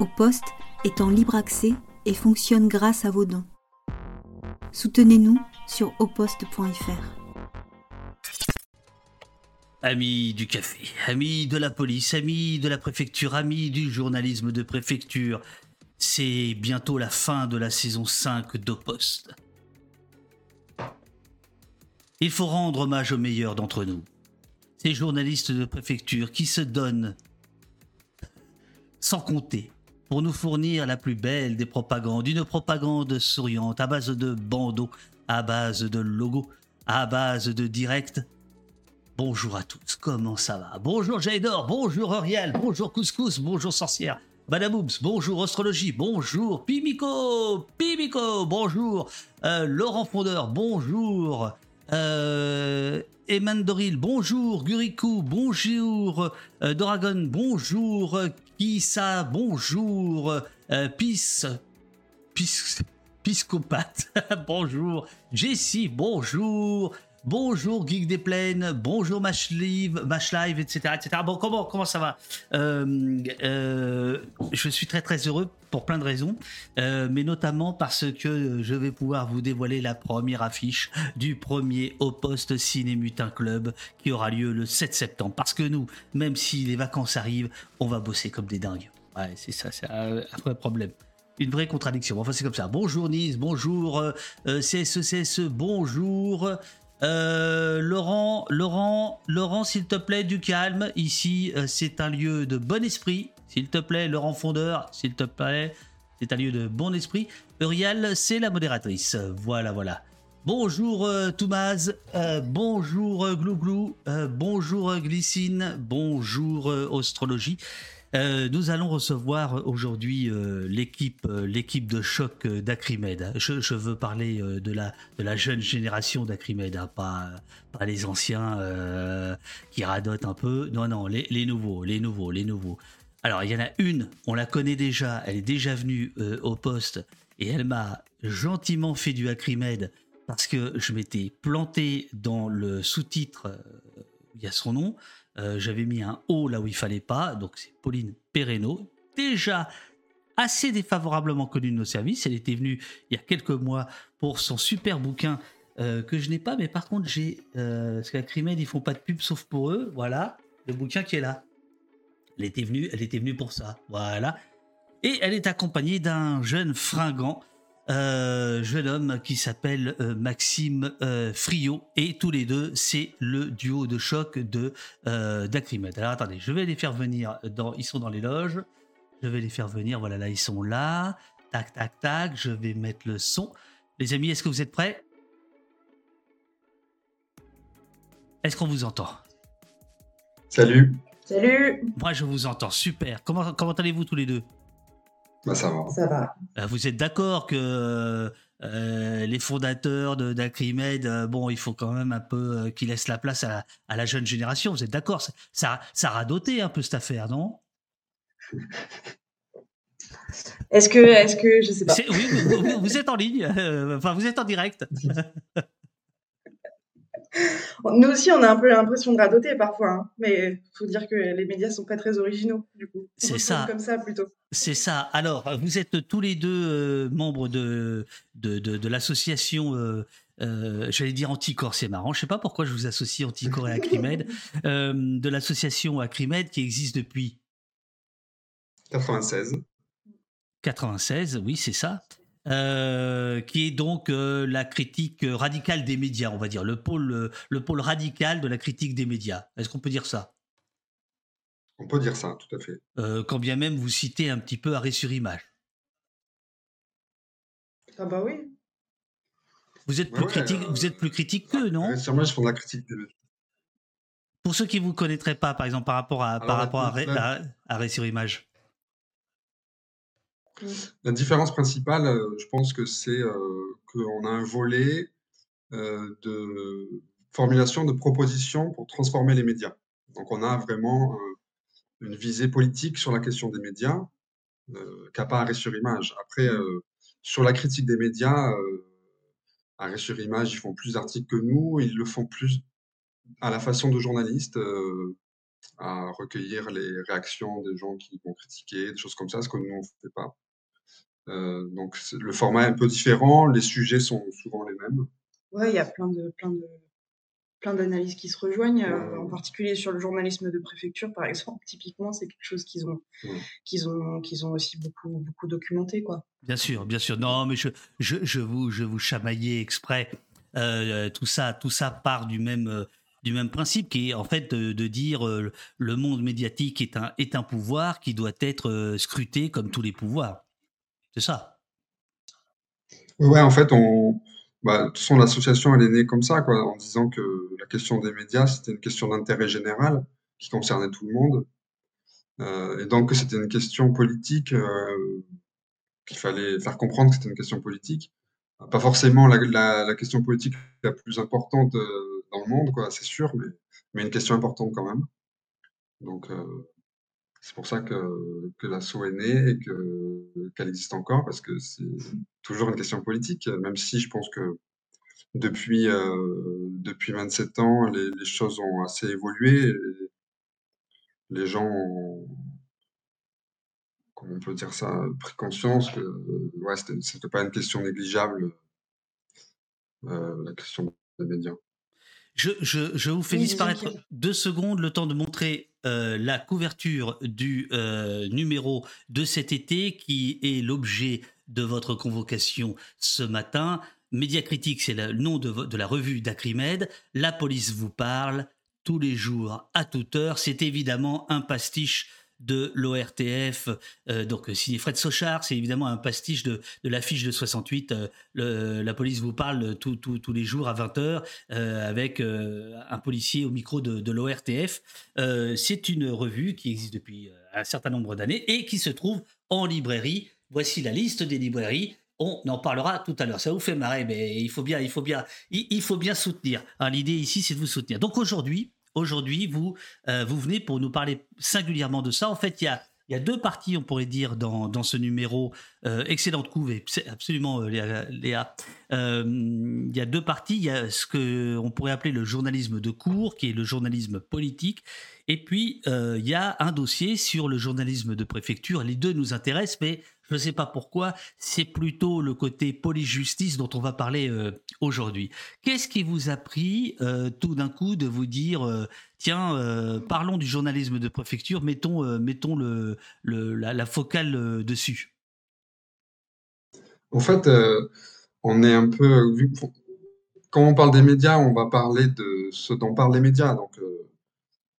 Au poste est en libre accès et fonctionne grâce à vos dons. Soutenez-nous sur oposte.fr. Amis du café, amis de la police, amis de la préfecture, amis du journalisme de préfecture, c'est bientôt la fin de la saison 5 d'Oposte. Il faut rendre hommage aux meilleurs d'entre nous. Ces journalistes de préfecture qui se donnent sans compter pour nous fournir la plus belle des propagandes, une propagande souriante à base de bandeaux, à base de logos, à base de directs. Bonjour à tous, comment ça va? Bonjour Jaydor, bonjour Auriel, bonjour Couscous, bonjour Sorcière, Madame bonjour Astrologie, bonjour Pimico, Pimico, bonjour euh, Laurent Fondeur, bonjour euh, Emandoril, bonjour. Guriku, bonjour. Euh, Doragon, bonjour. Kissa, bonjour. Euh, Pis, Pis, bonjour. Jessie, bonjour. Bonjour Geek des Plaines, bonjour Mashlive, Mashlive, etc., etc. Bon, comment, comment ça va? Euh, euh, Je suis très très heureux pour plein de raisons, euh, mais notamment parce que je vais pouvoir vous dévoiler la première affiche du premier Au Poste Ciné Mutin Club qui aura lieu le 7 septembre. Parce que nous, même si les vacances arrivent, on va bosser comme des dingues. Ouais, c'est ça, c'est un vrai problème une vraie contradiction. Enfin, c'est comme ça. Bonjour Nice, bonjour euh, CSE, CSE, bonjour. Euh, Laurent, Laurent, Laurent, s'il te plaît, du calme. Ici, euh, c'est un lieu de bon esprit. S'il te plaît, Laurent Fondeur, s'il te plaît, c'est un lieu de bon esprit. Uriel, c'est la modératrice. Voilà, voilà. Bonjour euh, Toumaz, bonjour Glouglou, bonjour Glycine, bonjour Astrologie. Euh, nous allons recevoir aujourd'hui euh, l'équipe, euh, l'équipe de choc d'Acrimed. Je, veux parler de la jeune génération d'Acrimed, hein, pas les anciens qui radotent un peu. Non non, les, les, nouveaux, les nouveaux, les nouveaux. Alors il y en a une, on la connaît déjà, elle est déjà venue au poste et elle m'a gentiment fait du Acrimed parce que je m'étais planté dans le sous-titre. Il y a son nom. Euh, j'avais mis un O là où il fallait pas, donc c'est Pauline Perreno, déjà assez défavorablement connue de nos services. Elle était venue il y a quelques mois pour son super bouquin euh, que je n'ai pas, mais par contre j'ai, euh, parce qu'à Crimed ils font pas de pub sauf pour eux, voilà, le bouquin qui est là. Elle était venue, elle était venue pour ça, voilà. Et elle est accompagnée d'un jeune fringant euh, jeune homme qui s'appelle euh, Maxime euh, Friot et tous les deux c'est le duo de choc de d'Acrimed. Alors attendez, je vais les faire venir dans ils sont dans les loges. Je vais les faire venir, voilà là ils sont là. Tac tac tac, je vais mettre le son. Les amis, est-ce que vous êtes prêts? Est-ce qu'on vous entend? Salut. Salut. Moi je vous entends super. Comment comment allez-vous tous les deux? Bah, ça va. Ça va. Euh, vous êtes d'accord que euh, les fondateurs d'Acrimed, euh, bon, il faut quand même un peu qu'ils laissent la place à, la jeune génération. Vous êtes d'accord? Ça, ça a radoté un peu cette affaire, non? Est-ce que, est-ce que, je sais pas. Oui, vous, êtes en ligne, enfin, vous êtes en direct. Nous aussi, on a un peu l'impression de radoter parfois, hein. mais il faut dire que les médias sont pas très originaux, du coup. C'est ça. Comme ça, plutôt. C'est ça. Alors, vous êtes tous les deux euh, membres de, de, de, l'association, euh, euh, j'allais dire Anticorps, c'est marrant. Je sais pas pourquoi je vous associe Anticorps et Acrimed, de l'association Acrimed qui existe depuis 96. 96, oui, c'est ça. Euh, qui est donc euh, la critique radicale des médias, on va dire, le pôle, le pôle radical de la critique des médias. Est-ce qu'on peut dire ça? On peut dire ça, tout à fait. Euh, quand bien même vous citez un petit peu arrêt sur image. Ah bah oui. Vous êtes plus critique, vous êtes plus critique qu'eux, non? Arrêt sur image font de la critique des médias. Pour ceux qui vous connaîtraient pas, par exemple, par rapport à, par rapport à arrêt sur image. La différence principale, euh, je pense que c'est euh, qu'on a un volet euh, de formulation de propositions pour transformer les médias. Donc on a vraiment une visée politique sur la question des médias, pas Arrêt sur Image. Après, sur la critique des médias, Arrêt sur Image, ils font plus d'articles que nous, ils le font plus à la façon de journalistes. À recueillir les réactions des gens qui vont critiquer, des choses comme ça, ce que nous, on ne fait pas. Euh, donc le format est un peu différent, les sujets sont souvent les mêmes. Ouais, il y a plein de, plein de, plein d'analyses qui se rejoignent, euh, en particulier sur le journalisme de préfecture, par exemple. Typiquement, c'est quelque chose qu'ils ont, qu'ils ont, qu'ils ont aussi beaucoup, beaucoup documenté, quoi. Bien sûr, bien sûr. Non, mais je, je, je vous, je vous chamaillais exprès. Euh, tout ça, tout ça part du même, euh, du même principe, qui est en fait de, dire euh, le monde médiatique est un, est un pouvoir qui doit être scruté comme tous les pouvoirs. C'est ça. Ouais, en fait, on, bah, de toute façon, l'association, elle est née comme ça, quoi, en disant que la question des médias, c'était une question d'intérêt général qui concernait tout le monde. Euh, et donc, c'était une question politique, euh, qu'il fallait faire comprendre que c'était une question politique. Pas forcément la, question politique la plus importante euh, dans le monde, quoi, c'est sûr, mais, mais une question importante quand même. Donc, euh, c'est pour ça que, que l'assaut est né et que, qu'elle existe encore, parce que c'est toujours une question politique, même si je pense que depuis, euh, depuis 27 ans, les, choses ont assez évolué. les gens ont, comment on peut dire ça, pris conscience que ouais, c'était pas une question négligeable, euh, la question des médias. Je, je, je, vous fais oui, disparaître deux secondes, le temps de montrer euh, la couverture du euh, numéro de cet été qui est l'objet de votre convocation ce matin. Médiacritique, c'est le nom de, de la revue d'Acrimed. La police vous parle tous les jours, à toute heure. C'est évidemment un pastiche de l'ORTF, euh, donc signé Fred Sochard, c'est évidemment un pastiche de, de l'affiche de 68. Euh, la police vous parle tous les jours à 20h euh, avec euh, un policier au micro de, de l'ORTF. Euh, c'est une revue qui existe depuis un certain nombre d'années et qui se trouve en librairie. Voici la liste des librairies. On en parlera tout à l'heure. Ça vous fait marrer, mais il faut bien, il faut bien, il faut bien soutenir. Hein, L'idée ici, c'est de vous soutenir. Donc aujourd'hui, Aujourd'hui, vous, euh, vous venez pour nous parler singulièrement de ça. En fait, il y a, deux parties, on pourrait dire, dans, ce numéro. Euh, excellente couve, absolument, euh, Léa. Il y a deux parties. Il y a ce qu'on pourrait appeler le journalisme de cours, qui est le journalisme politique. Et puis, il y a un dossier sur le journalisme de préfecture. Les deux nous intéressent, mais je ne sais pas pourquoi, c'est plutôt le côté police-justice dont on va parler euh, aujourd'hui. Qu'est-ce qui vous a pris euh, tout d'un coup de vous dire, euh, tiens, parlons du journalisme de préfecture, mettons, mettons le, la, la, focale dessus En fait, on est un peu... Quand on parle des médias, on va parler de ce dont parlent les médias. Donc,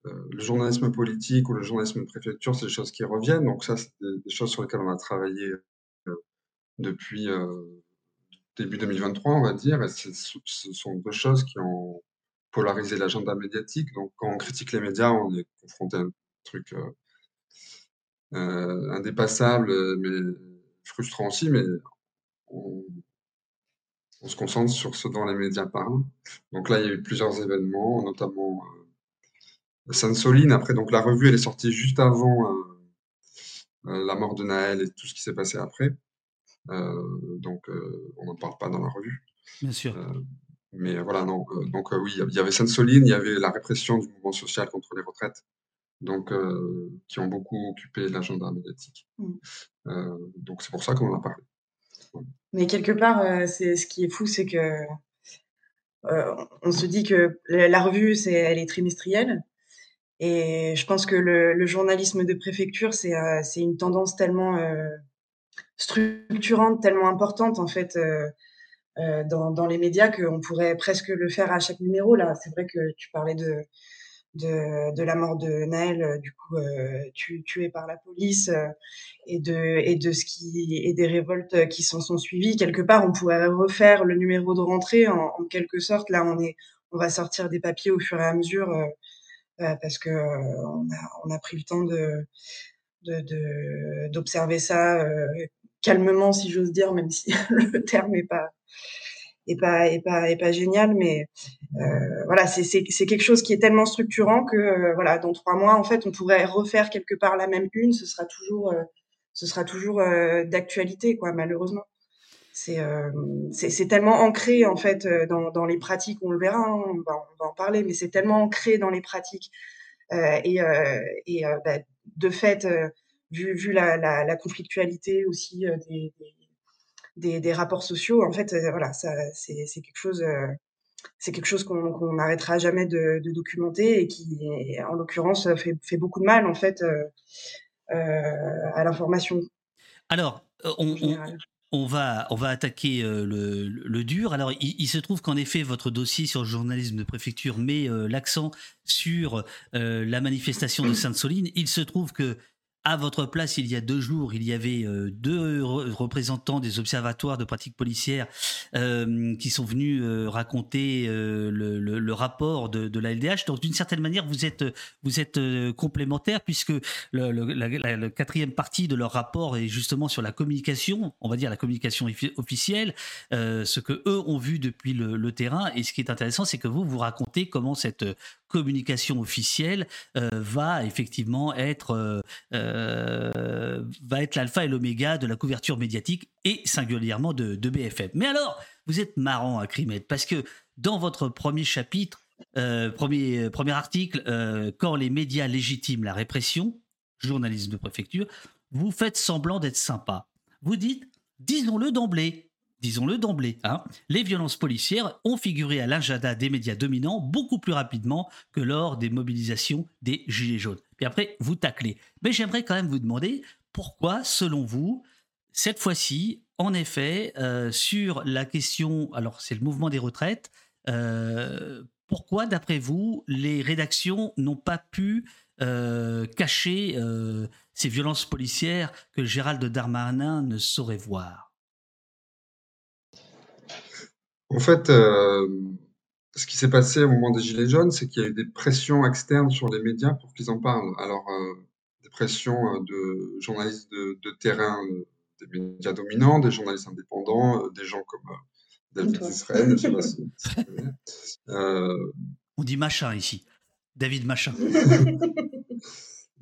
le journalisme politique ou le journalisme préfecture, c'est des choses qui reviennent. Donc ça, c'est des, choses sur lesquelles on a travaillé euh, depuis euh, début 2023, on va dire. Et ce sont deux choses qui ont polarisé l'agenda médiatique. Donc quand on critique les médias, on est confronté à un truc euh, indépassable, mais frustrant aussi, mais on, se concentre sur ce dont les médias parlent. Donc là, il y a eu plusieurs événements, notamment Sainte-Soline. Après, donc la revue, elle est sortie juste avant euh, euh, la mort de Naël et tout ce qui s'est passé après. Euh, donc, euh, on n'en parle pas dans la revue. Bien sûr. Euh, mais voilà, non. Euh, donc oui, il y avait Sainte-Soline, il y avait la répression du mouvement social contre les retraites, donc qui ont beaucoup occupé l'agenda médiatique. Mmh. donc c'est pour ça qu'on en a parlé. Mais quelque part, c'est ce qui est fou, c'est que on se dit que la revue, c'est, elle est trimestrielle, et je pense que le, le journalisme de préfecture, c'est euh, une tendance tellement euh, structurante, tellement importante en fait euh, euh dans, dans, les médias qu'on pourrait presque le faire à chaque numéro. Là, c'est vrai que tu parlais de, de, de, la mort de Naël, euh, du coup tu, tué par la police, et de et de ce qui et des révoltes qui s'en sont suivies. Quelque part, on pourrait refaire le numéro de rentrée en, en quelque sorte. Là, on est on va sortir des papiers au fur et à mesure euh, parce que euh, on a, on, a, pris le temps de d'observer de, ça euh, calmement, si j'ose dire, même si le terme est pas est pas est pas est pas génial, mais euh, voilà, c'est c'est quelque chose qui est tellement structurant que euh, voilà, dans trois mois, en fait, on pourrait refaire quelque part la même une, ce sera toujours euh, ce sera toujours d'actualité, quoi, malheureusement c'est euh, c'est tellement ancré en fait euh, dans, dans les pratiques, on le verra, hein, on, va, on, va, en parler, mais c'est tellement ancré dans les pratiques et, et bah, de fait, vu, vu la, la, la, conflictualité aussi des, des, des, rapports sociaux, en fait, voilà, ça, c'est, c'est quelque chose c'est quelque chose qu'on n'arrêtera jamais de, de, documenter et qui, en l'occurrence, fait, fait, beaucoup de mal en fait euh, euh, à l'information. Alors, euh, on, on, va, attaquer le, le, dur. Alors, il, il se trouve qu'en effet, votre dossier sur le journalisme de préfecture met l'accent sur la manifestation de Sainte-Soline. Il se trouve que à votre place, il y a deux jours, il y avait euh, deux représentants des observatoires de pratiques policières euh, qui sont venus euh, raconter le, rapport de, la LDH. Donc, d'une certaine manière, vous êtes, vous êtes complémentaires puisque le, la, quatrième partie de leur rapport est justement sur la communication, on va dire la communication officielle, ce que eux ont vu depuis le, terrain. Et ce qui est intéressant, c'est que vous vous racontez comment cette communication officielle va effectivement être euh, va être l'alpha et l'oméga de la couverture médiatique et singulièrement de, BFM. Mais alors, vous êtes marrant à Crimet parce que dans votre premier chapitre, euh, premier, premier article, euh, quand les médias légitiment la répression, journalisme de préfecture, vous faites semblant d'être sympa. Vous dites, disons-le d'emblée, disons-le d'emblée, hein, les violences policières ont figuré à l'agenda des médias dominants beaucoup plus rapidement que lors des mobilisations des Gilets jaunes. Puis après, vous taclez. Mais j'aimerais quand même vous demander pourquoi, selon vous, cette fois-ci, en effet, euh, sur la question, alors c'est le mouvement des retraites, euh, pourquoi, d'après vous, les rédactions n'ont pas pu euh, cacher ces violences policières que Gérald Darmanin ne saurait voir? En fait, ce qui s'est passé au moment des Gilets jaunes, c'est qu'il y a eu des pressions externes sur les médias pour qu'ils en parlent. Alors, euh, des pressions euh, de journalistes de, terrain, des médias dominants, des journalistes indépendants, des gens comme David Israël, je sais pas si, On dit machin ici. David Machin.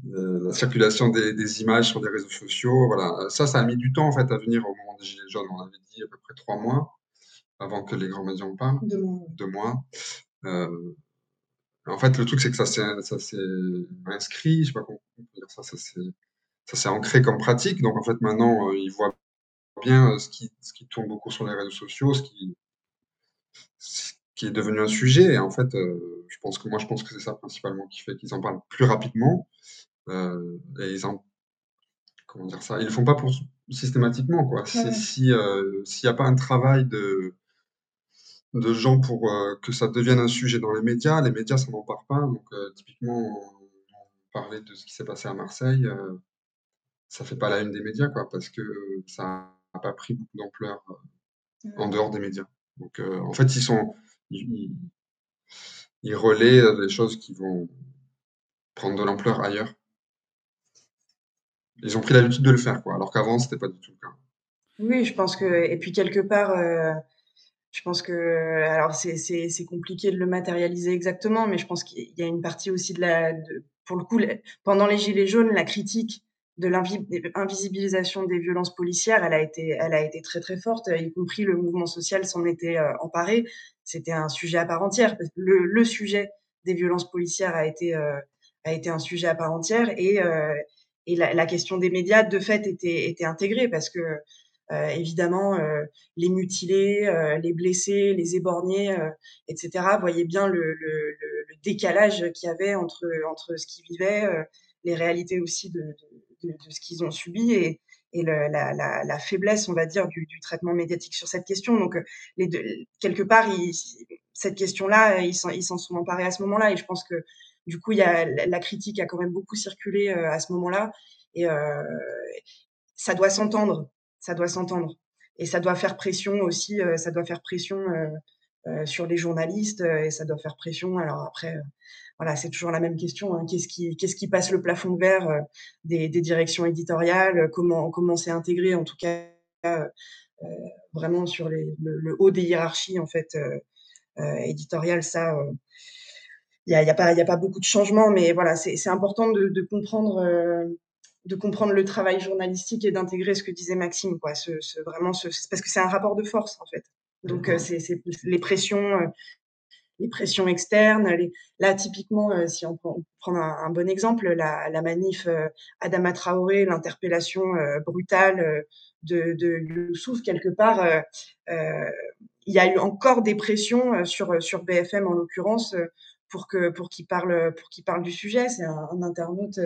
la circulation des, des, images sur des réseaux sociaux, voilà. Ça, ça a mis du temps en fait à venir au moment des Gilets jaunes. On avait dit à peu près trois mois avant que les grands médias en parlent. Deux mois. Deux mois. Euh, en fait, le truc, c'est que ça s'est inscrit, je sais pas comment dire ça, ça s'est ancré comme pratique. Donc, en fait, maintenant, euh, ils voient bien euh, ce qui, ce qui tourne beaucoup sur les réseaux sociaux, ce qui, qui est devenu un sujet. Et en fait, euh, je pense que moi, je pense que c'est ça principalement qui fait qu'ils en parlent plus rapidement. Et ils en, comment dire ça, ils le font pas pour systématiquement, quoi. Si, s'il n'y a pas un travail de, de gens pour euh, que ça devienne un sujet dans les médias. Les médias, ça n'en parle pas. Donc, euh, typiquement, on, parlait de ce qui s'est passé à Marseille. Euh, ça fait pas la une des médias, quoi, parce que ça n'a pas pris beaucoup d'ampleur en dehors des médias. Donc, en fait, ils sont, ils, ils relaient des choses qui vont prendre de l'ampleur ailleurs. Ils ont pris l'habitude de le faire, quoi, alors qu'avant, c'était pas du tout le cas. Oui, je pense que, et puis quelque part, je pense que, alors c'est compliqué de le matérialiser exactement, mais je pense qu'il y a une partie aussi de la, pour le coup, pendant les Gilets jaunes, la critique de l'invisibilisation des violences policières, elle a été, elle a été très très forte, y compris le mouvement social s'en était euh, emparé. C'était un sujet à part entière. Le, le sujet des violences policières a été, euh, a été un sujet à part entière et, euh, et la, la, question des médias de fait était, était intégrée parce que euh, évidemment, euh, les mutilés, euh, les blessés, les éborgnés, etc. voyaient bien le, le, le décalage qu'il y avait entre, entre ce qu'ils vivaient, les réalités aussi de, de, de, de ce qu'ils ont subi et, et le, la, la, la, faiblesse, on va dire, du, du, traitement médiatique sur cette question. Donc, les deux, quelque part, ils, cette question-là, ils s'en sont emparés à ce moment-là. Et je pense que, du coup, il y a, la critique a quand même beaucoup circulé à ce moment-là. Et euh, ça doit s'entendre ça doit s'entendre. Et ça doit faire pression aussi, euh, ça doit faire pression euh, euh, sur les journalistes et ça doit faire pression. Alors après, voilà, c'est toujours la même question. Hein. Qu'est-ce qui, qu'est-ce qui passe le plafond de verre des, des, directions éditoriales Comment, comment c'est intégré en tout cas vraiment sur les, le, haut des hiérarchies en fait éditoriales Ça, il n'y a, y a, pas, a pas beaucoup de changements, mais voilà, c'est important de, de comprendre de comprendre le travail journalistique et d'intégrer ce que disait Maxime, quoi. Ce, vraiment, ce, parce que c'est un rapport de force en fait. Donc euh, c'est les pressions, euh, les pressions externes. Les... Là, typiquement, euh, si on prend, un, bon exemple, la, la manif euh, Adama Traoré, l'interpellation brutale de, de Youssouf, quelque part, il y a eu encore des pressions sur, sur BFM en l'occurrence pour que pour qu'il parle pour qu'il parle du sujet. C'est un, un, internaute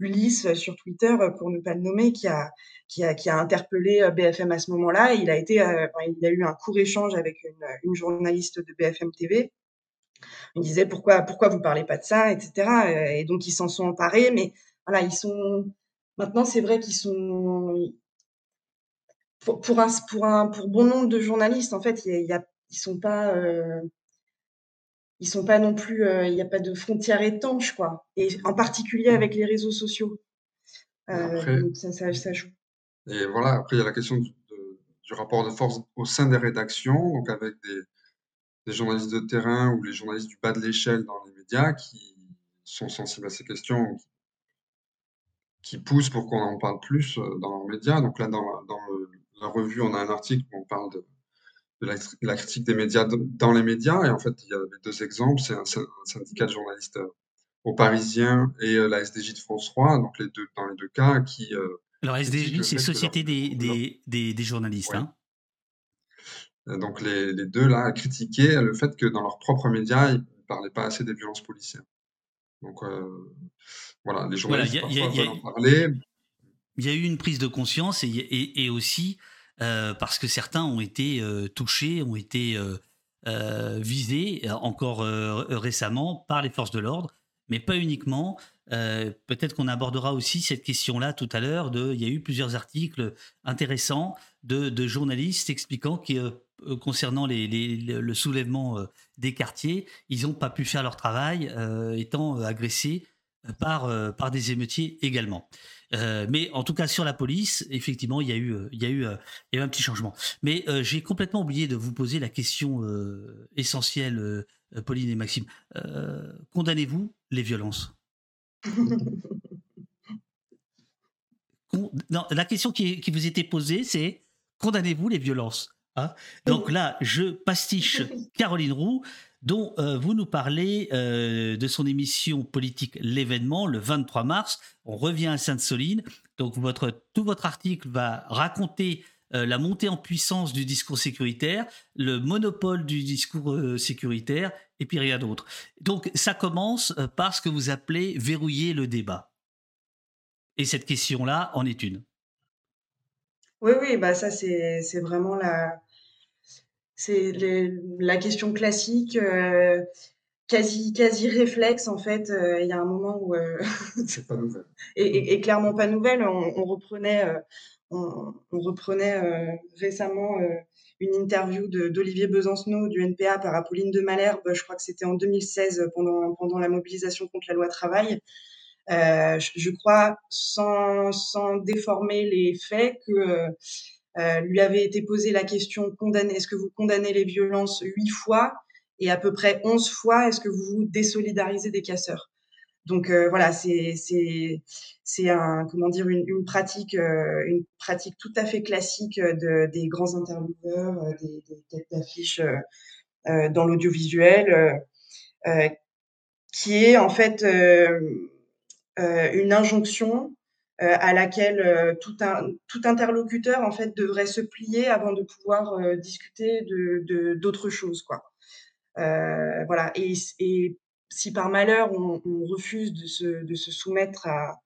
Ulysse sur Twitter, pour ne pas le nommer, qui a, qui a, qui a interpellé euh, BFM à ce moment-là. Il a été, euh, il a eu un court échange avec une, une, journaliste de BFM TV. Il disait pourquoi, pourquoi vous parlez pas de ça, etc. Et donc ils s'en sont emparés, mais voilà, ils sont maintenant c'est vrai qu'ils sont pour, un, pour un pour bon nombre de journalistes en fait, il y a, ils sont pas euh, ils sont pas non plus, euh, il n'y a pas de frontières étanches, quoi. Et en particulier avec les réseaux sociaux. Euh, donc ça, ça, ça, joue. Et voilà, après, il y a la question du, du, rapport de force au sein des rédactions, donc avec des, des, journalistes de terrain ou les journalistes du bas de l'échelle dans les médias qui sont sensibles à ces questions, qui poussent pour qu'on en parle plus euh, dans les médias. Donc là, dans, dans le, la revue, on a un article où on parle de de la, critique des médias dans les médias. Et en fait, il y avait deux exemples. C'est un, syndicat de journalistes euh, au Parisien et euh, la SDJ de France 3, donc les deux, dans les deux cas, qui... Euh, Alors SDJ, c'est Société des, des, des, des, journalistes. Hein donc les, les, deux, là, critiquaient le fait que dans leurs propres médias, ils ne parlaient pas assez des violences policières. Donc voilà, les journalistes voilà, y a, en parler. Il y a eu une prise de conscience et, et, et aussi euh, parce que certains ont été euh, touchés, ont été euh, visés encore récemment par les forces de l'ordre, mais pas uniquement. Peut-être qu'on abordera aussi cette question-là tout à l'heure. il y a eu plusieurs articles intéressants de, journalistes expliquant que concernant le soulèvement des quartiers, ils n'ont pas pu faire leur travail, étant agressés par, par des émeutiers également. Euh, mais en tout cas sur la police, effectivement, il y a eu, il y a eu, euh, il y a eu un petit changement. Mais euh, j'ai complètement oublié de vous poser la question essentielle, Pauline et Maxime. Condamnez-vous les violences? Non, la question qui, qui vous était posée, c'est condamnez-vous les violences hein? Donc là, je pastiche Caroline Roux dont euh, vous nous parlez euh, de son émission politique L'événement le 23 mars. On revient à Sainte-Soline. Donc votre, tout votre article va raconter euh, la montée en puissance du discours sécuritaire, le monopole du discours sécuritaire, et puis rien d'autre. Donc ça commence par ce que vous appelez verrouiller le débat. Et cette question-là en est une. Oui, oui, bah ça c'est vraiment la, c'est la question classique, euh, quasi, quasi réflexe en fait. Euh, il y a un moment où euh, c'est pas nouvelle. Et, et, clairement pas nouvelle. On, reprenait, on, reprenait récemment une interview d'Olivier Besancenot du NPA par Apolline de Malherbe. Je crois que c'était en 2016 pendant pendant la mobilisation contre la loi travail. Je, je, crois, sans, sans déformer les faits, que euh, lui avait été posé la question est-ce que vous condamnez les violences huit fois et à peu près onze fois est-ce que vous vous désolidarisez des casseurs? Donc euh, voilà, c'est c'est c'est un comment dire une, pratique euh, une pratique tout à fait classique de, des grands intervieweurs, des, des têtes d'affiche dans l'audiovisuel, qui est en fait une injonction à laquelle euh, tout, un, tout interlocuteur en fait devrait se plier avant de pouvoir euh, discuter de d'autres choses quoi. voilà et, et si par malheur on, on, refuse de se, de se soumettre à,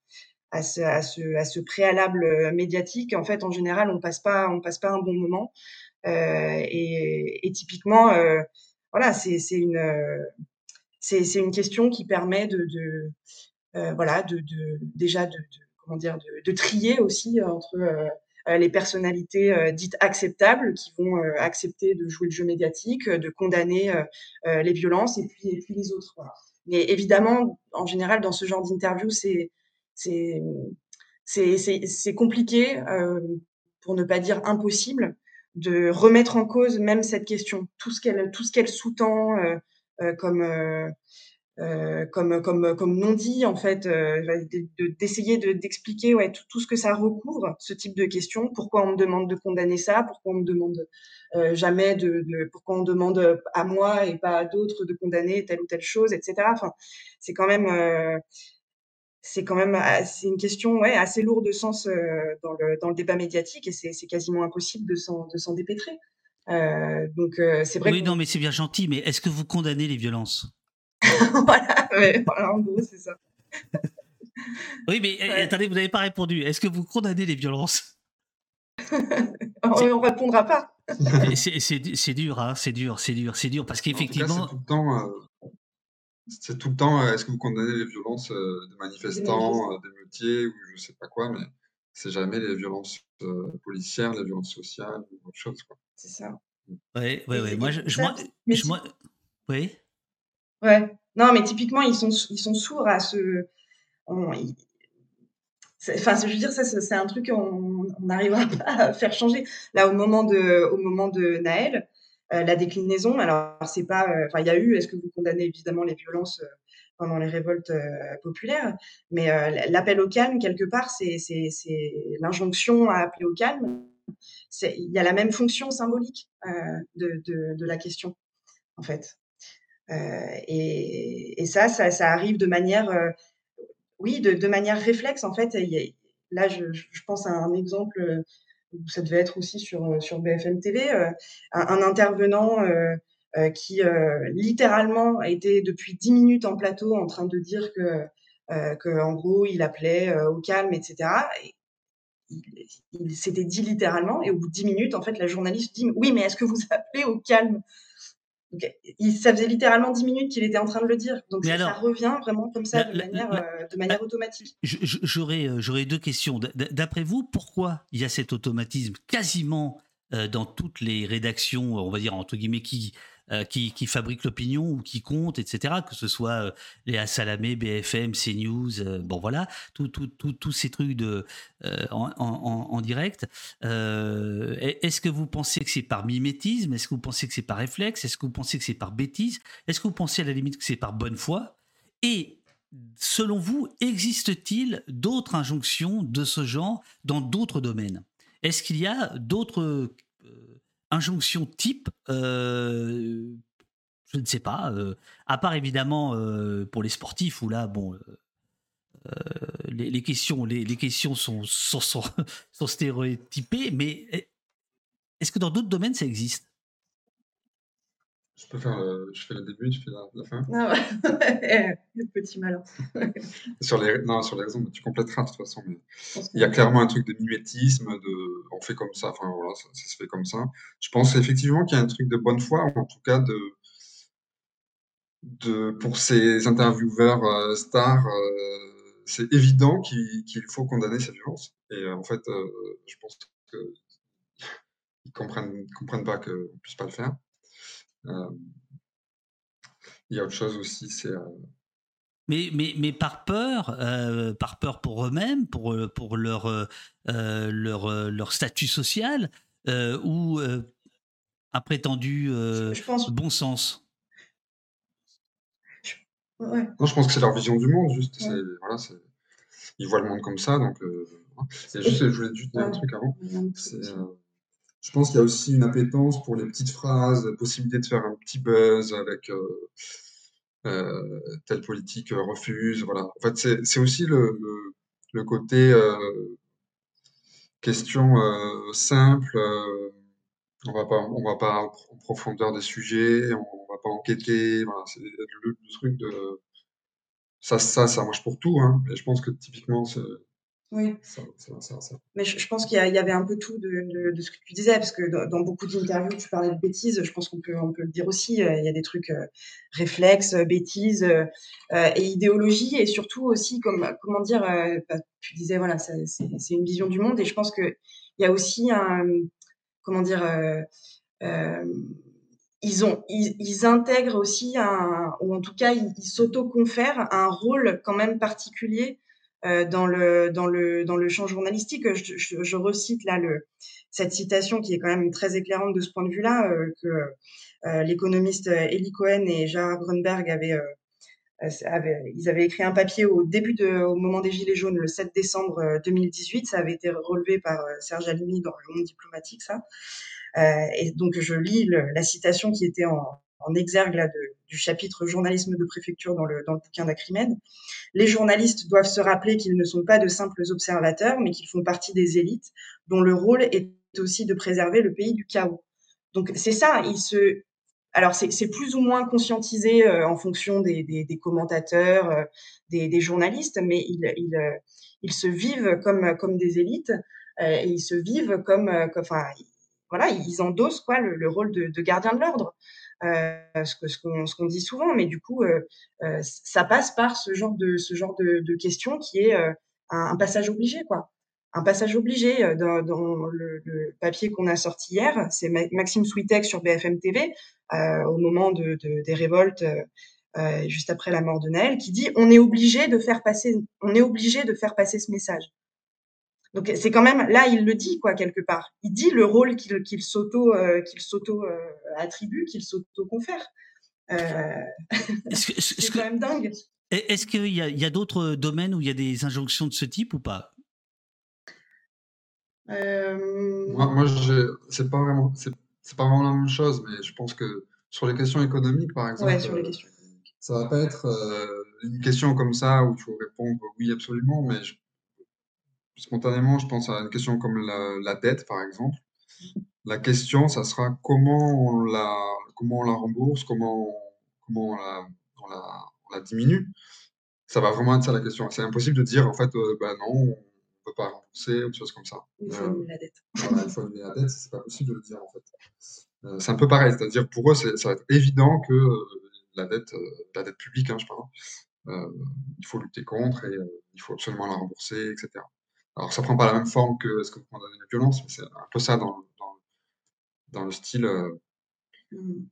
à ce, à, ce, à ce, préalable médiatique, en fait, en général, on passe pas, on passe pas un bon moment. Euh, et, et, typiquement, euh, voilà, c'est une, c'est une question qui permet de, de euh, voilà, de, de déjà de comment dire, de, trier aussi euh, entre euh, euh, les personnalités dites acceptables qui vont accepter de jouer le jeu médiatique, de condamner les violences et puis, les autres. Mais évidemment, en général, dans ce genre d'interview, c'est c'est compliqué, pour ne pas dire impossible, de remettre en cause même cette question, tout ce qu'elle tout ce qu'elle sous-tend comme euh, comme, comme, comme non dit, en fait, euh, d'essayer de, d'expliquer ouais, tout, ce que ça recouvre, ce type de questions. Pourquoi on me demande de condamner ça? Pourquoi on me demande euh, jamais de, de, Pourquoi on demande à moi et pas à d'autres de condamner telle ou telle chose, etc. Enfin, c'est quand même. Euh, c'est quand même c'est une question ouais, assez lourde de sens dans, le, dans le débat médiatique et c'est quasiment impossible de s'en, de s'en dépêtrer. donc c'est vrai. Oui, non, mais c'est bien gentil. Mais est-ce que vous condamnez les violences? voilà, en gros, c'est ça. oui, mais eh, attendez, vous n'avez pas répondu. Est-ce que vous condamnez les violences? On ne répondra pas. c'est dur, hein, c'est dur, c'est dur, c'est dur, parce qu'effectivement. C'est tout le temps. Euh, c'est tout le temps. Euh, est-ce que vous condamnez les violences euh, des manifestants, des métiers ou je sais pas quoi, mais c'est jamais les violences policières, les violences sociales ou autre chose. C'est ça. Oui, oui, oui. Moi, je, je, moi, oui. Ouais. Non, mais typiquement, ils sont, ils sont sourds à ce. Enfin, je veux dire, ça, c'est un truc qu'on n'arrivera pas à faire changer. Là, au moment de, au moment de Naël, euh, la déclinaison, alors, c'est pas. Euh, enfin, il y a eu, est-ce que vous condamnez évidemment les violences euh, pendant les révoltes populaires Mais l'appel au calme, quelque part, c'est l'injonction à appeler au calme. Il y a la même fonction symbolique de, de, de la question, en fait. Euh, et, ça, ça, arrive de manière, euh, oui, de, manière réflexe en fait. là, je, pense à un exemple euh, ça devait être aussi sur, sur BFM TV, un, intervenant qui littéralement été depuis 10 minutes en plateau en train de dire que, que gros, il appelait au calme, etc. il, s'était dit littéralement, et au bout de 10 minutes, en fait, la journaliste dit Oui, mais est-ce que vous appelez au calme? Il, ça faisait littéralement 10 minutes qu'il était en train de le dire. Donc ça, revient vraiment comme ça, de, manière, euh, de manière automatique. J'aurais euh, j'aurais deux questions. D'après vous, pourquoi il y a cet automatisme quasiment euh, dans toutes les rédactions, on va dire entre guillemets, qui euh, qui, qui fabriquent l'opinion ou qui comptent, etc. Que ce soit euh, les Salamé, BFM, CNews, euh, bon voilà, tous tout, tout, ces trucs de, en, en, direct. Est-ce que vous pensez que c'est par mimétisme? Est-ce que vous pensez que c'est par réflexe? Est-ce que vous pensez que c'est par bêtise? Est-ce que vous pensez à la limite que c'est par bonne foi? Et selon vous, existe-t-il d'autres injonctions de ce genre dans d'autres domaines? Est-ce qu'il y a d'autres injonction type, euh, je ne sais pas, euh, à part évidemment euh, pour les sportifs où là, bon, les, questions, les, questions sont, stéréotypées, mais est-ce que dans d'autres domaines ça existe? Je peux faire, je fais le début, tu fais la, fin. Ah ouais, le petit malin. sur les, non, sur les raisons, tu compléteras de toute façon. Mais il y a clairement un truc de mimétisme, de, on fait comme ça, enfin voilà, ça, se fait comme ça. Je pense effectivement qu'il y a un truc de bonne foi, ou en tout cas de, de pour ces intervieweurs euh, stars, euh, c'est évident qu'il faut condamner ces violences. Et euh, en fait, je pense qu'ils comprennent, comprennent pas qu'on ne puisse pas le faire. Euh, il y a autre chose aussi, c'est. Euh, mais, mais, mais, par peur, euh, par peur pour eux-mêmes, pour, pour leur, leur, leur statut social, ou un prétendu bon sens? Ouais. Non, je pense que c'est leur vision du monde, juste. Voilà, ils voient le monde comme ça, donc. juste, je voulais juste dire un truc avant. Je pense qu'il y a aussi une appétence pour les petites phrases, la possibilité de faire un petit buzz avec euh, euh, telle politique euh, refuse. Voilà. En fait, c'est aussi le, côté question simple. on va pas, on va pas en profondeur des sujets, on va pas enquêter. Voilà, c'est le, truc de ça, ça, ça marche pour tout. Hein, mais je pense que typiquement, c'est oui. Mais je, pense qu'il y, avait un peu tout de, ce que tu disais, parce que dans, beaucoup d'interviews, tu parlais de bêtises. Je pense qu'on peut, on peut le dire aussi. Euh, il y a des trucs euh, réflexes, euh, bêtises et idéologie, et surtout aussi, comme, comment dire, bah, tu disais, voilà, c'est une vision du monde, et je pense qu'il y a aussi un, comment dire, ils, ont, ils, intègrent aussi, un, ou en tout cas, ils, ils s'auto-confèrent un rôle quand même particulier euh, dans le dans le dans le champ journalistique. Je, je, je, recite là le cette citation qui est quand même très éclairante de ce point de vue-là euh, que euh, l'économiste Eli Cohen et Gérard Grunberg avaient ils avaient écrit un papier au début de, au moment des Gilets jaunes, le 7 décembre 2018. Ça avait été relevé par Serge Alimi dans le monde diplomatique, ça. et donc, je lis la citation qui était en, en exergue là, du chapitre journalisme de préfecture dans le, bouquin d'Acrimède. Les journalistes doivent se rappeler qu'ils ne sont pas de simples observateurs, mais qu'ils font partie des élites, dont le rôle est aussi de préserver le pays du chaos. Donc c'est ça, ils se, alors c'est plus ou moins conscientisé euh, en fonction des, commentateurs, euh, des, journalistes, mais euh, ils, se vivent comme comme des élites et ils se vivent comme, voilà, ils endossent quoi le, le rôle de gardien de l'ordre. Euh, ce qu'on ce qu'on dit souvent, mais du coup, euh, euh, ça passe par ce genre de, ce genre de, de questions qui est un, un, passage obligé, quoi. Un passage obligé dans, dans le, le, papier qu'on a sorti hier, c'est Maxime Switek sur BFM TV, au moment de, de des révoltes. Euh, juste après la mort de Naël, qui dit on est obligé de faire passer, on est obligé de faire passer ce message. Donc c'est quand même là il le dit quoi quelque part. Il dit le rôle qu'il qu'il s'auto euh, qu'il s'auto euh, attribue, qu'il s'auto confère. Euh, c'est quand même dingue. Est-ce qu'il y a, y a d'autres domaines où il y a des injonctions de ce type ou pas? Moi, moi c'est pas vraiment c'est pas vraiment la même chose, mais je pense que sur les questions économiques par exemple, ouais, sur les questions. ça va pas être une question comme ça où il faut répondre oui absolument, mais je spontanément, je pense à une question comme la, dette, par exemple. La question, ça sera comment on la, comment on la rembourse, comment, comment on la, on la, on la diminue. Ça va vraiment être ça la question. C'est impossible de dire, en fait, euh, bah non, on ne peut pas rembourser, ou des choses comme ça. Il faut annuler la dette. Voilà, il faut la dette, c'est pas possible de le dire, en fait. Euh, c'est un peu pareil, c'est-à-dire pour eux, ça va être évident que euh, la dette, la dette publique, hein, je parle, il faut lutter contre et il faut absolument la rembourser, etc. Alors, ça prend pas la même forme que ce que vous condamnez la violence, mais c'est un peu ça dans, dans, dans le style euh,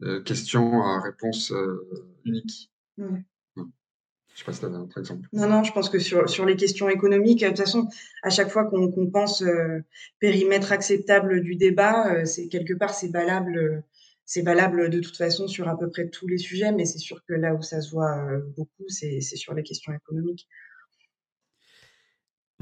euh, question à réponse euh, unique. Je sais pas si tu avais un autre exemple. Non, non, je pense que sur, sur les questions économiques, de toute façon, à chaque fois qu'on qu'on pense périmètre acceptable du débat, c'est quelque part c'est valable, c'est valable de toute façon sur à peu près tous les sujets, mais c'est sûr que là où ça se voit beaucoup, c'est sur les questions économiques.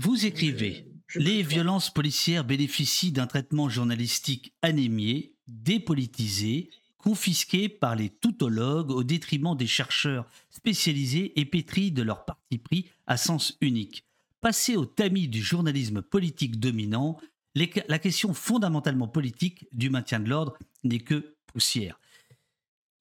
Vous écrivez Les violences policières bénéficient d'un traitement journalistique anémié, dépolitisé, confisqué par les toutologues au détriment des chercheurs spécialisés et pétris de leur parti pris à sens unique. Passé au tamis du journalisme politique dominant, la question fondamentalement politique du maintien de l'ordre n'est que poussière.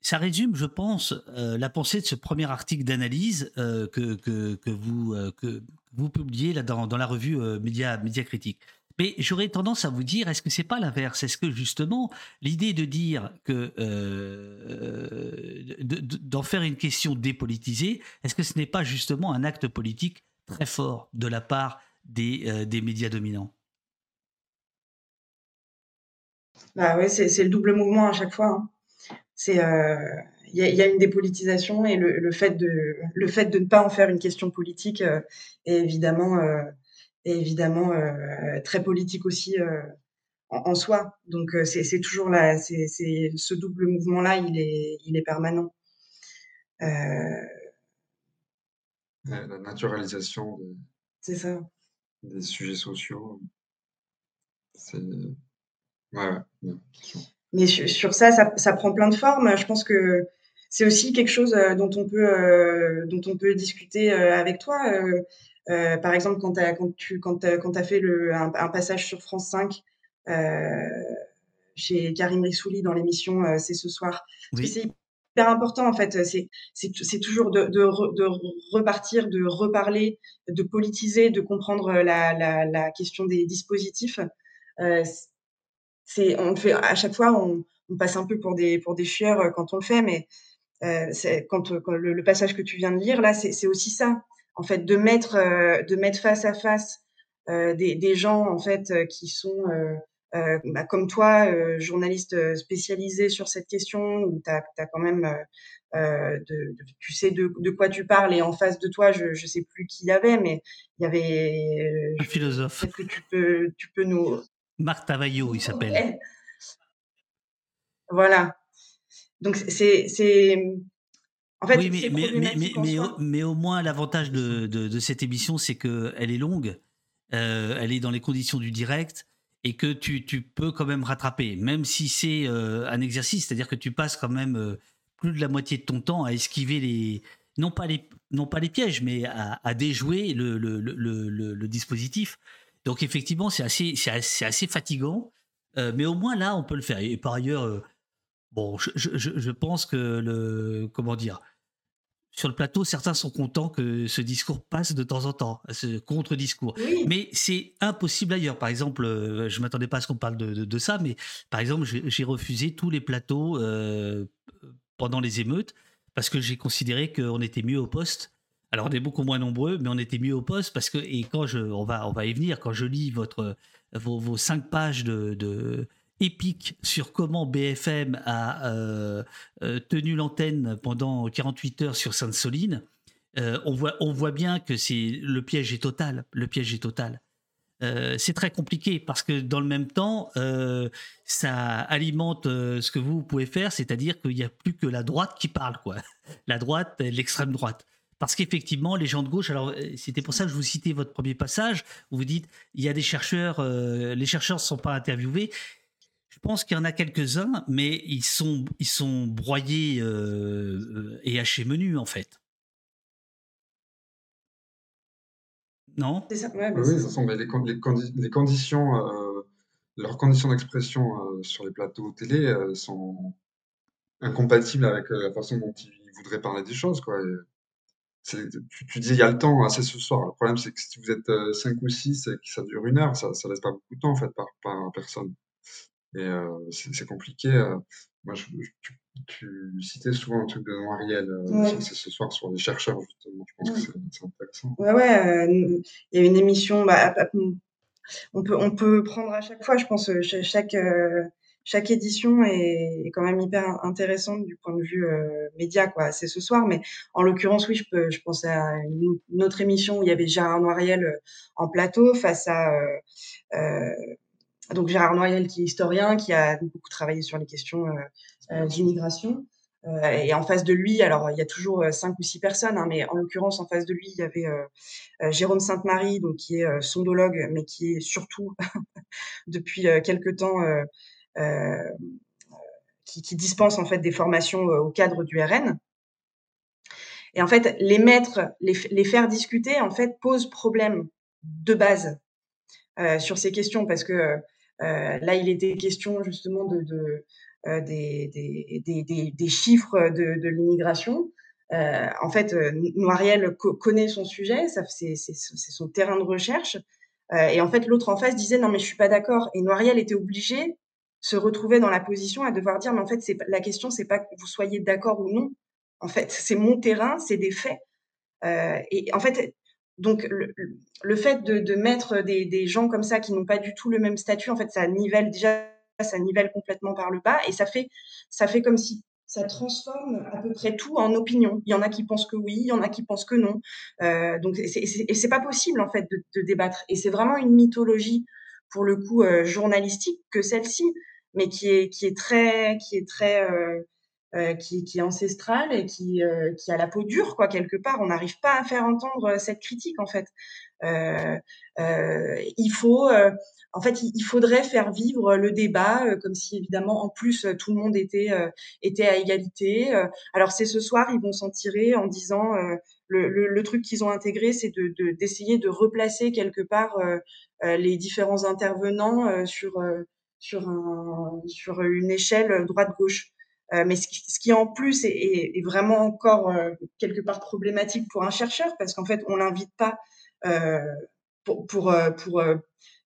Ça résume, je pense, euh, la pensée de ce premier article d'analyse euh, que, que, vous, euh, que, vous publiez là dans, la revue euh, Média, Média Critique. Mais j'aurais tendance à vous dire, est-ce que c'est pas l'inverse? Est-ce que justement l'idée de dire que euh, d'en faire une question dépolitisée, est-ce que ce n'est pas justement un acte politique très fort de la part des, euh, des médias dominants? Bah ouais, c'est le double mouvement à chaque fois. Hein. C'est y, y, a une dépolitisation et le, le, fait de le fait de ne pas en faire une question politique euh, est évidemment euh, est évidemment euh, très politique aussi en, en, soi. Donc c'est toujours là, c'est ce double mouvement là, il est il est permanent. la naturalisation des, ça. des sujets sociaux, c'est ouais, ouais, mais sur ça, ça, ça, prend plein de formes. Je pense que c'est aussi quelque chose euh, dont on peut euh, dont on peut discuter euh, avec toi. par exemple, quand, as, quand tu quand, quand as fait le, un, un, passage sur France 5 chez Karim Rissouli dans l'émission C'est ce soir. Oui. C'est hyper important en fait. C'est c'est toujours de, de, de, repartir, de reparler, de politiser, de comprendre la, la, la question des dispositifs. Euh, c'est on fait à chaque fois on, on, passe un peu pour des pour des chieurs quand on le fait, mais euh, quand, quand le, le, passage que tu viens de lire là, c'est aussi ça, en fait, de mettre, euh, de mettre face à face euh, des, des, gens en fait qui sont bah, comme toi, journaliste spécialisé sur cette question, où tu as, as, quand même, de, de, tu sais de, de, quoi tu parles, et en face de toi, je, je sais plus qui y avait, mais il y avait un philosophe. Peut-être que tu peux, tu peux nous. Marc Tavaillot, il s'appelle. Voilà. Donc c'est c'est En fait, oui, mais, mais, mais, mais, au, moins, l'avantage de, de, cette émission, c'est qu'elle est longue, euh, elle est dans les conditions du direct, et que tu, tu peux quand même rattraper, même si c'est euh, un exercice, c'est-à-dire que tu passes quand même euh, plus de la moitié de ton temps à esquiver les, non pas les, non pas les pièges, mais à, à déjouer le, le, le, le, dispositif. Donc effectivement, c'est assez, assez, assez, fatigant, mais au moins là, on peut le faire. Et par ailleurs Bon, je, je, je, pense que le. Comment dire sur le plateau, certains sont contents que ce discours passe de temps en temps, ce contre-discours. Mais c'est impossible ailleurs. Par exemple, euh, je ne m'attendais pas à ce qu'on parle de, de, ça, mais par exemple, j'ai refusé tous les plateaux euh, pendant les émeutes parce que j'ai considéré qu'on était mieux au poste. Alors, on est beaucoup moins nombreux, mais on était mieux au poste parce que, et quand je, on va, on va y venir, quand je lis votre, vos, vos cinq pages de, de épique sur comment BFM a euh, euh, tenu l'antenne pendant 48 heures sur Sainte-Soline, euh, on, voit, on voit bien que c'est le piège est total. Le piège est total. c'est très compliqué parce que dans le même temps, ça alimente ce que vous, pouvez faire, c'est-à-dire qu'il n'y a plus que la droite qui parle, quoi. La droite, l'extrême droite. Parce qu'effectivement, les gens de gauche, alors c'était pour ça que je vous citais votre premier passage, où vous dites il y a des chercheurs, les chercheurs ne sont pas interviewés. Je pense qu'il y en a quelques-uns, mais ils sont, ils sont broyés euh, et hachés menus, en fait. Non? Ça, Oui, ce sont les, les, conditions, euh, leurs conditions d'expression euh, sur les plateaux télé sont incompatibles avec la façon dont ils voudraient parler des choses. Quoi. tu, tu, dis il y a le temps, assez ce soir. Le problème, c'est que si vous êtes 5 ou 6 et que ça dure une heure, ça ne laisse pas beaucoup de temps en fait, par, par personne. Et euh, c'est compliqué. Euh. moi, je, tu, citais souvent un truc de Noiriel euh, ce soir sur les chercheurs, justement. Je pense que c'est intéressant. Ouais, ouais. Il y a une émission. Bah, on, peut, on peut prendre à chaque fois, je pense, chaque chaque édition est, quand même hyper intéressante du point de vue média, quoi. C'est ce soir, mais en l'occurrence, oui, je peux, je pensais à une, autre émission où il y avait Gérard Noiriel en plateau face à euh, donc Gérard Noyel qui est historien, qui a beaucoup travaillé sur les questions euh, euh, d'immigration. Euh, et en face de lui, alors il y a toujours cinq ou six personnes, hein, mais en l'occurrence en face de lui, il y avait Jérôme Sainte-Marie, donc qui est sondologue, mais qui est surtout depuis quelque temps qui, qui, dispense en fait des formations au cadre du RN. Et en fait, les mettre, les, les faire discuter, en fait, pose problème de base euh, sur ces questions parce que là, il était question justement de, de euh, des, des, des, des, chiffres de, de l'immigration. Euh, en fait, Noiriel connaît son sujet, c'est son terrain de recherche. Euh, et en fait, l'autre en face disait non mais je suis pas d'accord. Et Noiriel était obligé se retrouver dans la position à devoir dire mais en fait la question c'est pas que vous soyez d'accord ou non. En fait, c'est mon terrain, c'est des faits. Euh, et en fait, donc, le, fait de, mettre des, gens comme ça qui n'ont pas du tout le même statut, en fait, ça nivelle déjà, ça nivelle complètement par le bas, et ça fait, ça fait comme si ça transforme à peu près tout en opinion. Il y en a qui pensent que oui, il y en a qui pensent que non. Euh, donc, et c'est pas possible en fait de, de débattre. Et c'est vraiment une mythologie pour le coup euh, journalistique que celle-ci, mais qui est qui est très qui est très euh, euh, qui, qui, est ancestrale et qui, euh, qui a la peau dure, quoi, quelque part. On n'arrive pas à faire entendre euh, cette critique, en fait. Euh, il faut, en fait, il faudrait faire vivre le débat comme si, évidemment, en plus, tout le monde était, était à égalité. alors, c'est ce soir, ils vont s'en tirer en disant le, le, le, truc qu'ils ont intégré, c'est d'essayer de, d'essayer de, replacer quelque part les différents intervenants sur, sur, un, sur une échelle droite-gauche. Euh, mais ce qui, ce qui, en plus est, est, vraiment encore euh, quelque part problématique pour un chercheur parce qu'en fait on l'invite pas euh, pour, pour, euh, pour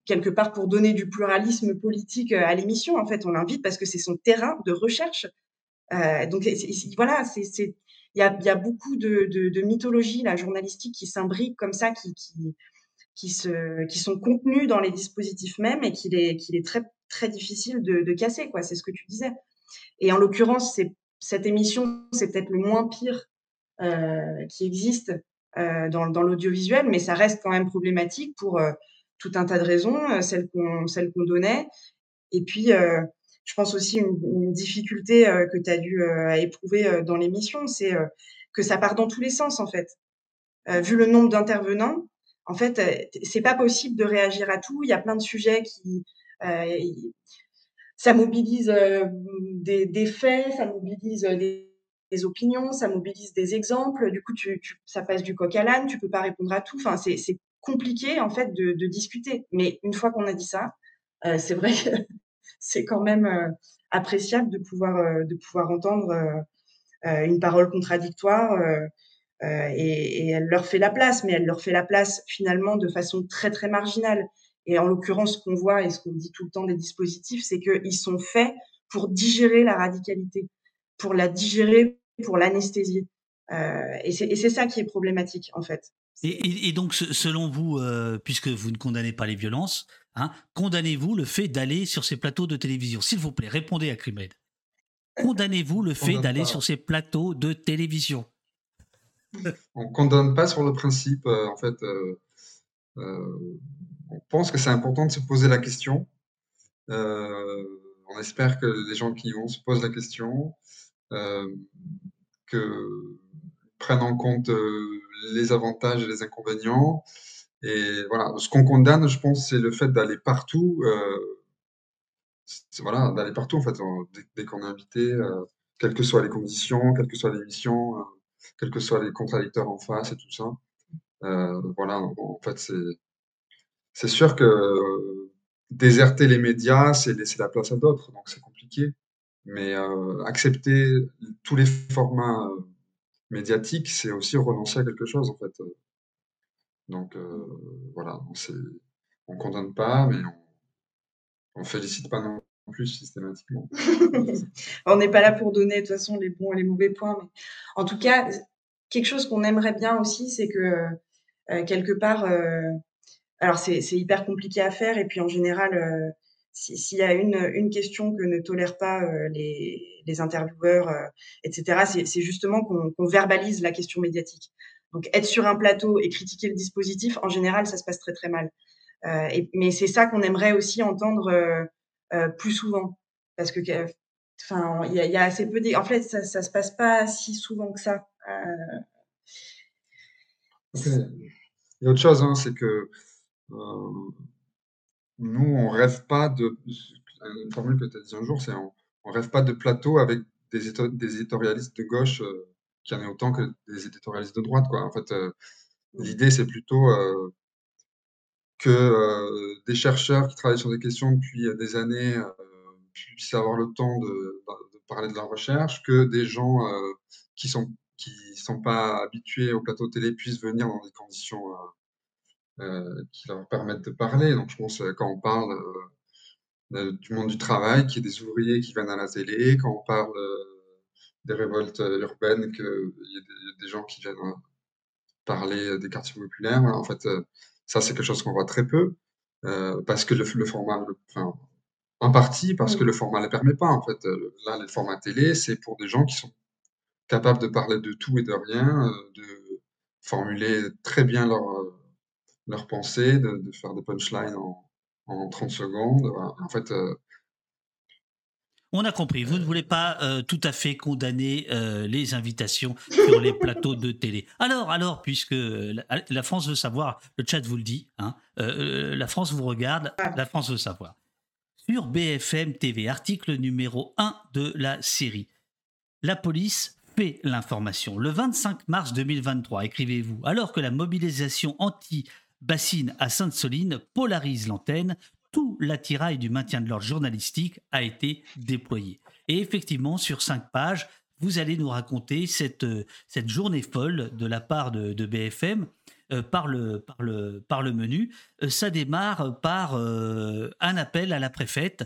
quelque part pour donner du pluralisme politique à l'émission. En fait, on l'invite parce que c'est son terrain de recherche. donc voilà, c'est il y a, y a, beaucoup de, de, de mythologie la journalistique qui s'imbrique comme ça, qui, qui, qui, se, qui sont contenues dans les dispositifs mêmes et qu'il est, qu'il est très, très difficile de, de casser. quoi. C'est ce que tu disais. Et en l'occurrence, cette émission, c'est peut-être le moins pire euh, qui existe euh, dans, l'audiovisuel, mais ça reste quand même problématique pour euh, tout un tas de raisons, celles qu'on celles qu'on donnait. Et puis, je pense aussi une, difficulté que tu as dû éprouver dans l'émission, c'est que ça part dans tous les sens en fait. vu le nombre d'intervenants, en fait, c'est pas possible de réagir à tout. Il y a plein de sujets qui ça mobilise des, des, faits, ça mobilise des, des, opinions, ça mobilise des exemples. Du coup, tu, tu, ça passe du coq à l'âne. Tu peux pas répondre à tout. Enfin, c'est compliqué en fait de, de, discuter. Mais une fois qu'on a dit ça, euh, c'est vrai que c'est quand même euh, appréciable de pouvoir euh, de pouvoir entendre une parole contradictoire. Et, et, elle leur fait la place, mais elle leur fait la place finalement de façon très très marginale. Et en l'occurrence, ce qu'on voit et ce qu'on dit tout le temps des dispositifs, c'est qu'ils sont faits pour digérer la radicalité, pour la digérer, pour l'anesthésier. Euh, et c'est ça qui est problématique, en fait. Et, et, donc, selon vous, euh, puisque vous ne condamnez pas les violences, hein, condamnez-vous le fait d'aller sur ces plateaux de télévision? S'il vous plaît, répondez à Crimed. Condamnez-vous le fait d'aller sur ces plateaux de télévision? On condamne pas sur le principe, euh, en fait. On pense que c'est important de se poser la question. Euh, on espère que les gens qui vont se posent la question, euh, que prennent en compte euh, les avantages et les inconvénients. Et voilà, ce qu'on condamne, je pense, c'est le fait d'aller partout. Euh, voilà, d'aller partout en fait, dès, qu'on est invité, quelles que soient les conditions, quelles que soient les missions, quels que soient les contradicteurs en face et tout ça. Voilà, en fait, c'est c'est sûr que déserter les médias, c'est laisser la place à d'autres, donc c'est compliqué. Mais accepter tous les formats médiatiques, c'est aussi renoncer à quelque chose, en fait. Donc voilà, on ne condamne pas, mais on ne félicite pas non plus systématiquement. on n'est pas là pour donner de toute façon les bons et les mauvais points, mais en tout cas, quelque chose qu'on aimerait bien aussi, c'est que quelque part, alors c'est hyper compliqué à faire et puis en général, euh, s'il y a une, une question que ne tolèrent pas euh, les, les intervieweurs, euh, etc., c'est justement qu'on verbalise la question médiatique. Donc être sur un plateau et critiquer le dispositif, en général, ça se passe très très mal. Et, mais c'est ça qu'on aimerait aussi entendre plus souvent, parce que enfin il y a, y a, assez peu en fait ça, ça se passe pas si souvent que ça. Il y a autre chose, hein, c'est que euh, nous, on rêve pas de. Une formule que tu as dit un jour, c'est on, on rêve pas de plateau avec des, des éditorialistes de gauche euh, qui en ait autant que des éditorialistes de droite. Quoi. En fait, euh, l'idée, c'est plutôt que des chercheurs qui travaillent sur des questions depuis des années puissent avoir le temps de, de, parler de leur recherche, que des gens qui sont qui sont pas habitués au plateau télé puissent venir dans des conditions euh, qui leur permettent de parler. Donc, je pense, euh, quand on parle euh, du monde du travail, qu'il y ait des ouvriers qui viennent à la télé, quand on parle des révoltes urbaines, qu'il y ait des, gens qui viennent parler des quartiers populaires. en fait, ça, c'est quelque chose qu'on voit très peu, parce que le, format, enfin, en partie parce que le format ne le permet pas. En fait, là, les formats télé, c'est pour des gens qui sont capables de parler de tout et de rien, de formuler très bien leur, leur pensée, de, faire des punchlines en, 30 secondes. En fait. Euh, on a compris. Vous ne voulez pas euh, tout à fait condamner euh, les invitations sur les plateaux de télé. Alors, alors, puisque la, France veut savoir, le chat vous le dit, hein, la France vous regarde, la France veut savoir. Sur BFM TV, article numéro 1 de la série. La police fait l'information. Le 25 mars 2023, écrivez-vous, alors que la mobilisation anti Bassine à Sainte-Soline polarise l'antenne. Tout l'attirail du maintien de l'ordre journalistique a été déployé. Et effectivement, sur cinq pages, vous allez nous raconter cette, euh, cette journée folle de la part de, BFM euh, par, le, menu. Euh, ça démarre par un appel à la préfète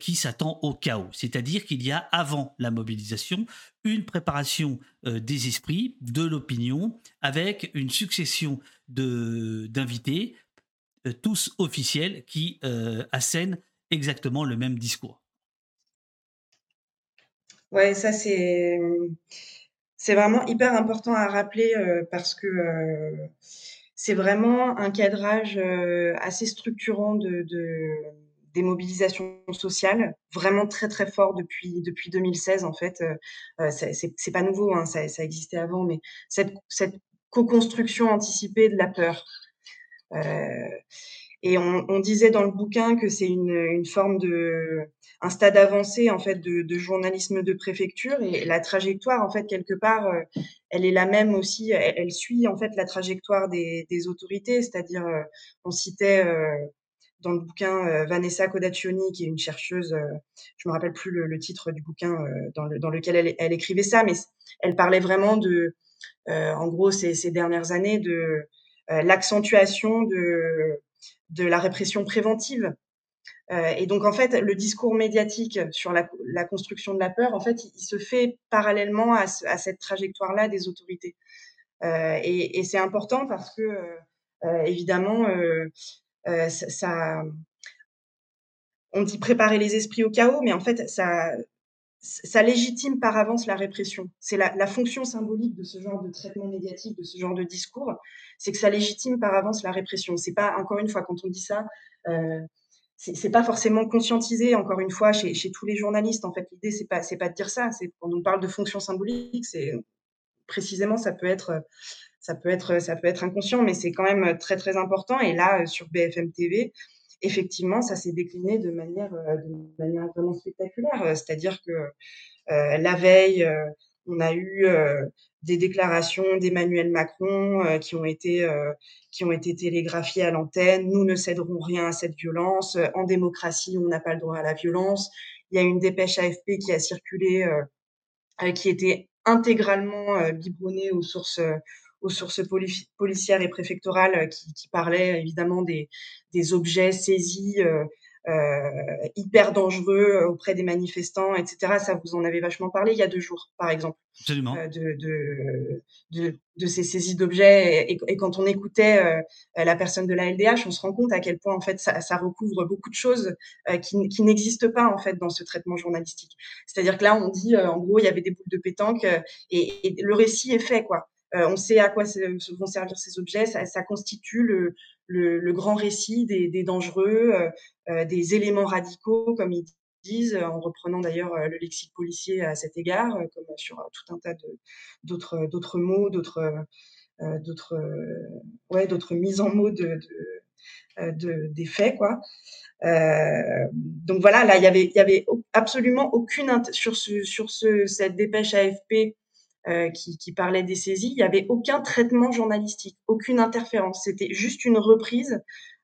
qui s'attend au chaos. C'est-à-dire qu'il y a, avant la mobilisation, une préparation euh, des esprits, de l'opinion, avec une succession d'invités, euh, tous officiels, qui assènent exactement le même discours. Ouais, ça c'est c'est vraiment hyper important à rappeler parce que c'est vraiment un cadrage assez structurant de des mobilisations sociales vraiment très très fort depuis depuis 2016 en fait. Euh, c'est pas nouveau, hein, ça, ça, existait avant, mais cette, cette co-construction anticipée de la peur. et on, disait dans le bouquin que c'est une, une, forme de un stade avancé en fait de, journalisme de préfecture et la trajectoire en fait quelque part elle est la même aussi elle, suit en fait la trajectoire des autorités c'est-à-dire on citait dans le bouquin euh, Vanessa Codaccioni, qui est une chercheuse, euh, je me rappelle plus le, titre du bouquin euh, dans, le, dans, lequel elle, écrivait ça, mais elle parlait vraiment de, en gros, ces, dernières années, de l'accentuation de, la répression préventive. et donc, en fait, le discours médiatique sur la, construction de la peur, en fait, il, se fait parallèlement à, cette trajectoire-là des autorités. et c'est important parce que, évidemment, euh, on dit préparer les esprits au chaos, mais en fait, ça, légitime par avance la répression. C'est la, fonction symbolique de ce genre de traitement médiatique, de ce genre de discours, c'est que ça légitime par avance la répression. C'est pas, encore une fois, quand on dit ça, euh, c'est pas forcément conscientisé, encore une fois, chez, tous les journalistes. En fait, l'idée, c'est pas, pas de dire ça. Quand on parle de fonction symbolique, c'est précisément, ça peut être ça peut être, ça peut être inconscient, mais c'est quand même très très important. Et là, euh, sur BFM TV, effectivement, ça s'est décliné de manière, euh, de manière vraiment spectaculaire. Euh, c'est-à-dire que la veille, on a eu des déclarations d'Emmanuel Macron qui ont été qui ont été télégraphiées à l'antenne. Nous ne céderons rien à cette violence. En démocratie, on n'a pas le droit à la violence. Il y a une dépêche AFP qui a circulé, qui était intégralement biberonnée aux sources sources policières et préfectorales euh, qui, qui parlaient évidemment des, des objets saisis euh, euh, hyper dangereux auprès des manifestants, etc. Ça, vous en avez vachement parlé il y a deux jours, par exemple. Absolument. Euh, de, de, de, de, ces saisies d'objets. Et, et, quand on écoutait euh, la personne de la LDH, on se rend compte à quel point, en fait, ça, ça recouvre beaucoup de choses qui, qui n'existent pas, en fait, dans ce traitement journalistique. C'est-à-dire que là, on dit, en gros, il y avait des boules de pétanque et, et le récit est fait, quoi. Euh, on sait à quoi vont servir ces objets. Ça, constitue le, grand récit des, dangereux, euh, euh, des éléments radicaux, comme ils disent, en reprenant d'ailleurs le lexique policier à cet égard, comme sur tout un tas d'autres mots, d'autres ouais mises en mots de, de, de, des faits quoi. Donc voilà, là il y avait absolument aucune sur sur ce cette dépêche AFP euh, qui, qui, parlait des saisies, il n'y avait aucun traitement journalistique, aucune interférence. C'était juste une reprise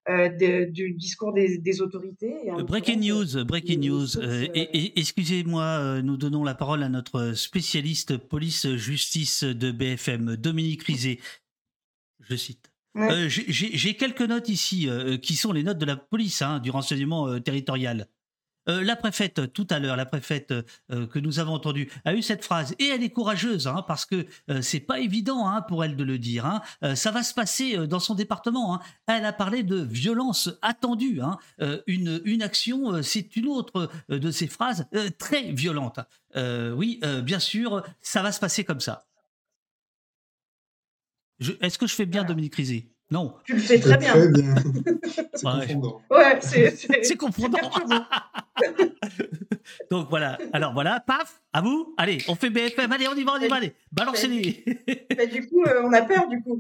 euh, de, du discours des, des autorités. Et breaking news, breaking news. Euh, excusez-moi, euh, nous donnons la parole à notre spécialiste police-justice de BFM, Dominique Rizet. Je cite. Ouais. J'ai quelques notes ici qui sont les notes de la police, hein, du renseignement territorial. Euh, la préfète, tout à l'heure, la préfète euh, que nous avons entendue, a eu cette phrase et elle est courageuse hein, parce que euh, c'est pas évident hein, pour elle de le dire. Hein. ça va se passer dans son département. Elle a parlé de violence attendue. Une, une action, c'est une autre de ces phrases très violentes. oui, bien sûr, ça va se passer comme ça. Est-ce que je fais bien, Dominique Rizet? Non. Tu le fais très bien. Très bien. c'est ouais. confondant. Ouais, c'est, c'est confondant. Donc voilà. Alors voilà, paf, à vous. Allez, on fait BFM. Allez, on y va, on y va. Allez, balancez-les. Mais du coup, euh, on a peur, du coup.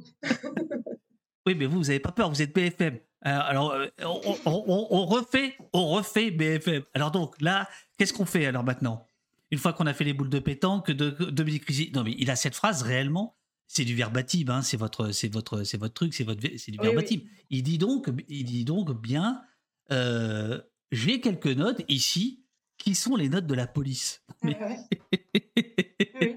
oui, mais vous, vous n'avez pas peur, vous êtes BFM. Alors, euh, on, on, on, refait, on refait BFM. Alors donc là, qu'est-ce qu'on fait alors maintenant? Une fois qu'on a fait les boules de pétanque, de Dominique Rizzi, non mais il a cette phrase réellement c'est du verbatim, hein, c'est votre, c'est votre, c'est votre truc, c'est votre, c'est du verbatim. Oui. Il dit donc, il dit donc bien, euh, j'ai quelques notes ici qui sont les notes de la police. Mais... oui.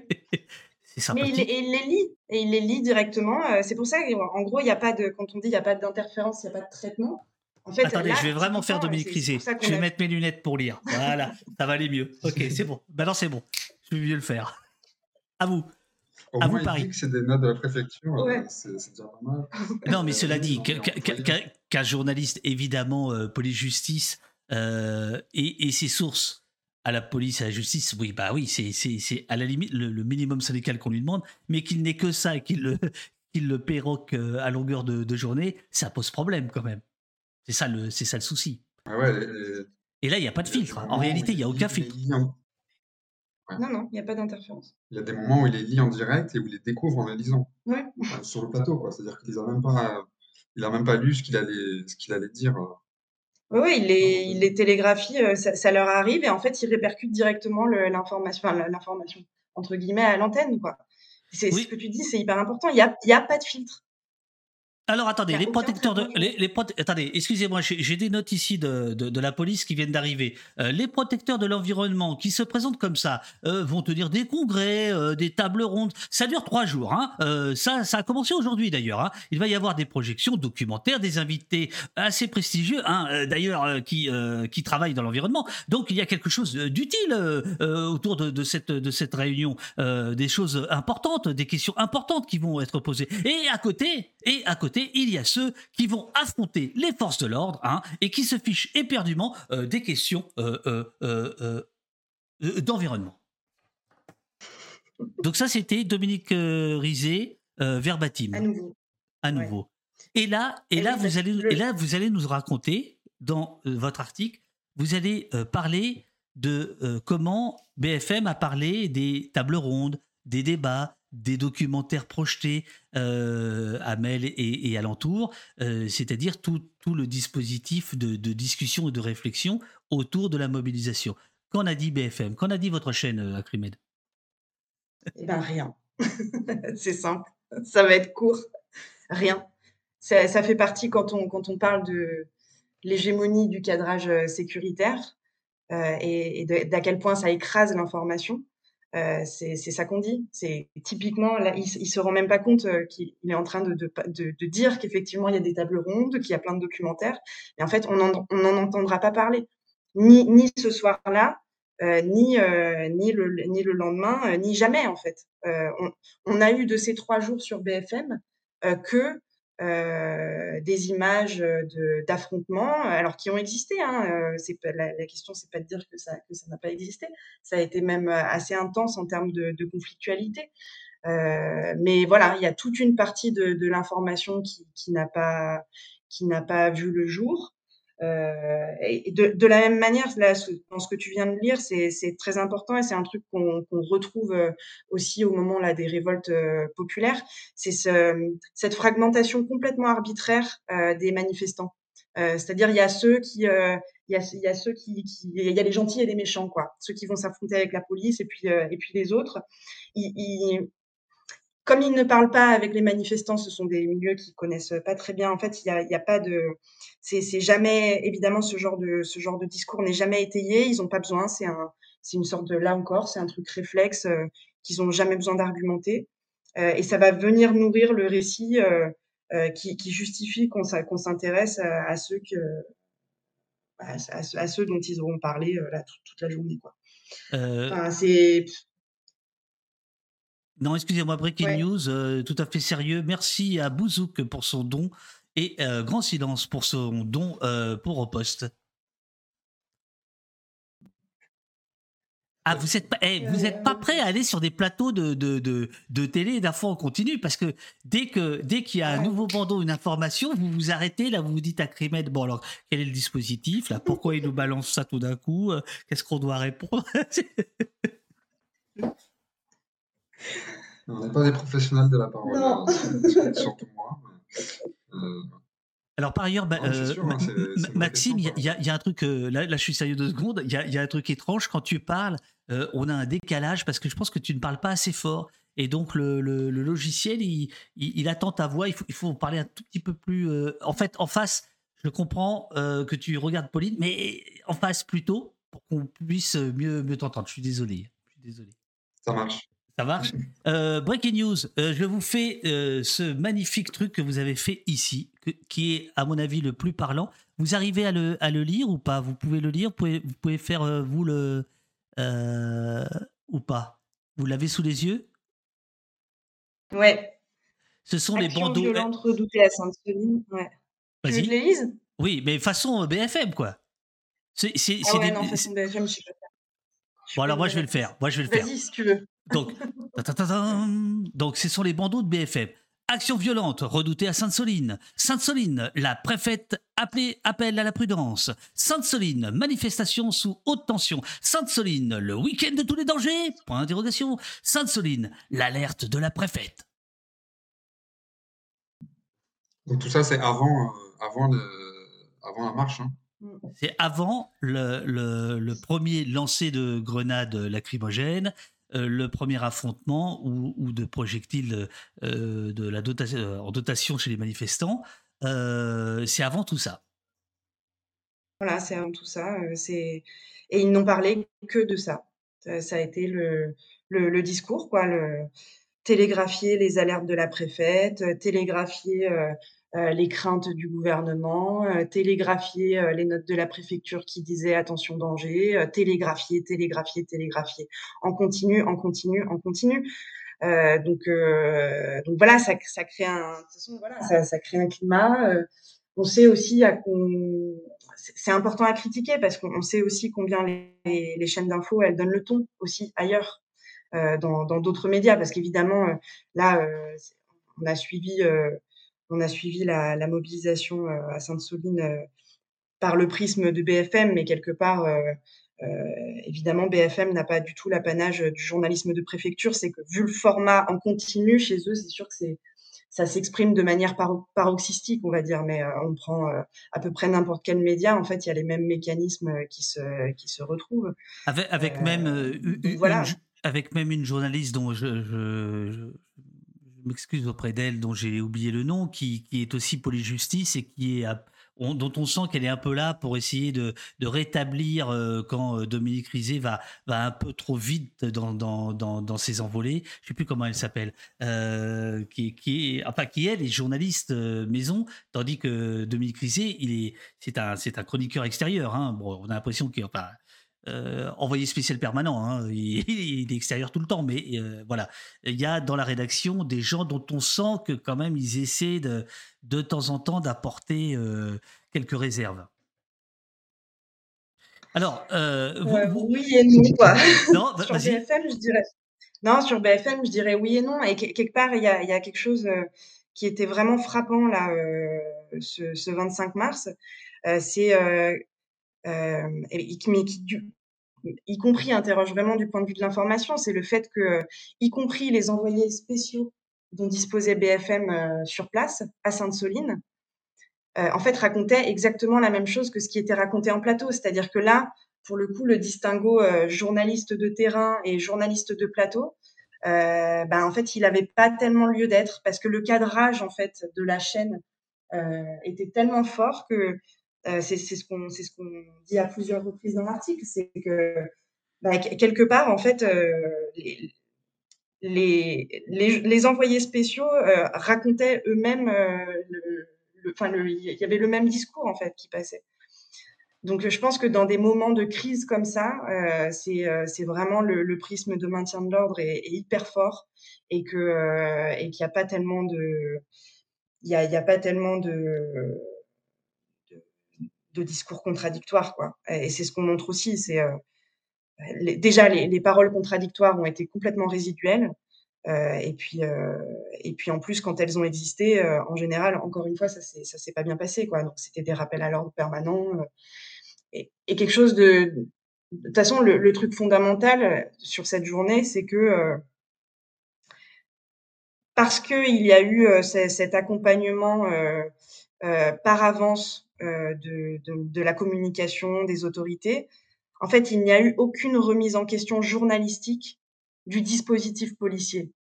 c'est. Mais il, il, les lit et il les lit directement. Euh, c'est pour ça qu'en gros, il n'y a pas de, quand on dit il n'y a pas d'interférence, il n'y a pas de traitement. En fait, Attendez, là, je vais vraiment faire Dominique Rizet. Je vais a... mettre mes lunettes pour lire. Voilà, ça va aller mieux. Ok, c'est bon. Maintenant, c'est bon. Je vais mieux le faire. À vous. Au à moins, vous, Paris. Il dit que c'est des notes de la préfecture. Ouais. C'est déjà pas mal. Non, mais cela dit, qu'un journaliste, évidemment, euh, police-justice, euh, et, et, ses sources à la police, à la justice, oui, bah oui, c'est à la limite le, le minimum syndical qu'on lui demande, mais qu'il n'ait que ça et qu'il le, qu'il le péroque euh, à longueur de, de, journée, ça pose problème quand même. C'est ça le, c'est ça le souci. Ah ouais, les- les- Et là, il n'y a pas de filtre. En moments réalité, il n'y a aucun filtre. Non, non, il n'y a pas d'interférence. Il y a des moments où il les lit en direct et où il les découvre en les lisant Ouais. sur le plateau, quoi. C'est-à-dire qu'il a même pas, il a même pas lu ce qu'il allait, ce qu'il allait dire. euh. Oui, ouais, il les, il les télégraphie, euh, ça, ça leur arrive et en fait, ils répercutent directement l'information, enfin, l'information, entre guillemets, à l'antenne, quoi. C'est Oui. ce que tu dis, c'est hyper important. Il n'y a, il y a pas de filtre. Alors attendez, a les protecteurs de, les, les prote- attendez, excusez-moi, j'ai des notes ici de, de, de la police qui viennent d'arriver. Euh, les protecteurs de l'environnement qui se présentent comme ça euh, vont tenir des congrès, euh, des tables rondes. Ça dure trois jours. Hein. Ça, ça a commencé aujourd'hui d'ailleurs. Hein. Il va y avoir des projections documentaires, des invités assez prestigieux, hein, d'ailleurs qui qui travaillent dans l'environnement. Donc il y a quelque chose d'utile autour de, de cette de cette réunion, des choses importantes, des questions importantes qui vont être posées. Et à côté, et à côté, il y a ceux qui vont affronter les forces de l'ordre hein, et qui se fichent éperdument euh, des questions euh, euh, d'environnement. Donc ça, c'était Dominique Rizet, verbatim À nouveau. à Ouais. nouveau. Et là, et Et là, vous allez, et là, vous allez nous raconter dans votre article, vous allez parler de comment BFM a parlé des tables rondes, des débats, des documentaires projetés euh, à Mel et, et alentour, euh, c'est-à-dire tout, tout le dispositif de, discussion et de réflexion autour de la mobilisation. Qu'en a dit BFM Qu'en a dit votre chaîne, euh, Acrimed Eh ben, rien. c'est simple. Ça va être court. Rien. Ça, fait partie quand on, quand on parle de l'hégémonie du cadrage sécuritaire et, d'à quel point ça écrase l'information. Euh, c'est ça qu'on dit. C'est typiquement là, il, il se rend même pas compte euh, qu'il il est en train de, de, dire qu'effectivement il y a des tables rondes, qu'il y a plein de documentaires. Et en fait, on n'en entendra pas parler, ni, ni ce soir-là, euh, ni, ni, le, ni le lendemain, ni jamais en fait. On, a eu de ces trois jours sur BFM que euh, des images de- d'affrontements, alors qui ont existé. Hein, euh, c'est pas, la, la question, c'est pas de dire que ça que ça n'a pas existé. Ça a été même euh, assez intense en termes de, de conflictualité. Euh, mais voilà, il y a toute une partie de, de l'information qui, qui n'a pas qui n'a pas vu le jour. Euh, de, de la même manière, là, dans ce que tu viens de lire, c'est très important et c'est un truc qu'on qu'on retrouve euh, aussi au moment là des révoltes euh, populaires. C'est ce, cette fragmentation complètement arbitraire euh, des manifestants. Euh, C'est-à-dire, il y a ceux qui, il y a, ceux qui, il y a les gentils et les méchants, quoi. Ceux qui vont s'affronter avec la police et puis, et puis les autres. Ils, ils- comme ils ne parlent pas avec les manifestants, ce sont des milieux qu'ils connaissent pas très bien. En fait, il y a, y a pas de, c'est, jamais, évidemment, ce genre de, ce genre de discours n'est jamais étayé. Ils ont pas besoin. C'est un, c'est une sorte de, là encore, c'est un truc réflexe euh, qu'ils ont jamais besoin d'argumenter. Euh, et ça va venir nourrir le récit euh, qui, qui justifie qu'on, s'intéresse à, à ceux que, à, à ceux- à ceux dont ils auront parlé là, toute, toute la journée, quoi. Enfin, c'est, Non, excusez-moi, Breaking Ouais. News, euh, tout à fait sérieux. Merci à Bouzouk pour son don et euh, Grand Silence pour son don euh, pour au poste. Ah, vous êtes pas, eh, vous êtes pas prêt à aller sur des plateaux de, de, de, de télé d'infos en continu parce que dès que dès qu'il y a un nouveau bandeau, une information, vous vous arrêtez là, vous vous dites à Crimed, bon alors quel est le dispositif là, pourquoi il nous balance ça tout d'un coup, qu'est-ce qu'on doit répondre? On n'est pas des professionnels de la parole, Non. hein, c'est- surtout moi. mais, euh, Alors par ailleurs, bah, euh, sûr, hein, Maxime, il y, a- y un truc, euh, là, là je suis sérieux deux secondes, il y a, il y a un truc étrange quand tu parles, euh, on a un décalage parce que je pense que tu ne parles pas assez fort. Et donc le, le- le logiciel, il, il- il attend ta voix, il faut, il faut parler un tout petit peu plus... euh, en fait, en face, je comprends euh, que tu regardes Pauline, mais en face plutôt, pour qu'on puisse mieux, mieux t'entendre. Je suis désolé. Je suis désolé. ça marche. Ça marche Euh, Breaking news, euh, je vous fais euh, ce magnifique truc que vous avez fait ici, que- qui est à mon avis le plus parlant. Vous arrivez à le, à le lire ou pas? Vous pouvez le lire? Vous pouvez, vous pouvez faire vous le... ou pas? Vous l'avez sous les yeux? Ouais. Ce sont les bandeaux... violente redoutée à Sainte-Soline. Ouais. Tu veux que je Vas-y. les lise? Oui, mais façon BFM, quoi. C'est c'est- Ah ouais, des- non, façon BFM, je sais pas Bon, alors moi, je vais le faire. Moi, je vais le faire. Vas-y, si tu veux. Donc, donc, ce sont les bandeaux de BFM. Action violente redoutée à Sainte-Soline. Sainte-Soline, la préfète appelée appelle à la prudence. Sainte-Soline, manifestation sous haute tension. Sainte-Soline, le week-end de tous les dangers Point d'interrogation. Sainte-Soline, l'alerte de la préfète. Donc tout ça, c'est avant, euh, avant la marche. Hein. C'est avant le, le, premier lancer de grenades lacrymogènes, euh, le premier affrontement ou, de projectiles euh, de la dotation, en dotation chez les manifestants. c'est avant tout ça. Voilà, c'est avant tout ça. C'est et ils n'ont parlé que de ça. Ça, a été le, le, le, discours, quoi. Le, télégraphier les alertes de la préfète, télégraphier euh, les craintes du gouvernement, euh, télégraphier euh, les notes de la préfecture qui disaient attention danger, télégraphier, télégraphier, télégraphier, en continu, en continu, en continu. donc, donc voilà, ça, ça crée un, de toute façon, voilà, ça, ça crée un climat. on sait aussi à c'est important à critiquer parce qu'on sait aussi combien les, les chaînes d'infos elles donnent le ton aussi ailleurs dans d'autres médias parce qu'évidemment là on a suivi on a suivi la, mobilisation euh, à Sainte-Soline euh, par le prisme de BFM, mais quelque part, euh, évidemment, BFM n'a pas du tout l'apanage du journalisme de préfecture. C'est que vu le format en continu chez eux, c'est sûr que c'est ça s'exprime de manière paroxystique, on va dire, mais on prend à peu près n'importe quel média, en fait, il y a les mêmes mécanismes qui se, qui se retrouvent. Avec, même, une, voilà. avec même une journaliste dont je, m'excuse auprès d'elle, dont j'ai oublié le nom, qui, qui est aussi justice et qui est dont on sent qu'elle est un peu là pour essayer de, de rétablir euh, quand euh, Dominique Rizet va, va un peu trop vite dans, dans, dans, ses envolées. Je ne sais plus comment elle s'appelle, euh, qui, qui, est, enfin, qui elle est journaliste maison, tandis que Dominique Rizet, il est, c'est un, c'est un chroniqueur extérieur. Hein. Bon, on a l'impression qu'il, enfin, euh, envoyé spécial permanent. Hein. Il, est extérieur tout le temps, mais euh, voilà. Il y a dans la rédaction des gens dont on sent que quand même ils essaient de, de temps en temps d'apporter euh, quelques réserves. Alors, oui et non. sur BFM, je dirais. Non, sur BFM, je dirais oui et non. Et quelque part, il y a, il y a quelque chose qui était vraiment frappant là, ce, ce, 25 mars. c'est et, mais qui, y compris interroge vraiment du point de vue de l'information, c'est le fait que, y compris les envoyés spéciaux dont disposait BFM euh, sur place, à Sainte-Soline, euh, en fait, racontaient exactement la même chose que ce qui était raconté en plateau. C'est-à-dire que là, pour le coup, le distinguo euh, journaliste de terrain et journaliste de plateau, ben, en fait, il n'avait pas tellement lieu d'être parce que le cadrage, en fait, de la chaîne était tellement fort que c'est ce qu'on ce qu'on dit à plusieurs reprises dans l'article, c'est que bah, quelque part, en fait, euh, les, les, les, envoyés spéciaux euh, racontaient eux-mêmes, il y avait le même discours en fait qui passait. Donc, je pense que dans des moments de crise comme ça, euh, c'est vraiment le, prisme de maintien de l'ordre est, hyper fort et que et qu'il n'y a pas tellement de il y a, a pas tellement de de discours contradictoires. Quoi. Et c'est ce qu'on montre aussi. C'est euh, déjà les, paroles contradictoires ont été complètement résiduelles. Euh, et puis euh, et puis en plus quand elles ont existé, en général, encore une fois, ça s'est ça s'est pas bien passé. Quoi. Donc c'était des rappels à l'ordre permanents et, quelque chose de de toute façon, le, truc fondamental sur cette journée, c'est que parce qu'il y a eu cet accompagnement par avance euh, de, de, la communication des autorités. En fait, il n'y a eu aucune remise en question journalistique du dispositif policier.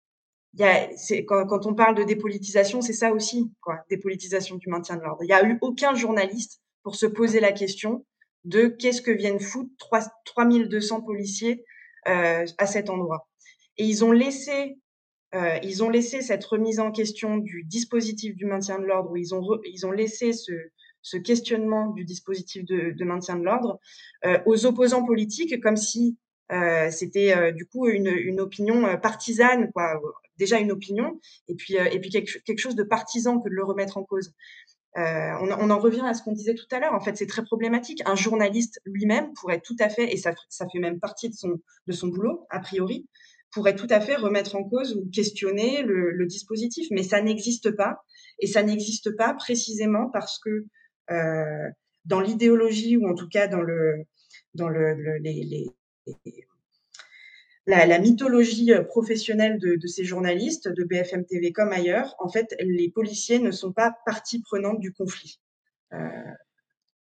Il y a, quand, quand, on parle de dépolitisation, c'est ça aussi, quoi, dépolitisation du maintien de l'ordre. Il n'y a eu aucun journaliste pour se poser la question de qu'est-ce que viennent foutre 3, 3200 policiers euh, à cet endroit. Et ils ont laissé euh, ils ont laissé cette remise en question du dispositif du maintien de l'ordre, où ils ont, ils ont laissé ce, questionnement du dispositif de, maintien de l'ordre euh, aux opposants politiques, comme si euh, c'était du coup une, opinion partisane, quoi. Déjà une opinion, et puis et puis quelque, chose de partisan que de le remettre en cause. On, en revient à ce qu'on disait tout à l'heure. En fait, c'est très problématique. Un journaliste lui-même pourrait tout à fait, et ça, ça fait même partie de son de son boulot a priori, pourrait tout à fait remettre en cause ou questionner le, dispositif, mais ça n'existe pas. Et ça n'existe pas précisément parce que euh, dans l'idéologie ou en tout cas dans le dans le, les, la, mythologie professionnelle de, de, ces journalistes, de BFM TV comme ailleurs, en fait, les policiers ne sont pas partie prenante du conflit. Euh,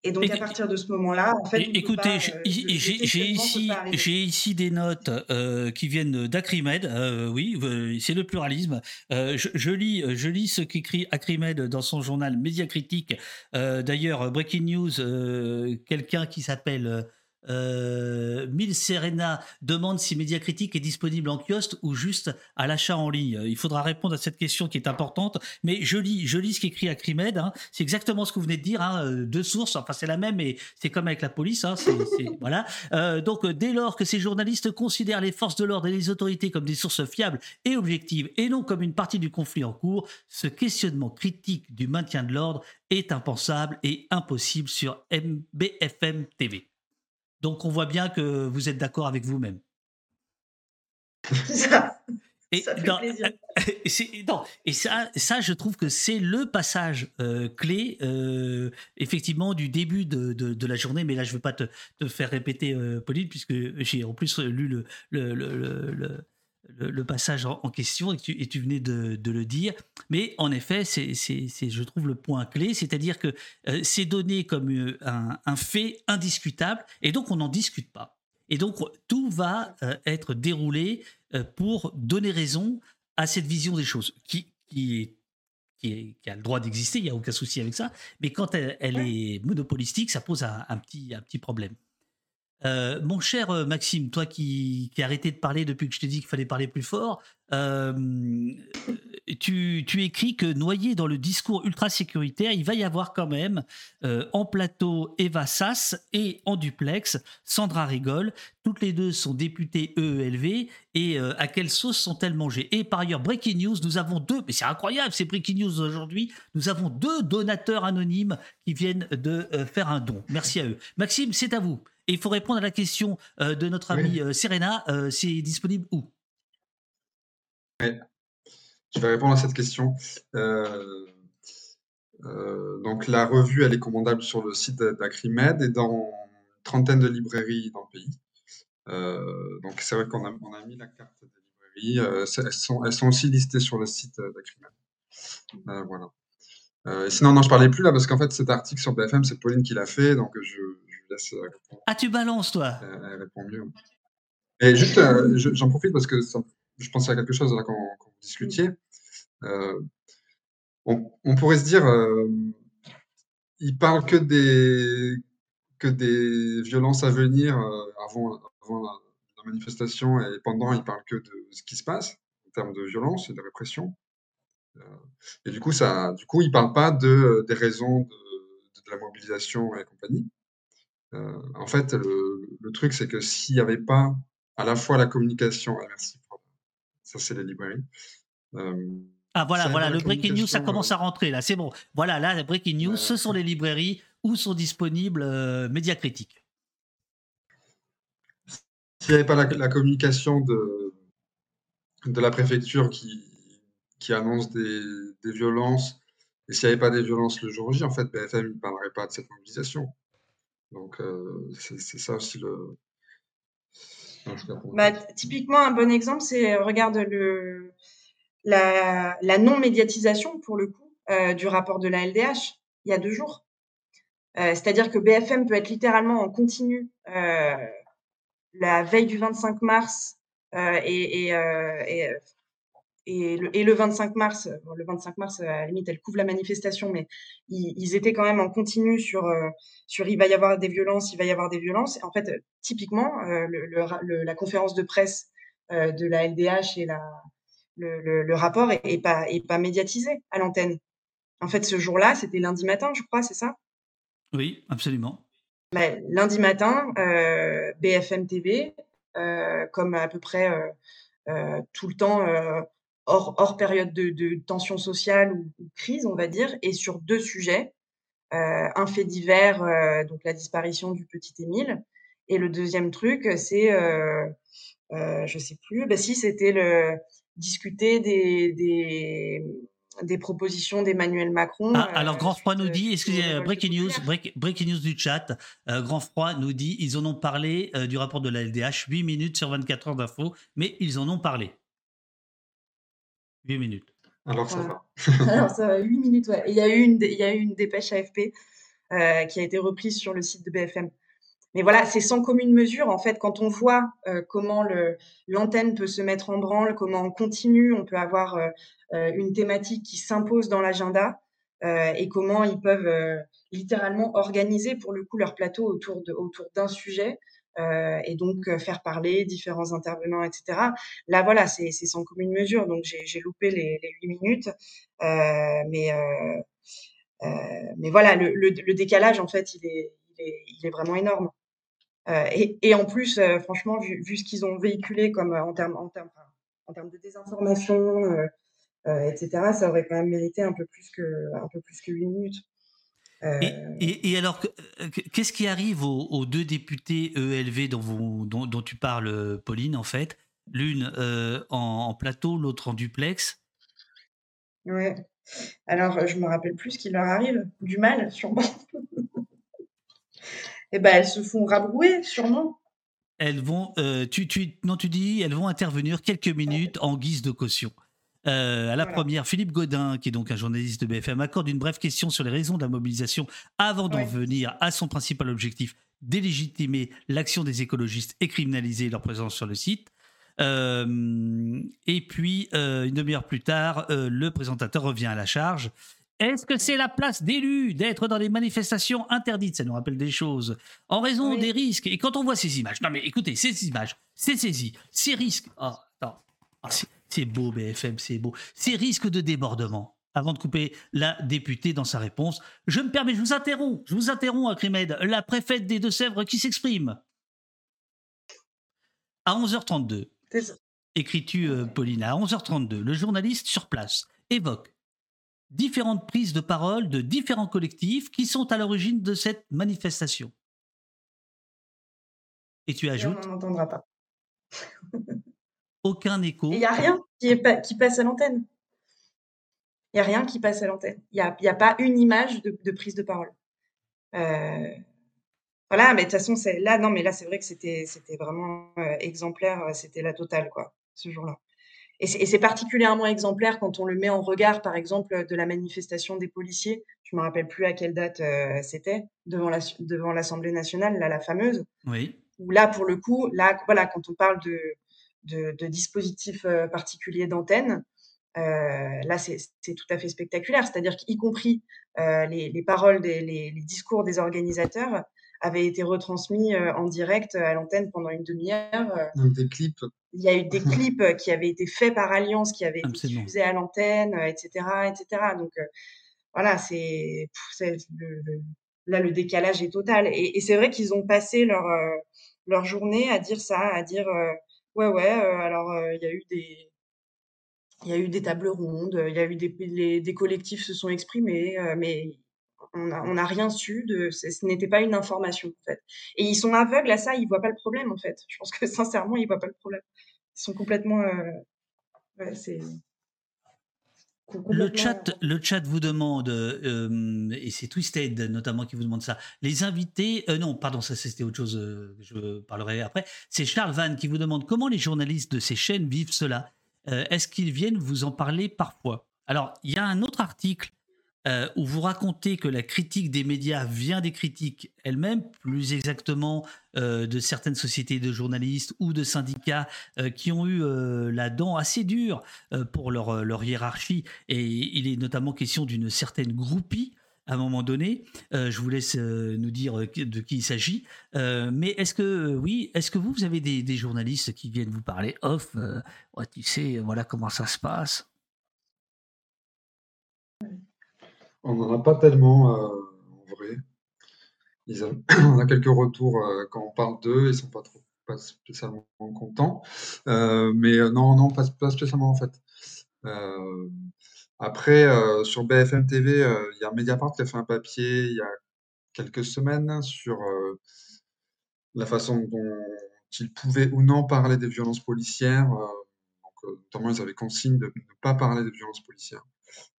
et donc, à partir de ce moment-là, en fait. Écoutez, euh, j'ai ici, ici des notes euh, qui viennent d'Acrimed. Euh, oui, c'est le pluralisme. Je, lis, je lis ce qu'écrit Acrimed dans son journal Médiacritique. D'ailleurs, Breaking News, quelqu'un qui s'appelle. Euh, Mille Serena demande si Médiacritique est disponible en kiosque ou juste à l'achat en ligne. Il faudra répondre à cette question qui est importante. Mais je lis, je lis ce qu'écrit Acrimed. Hein. C'est exactement ce que vous venez de dire. Hein. Euh, deux sources. Enfin, c'est la même, mais c'est comme avec la police. Hein. voilà. Euh, donc, dès lors que ces journalistes considèrent les forces de l'ordre et les autorités comme des sources fiables et objectives et non comme une partie du conflit en cours, ce questionnement critique du maintien de l'ordre est impensable et impossible sur BFM TV. Donc on voit bien que vous êtes d'accord avec vous-même. ça. Et, ça et ça, ça, je trouve que c'est le passage euh, clé, euh, effectivement, du début de, la journée. Mais là, je ne veux pas te, faire répéter, euh, Pauline, puisque j'ai en plus lu le, le le, passage en, question et tu, venais de, le dire. Mais en effet, c'est, je trouve, le point clé, c'est-à-dire que euh, c'est donné comme euh, un, fait indiscutable et donc on n'en discute pas. Et donc tout va euh, être déroulé pour donner raison à cette vision des choses qui, qui qui, a le droit d'exister, il n'y a aucun souci avec ça, mais quand elle, est monopolistique, ça pose un, petit, un petit problème. Euh, mon cher euh, Maxime, toi qui, as arrêté de parler depuis que je t'ai dit qu'il fallait parler plus fort, euh, tu, écris que noyé dans le discours ultra sécuritaire, il va y avoir quand même en plateau Eva Sass et en duplex Sandra Rigol. Toutes les deux sont députées EELV et à quelle sauce sont-elles mangées? Et par ailleurs, Breaking News, nous avons deux, mais c'est incroyable, c'est Breaking News aujourd'hui, nous avons deux donateurs anonymes qui viennent de faire un don. Merci à eux. Maxime, c'est à vous. Et il faut répondre à la question euh, de notre amie euh, Serena, euh, c'est disponible où? Je vais répondre à cette question. donc la revue, elle est commandable sur le site d'Acrimed et dans une trentaine de librairies dans le pays. donc c'est vrai qu'on a, mis la carte des librairies. elles, sont, elles, sont, aussi listées sur le site d'Acrimed. voilà. sinon, non, je parlais plus là parce qu'en fait, cet article sur BFM, c'est Pauline qui l'a fait, donc je, ah, tu balances, toi? Elle, répond mieux. Et juste, euh, j'en profite parce que je pensais à quelque chose là quand, vous discutiez. Euh, on, pourrait se dire, euh, il parle que des, que des violences à venir avant, la, manifestation et pendant, il parle que de ce qui se passe en termes de violence et de répression. et du coup, ça, du coup, il parle pas de, des raisons de, de la mobilisation et compagnie. Euh, en fait, le, truc, c'est que s'il n'y avait pas à la fois la communication, ah, merci, ça c'est les librairies. Euh, ah voilà, voilà, le breaking news, ça commence à rentrer là, c'est bon. Voilà, là, le breaking news, ce sont les librairies où sont disponibles euh, médias critiques. S'il n'y avait pas la, communication de, de la préfecture qui, qui annonce des, des violences, et s'il n'y avait pas des violences le jour J, en fait, BFM ne parlerait pas de cette mobilisation. Donc, euh, c'est ça aussi le. Bah, typiquement, un bon exemple, c'est euh, regarde le la, la non-médiatisation pour le coup euh, du rapport de la LDH il y a deux jours. C'est-à-dire que BFM peut être littéralement en continu la veille du 25 mars et, et le, et le 25 mars, le 25 mars, à la limite, elle couvre la manifestation, mais ils, étaient quand même en continu sur, euh, sur il va y avoir des violences, il va y avoir des violences. En fait, typiquement, euh, le, la conférence de presse euh, de la LDH et la, le, le, rapport est, pas, est pas médiatisé à l'antenne. En fait, ce jour-là, c'était lundi matin, je crois, c'est ça? Oui, absolument. Bah, lundi matin, BFM TV, comme à peu près tout le temps hors, période de, tension sociale ou, crise, on va dire, et sur deux sujets. Euh, un fait divers, euh, donc la disparition du petit Émile, Et le deuxième truc, c'est, euh, euh, je sais plus, bah si, c'était le discuter des, des, des propositions d'Emmanuel Macron. Ah, alors, Grand Froid nous dit, excusez, breaking news, break- breaking news du chat, Grand Froid nous dit, ils en ont parlé du rapport de la LDH, 8 minutes sur 24 heures d'infos, mais ils en ont parlé. 8 minutes. Alors ça va. Alors ça va, 8 minutes, ouais. Il y a eu une, il y a eu une dépêche AFP euh, qui a été reprise sur le site de BFM. Mais voilà, c'est sans commune mesure. En fait, quand on voit euh, comment l'antenne peut se mettre en branle, comment on continue, on peut avoir euh, une thématique qui s'impose dans l'agenda euh, et comment ils peuvent euh, littéralement organiser pour le coup leur plateau autour, de, autour d'un sujet euh, et donc euh, faire parler différents intervenants, etc. Là, voilà, c'est, sans commune mesure. Donc, j'ai, loupé les, les 8 minutes. Euh, mais, mais voilà, le, décalage, en fait, il est, il est, vraiment énorme. Et, en plus, franchement, vu, ce qu'ils ont véhiculé comme en termes en termes en termes de désinformation, etc., ça aurait quand même mérité un peu plus que un peu plus que 8 minutes. Euh, Et, et- et alors, euh, que- qu'est-ce qui arrive aux, aux deux députés ELV dont, vous- dont, dont tu parles, Pauline, en fait? L'une euh, en, en plateau, l'autre en duplex. ouais. Alors, je me rappelle plus ce qui leur arrive. Du mal, sûrement. Et ben, elles se font rabrouer, sûrement. Elles vont, euh, tu, tu, non, tu dis, elles vont intervenir quelques minutes en guise de caution. Euh, à la Voilà. première, Philippe Godin, qui est donc un journaliste de BFM, accorde une brève question sur les raisons de la mobilisation avant d'en Ouais. venir à son principal objectif, délégitimer l'action des écologistes et criminaliser leur présence sur le site. Euh, et puis, euh, une demi-heure plus tard, euh, le présentateur revient à la charge. Est-ce que c'est la place d'élus d'être dans des manifestations interdites? Ça nous rappelle des choses. En raison Oui. des risques. Et quand on voit ces images, non mais écoutez, ces images, ces saisies, ces risques. Oh, attends. Ah, c'est- beau, BFM, c'est beau. Ces risques de débordement. Avant de couper la députée dans sa réponse, je me permets, je vous interromps, je vous interromps, Acrimed, la préfète des Deux-Sèvres qui s'exprime. À 11h32, C'est ça. écris-tu, euh, Pauline, à 11h32, le journaliste sur place évoque différentes prises de parole de différents collectifs qui sont à l'origine de cette manifestation. Et tu Et on ajoutes n'en entendra pas. aucun écho. Il n'y a rien qui, est pas, qui passe à l'antenne. Il n'y a rien qui passe à l'antenne. Il n'y a, y a pas une image de, de prise de parole. Euh, voilà, mais de toute façon, là, non, mais là, c'est vrai que c'était, vraiment euh, exemplaire. euh, C'était la totale, quoi, ce jour-là. Et c'est, particulièrement exemplaire quand on le met en regard, par exemple, de la manifestation des policiers. Je me rappelle plus à quelle date euh, c'était devant la, devant l'Assemblée nationale, là, la fameuse Oui. où là, pour le coup, là, voilà, quand on parle de, de, de dispositifs euh, particuliers d'antenne, euh, là, c'est c'est tout à fait spectaculaire. C'est-à-dire qu'y compris euh, les, les paroles, des, les, les discours des organisateurs avaient été retransmis euh, en direct à l'antenne pendant une demi-heure. Euh, Donc des clips. Il y a eu des clips euh, qui avaient été faits par Alliance, qui avaient été diffusés à l'antenne, euh, etc., etc. Donc euh, voilà, c'est pff, c'est le, le- là le décalage est total. Et, et c'est vrai qu'ils ont passé leur euh, leur journée à dire ça, à dire euh, ouais ouais. euh, alors euh, il y a eu des il y a eu des tables rondes, il y a eu des les, des collectifs se sont exprimés, euh, mais on n'a on a rien su de ce n'était pas une information en fait. Et ils sont aveugles à ça, ils voient pas le problème en fait. Je pense que sincèrement ils voient pas le problème. Ils sont complètement euh, ouais, c'est Le chat, le chat vous demande, euh, et c'est Twisted notamment qui vous demande ça, les invités, euh, non, pardon, ça c'était autre chose, euh, je parlerai après, c'est Charles Van qui vous demande comment les journalistes de ces chaînes vivent cela. Euh, Est-ce qu'ils viennent vous en parler parfois? Alors, il y a un autre article euh, où vous racontez que la critique des médias vient des critiques elles-mêmes, plus exactement euh, de certaines sociétés de journalistes ou de syndicats euh, qui ont eu la dent assez dure pour leur, leur hiérarchie. Et il est notamment question d'une certaine groupie à un moment donné. Je vous laisse nous dire de qui il s'agit. Mais est-ce que, oui, est-ce que vous, vous avez des, journalistes qui viennent vous parler off ouais, Tu sais, voilà comment ça se passe? On n'en a pas tellement euh, en vrai. On a quelques retours euh, quand on parle d'eux, ils sont pas trop pas spécialement contents. Euh, mais non, non, pas, spécialement en fait. Après, sur BFM TV, il y a Mediapart qui a fait un papier il y a quelques semaines sur la façon dont ils pouvaient ou non parler des violences policières. donc, notamment, ils avaient consigne de ne pas parler des violences policières,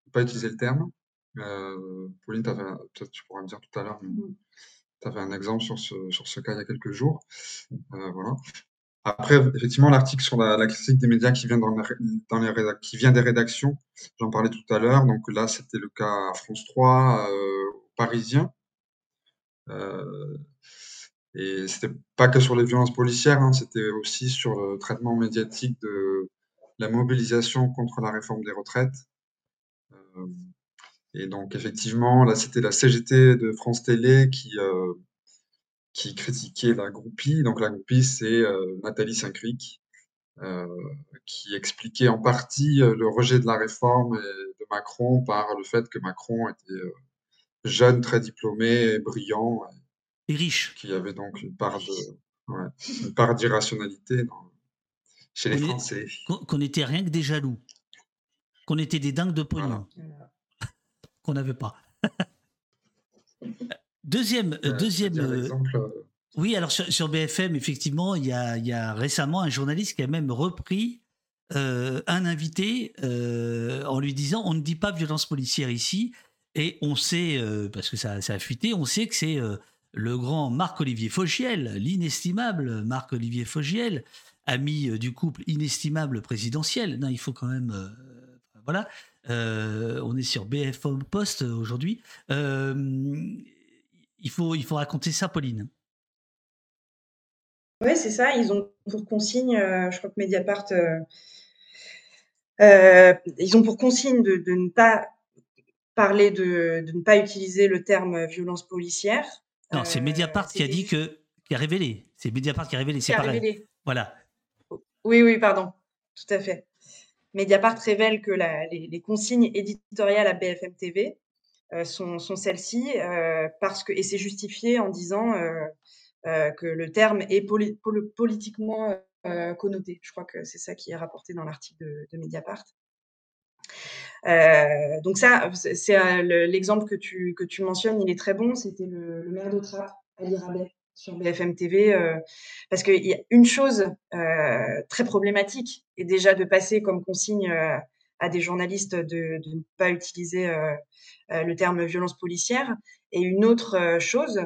ne pas utiliser le terme. Pauline, peut-être tu pourras me dire tout à l'heure, mmh. tu avais un exemple sur ce, sur ce cas il y a quelques jours. voilà. Après, effectivement, l'article sur la, critique des médias qui vient, dans, dans les qui vient des rédactions, j'en parlais tout à l'heure. Donc là, c'était le cas à France 3, euh, Parisien. Euh, et c'était pas que sur les violences policières, hein, c'était aussi sur le traitement médiatique de la mobilisation contre la réforme des retraites. Et donc, effectivement, là, c'était la CGT de France Télé qui, euh, qui critiquait la groupie. Donc la groupie, c'est euh, Nathalie Saint-Cric, euh, qui expliquait en partie le rejet de la réforme de Macron par le fait que Macron était jeune, très diplômé, brillant. Et riche. Qui avait donc une part de, part d'irrationalité chez les Français. Qu'on était rien que des jaloux. Qu'on était des dingues de pognon. Qu'on n'avait pas. Deuxième, euh, deuxième. Euh, euh, oui, alors sur, BFM, effectivement, il y, a, il y, a, récemment un journaliste qui a même repris un invité en lui disant on ne dit pas violence policière ici et on sait parce que ça, ça, a fuité, on sait que c'est le grand Marc-Olivier Fogiel, l'inestimable Marc-Olivier Fogiel, ami du couple inestimable présidentiel. Non, il faut quand même voilà. on est sur BFM Post aujourd'hui il faut, il faut raconter ça, Pauline. Oui, c'est ça. Ils ont pour consigne, euh, je crois que Mediapart, euh, euh, ils ont pour consigne de, ne pas parler de, de, ne pas utiliser le terme violence policière. Non, c'est Mediapart qui a dit que, qui a révélé. C'est Mediapart qui a révélé. C'est pareil. Révélé. Voilà. Oui, oui, pardon. Tout à fait. Mediapart révèle que les, consignes éditoriales à BFM TV euh, sont, celles-ci euh, parce que et c'est justifié en disant euh, que le terme est politiquement connoté. Je crois que c'est ça qui est rapporté dans l'article de, Mediapart. donc ça, c'est l'exemple que tu, que tu mentionnes, il est très bon. C'était le, maire de Ali Rabet, sur BFM TV, parce qu'il y a une chose très problématique, et déjà de passer comme consigne à des journalistes de, de ne pas utiliser euh, le terme violence policière. Et une autre euh, chose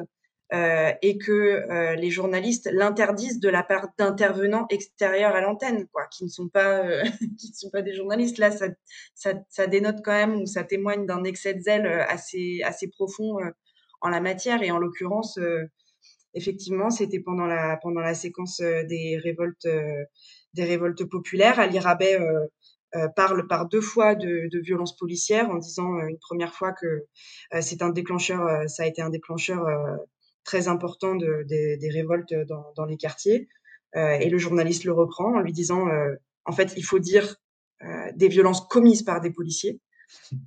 euh, est que les journalistes l'interdisent de la part d'intervenants extérieurs à l'antenne, quoi, qui ne sont pas qui ne sont pas des journalistes. Là, ça, ça, ça, dénote quand même ou ça témoigne d'un excès de zèle assez assez profond en la matière. Et en l'occurrence, effectivement, c'était pendant la pendant la séquence des révoltes des révoltes populaires. Ali Rabet euh, parle par deux fois de, violences policières en disant euh, une première fois que euh, c'est un déclencheur, ça a été un déclencheur très important de, des révoltes dans, dans, les quartiers. et le journaliste le reprend en lui disant, en fait, il faut dire des violences commises par des policiers.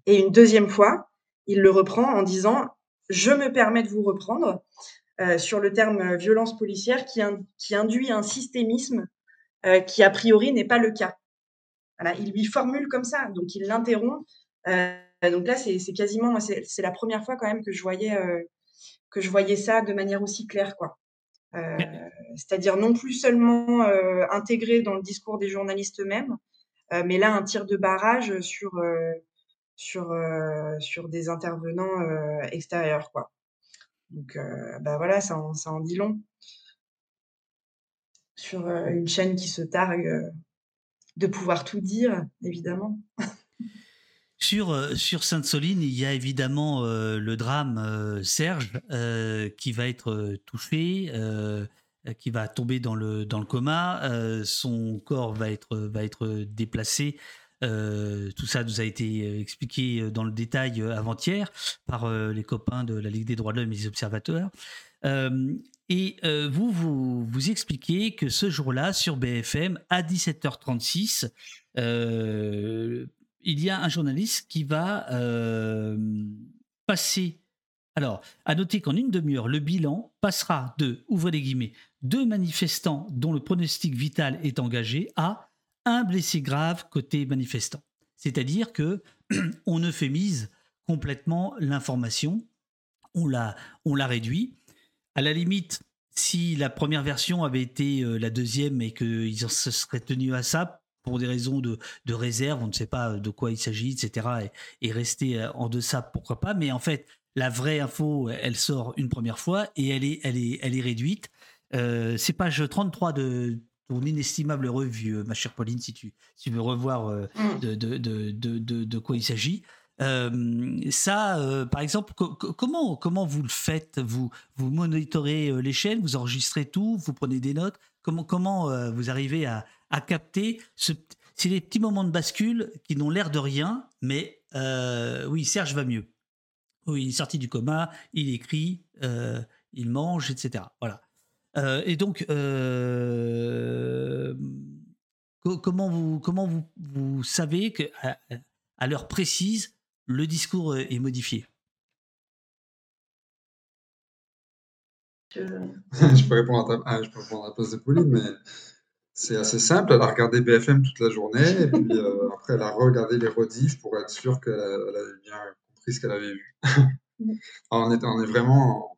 Et une deuxième fois, il le reprend en disant, je me permets de vous reprendre sur le terme violence policière qui, qui induit un systémisme qui a priori n'est pas le cas il lui formule comme ça, donc il l'interrompt. Euh, donc là, c'est quasiment, c'est la première fois quand même que je voyais euh, que je voyais ça de manière aussi claire, quoi. Euh, c'est-à-dire non plus seulement intégré dans le discours des journalistes eux-mêmes, mais là un tir de barrage sur sur sur des intervenants extérieurs, quoi. Donc, bah voilà, ça en, dit long sur une chaîne qui se targue de pouvoir tout dire, évidemment. Sur, euh, Sainte-Soline, il y a évidemment euh, le drame euh, Serge qui va être touché, qui va tomber dans le, coma. son corps va être déplacé. Tout ça nous a été expliqué dans le détail avant-hier par les copains de la Ligue des droits de l'homme et des observateurs. Et euh, vous, vous, vous expliquez que ce jour-là, sur BFM, à 17h36, euh, il y a un journaliste qui va euh, passer. Alors, à noter qu'en une demi-heure, le bilan passera de, ouvrez les guillemets, deux manifestants dont le pronostic vital est engagé à un blessé grave côté manifestant. C'est-à-dire que on euphémise complètement l'information, on la, on la réduit à la limite, si la première version avait été la deuxième et qu'ils se seraient tenus à ça pour des raisons de, réserve, on ne sait pas de quoi il s'agit, etc., et, rester en deçà, pourquoi pas. Mais en fait, la vraie info, elle sort une première fois et elle est, elle est, elle est réduite. c'est page 33 de ton inestimable revue, ma chère Pauline, si tu, tu veux revoir mm. de, de, de, de, quoi il s'agit. Euh, ça, euh, par exemple, comment, comment vous le faites? Vous, vous monitorez euh, les chaînes, vous enregistrez tout, vous prenez des notes? Comment, comment vous arrivez à, à capter ce, C'est des petits moments de bascule qui n'ont l'air de rien, mais oui, Serge va mieux. Oui, il est sorti du coma, il écrit, il mange, etc. Voilà. Et donc, comment vous, comment vous, vous savez qu'à à l'heure précise, le discours euh, est modifié? Je... peux répondre à, ta... ah, je peux répondre à la place de Pauline, mais c'est assez simple. Elle a regardé BFM toute la journée, et puis euh, après, elle a regardé les rediffs pour être sûre qu'elle avait bien compris ce qu'elle avait vu. on, est, on est vraiment.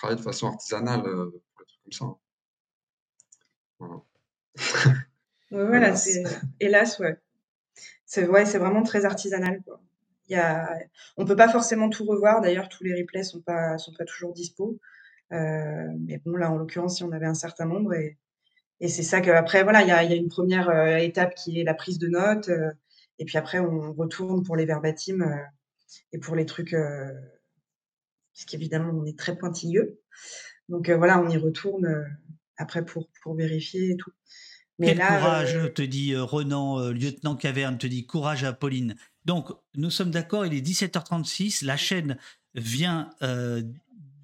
Travaille de façon artisanale euh, comme ça. Voilà. voilà, c'est hélas, ouais. C'est ouais, vraiment très artisanal. Quoi. Il y a, on peut pas forcément tout revoir. D'ailleurs, tous les replays sont pas sont pas toujours dispo. Euh, mais bon, là, en l'occurrence, si on avait un certain nombre et, et c'est ça qu'après, voilà, il y a, y a, une première euh, étape qui est la prise de notes. Euh, et puis après, on retourne pour les verbatims et pour les trucs, parce qu'évidemment, on est très pointilleux. Donc voilà, on y retourne après pour, pour vérifier et tout. Quel courage, euh, te dit euh, Renan, euh, lieutenant Caverne, te dit courage à Pauline. Donc, nous sommes d'accord, il est 17h36, la chaîne vient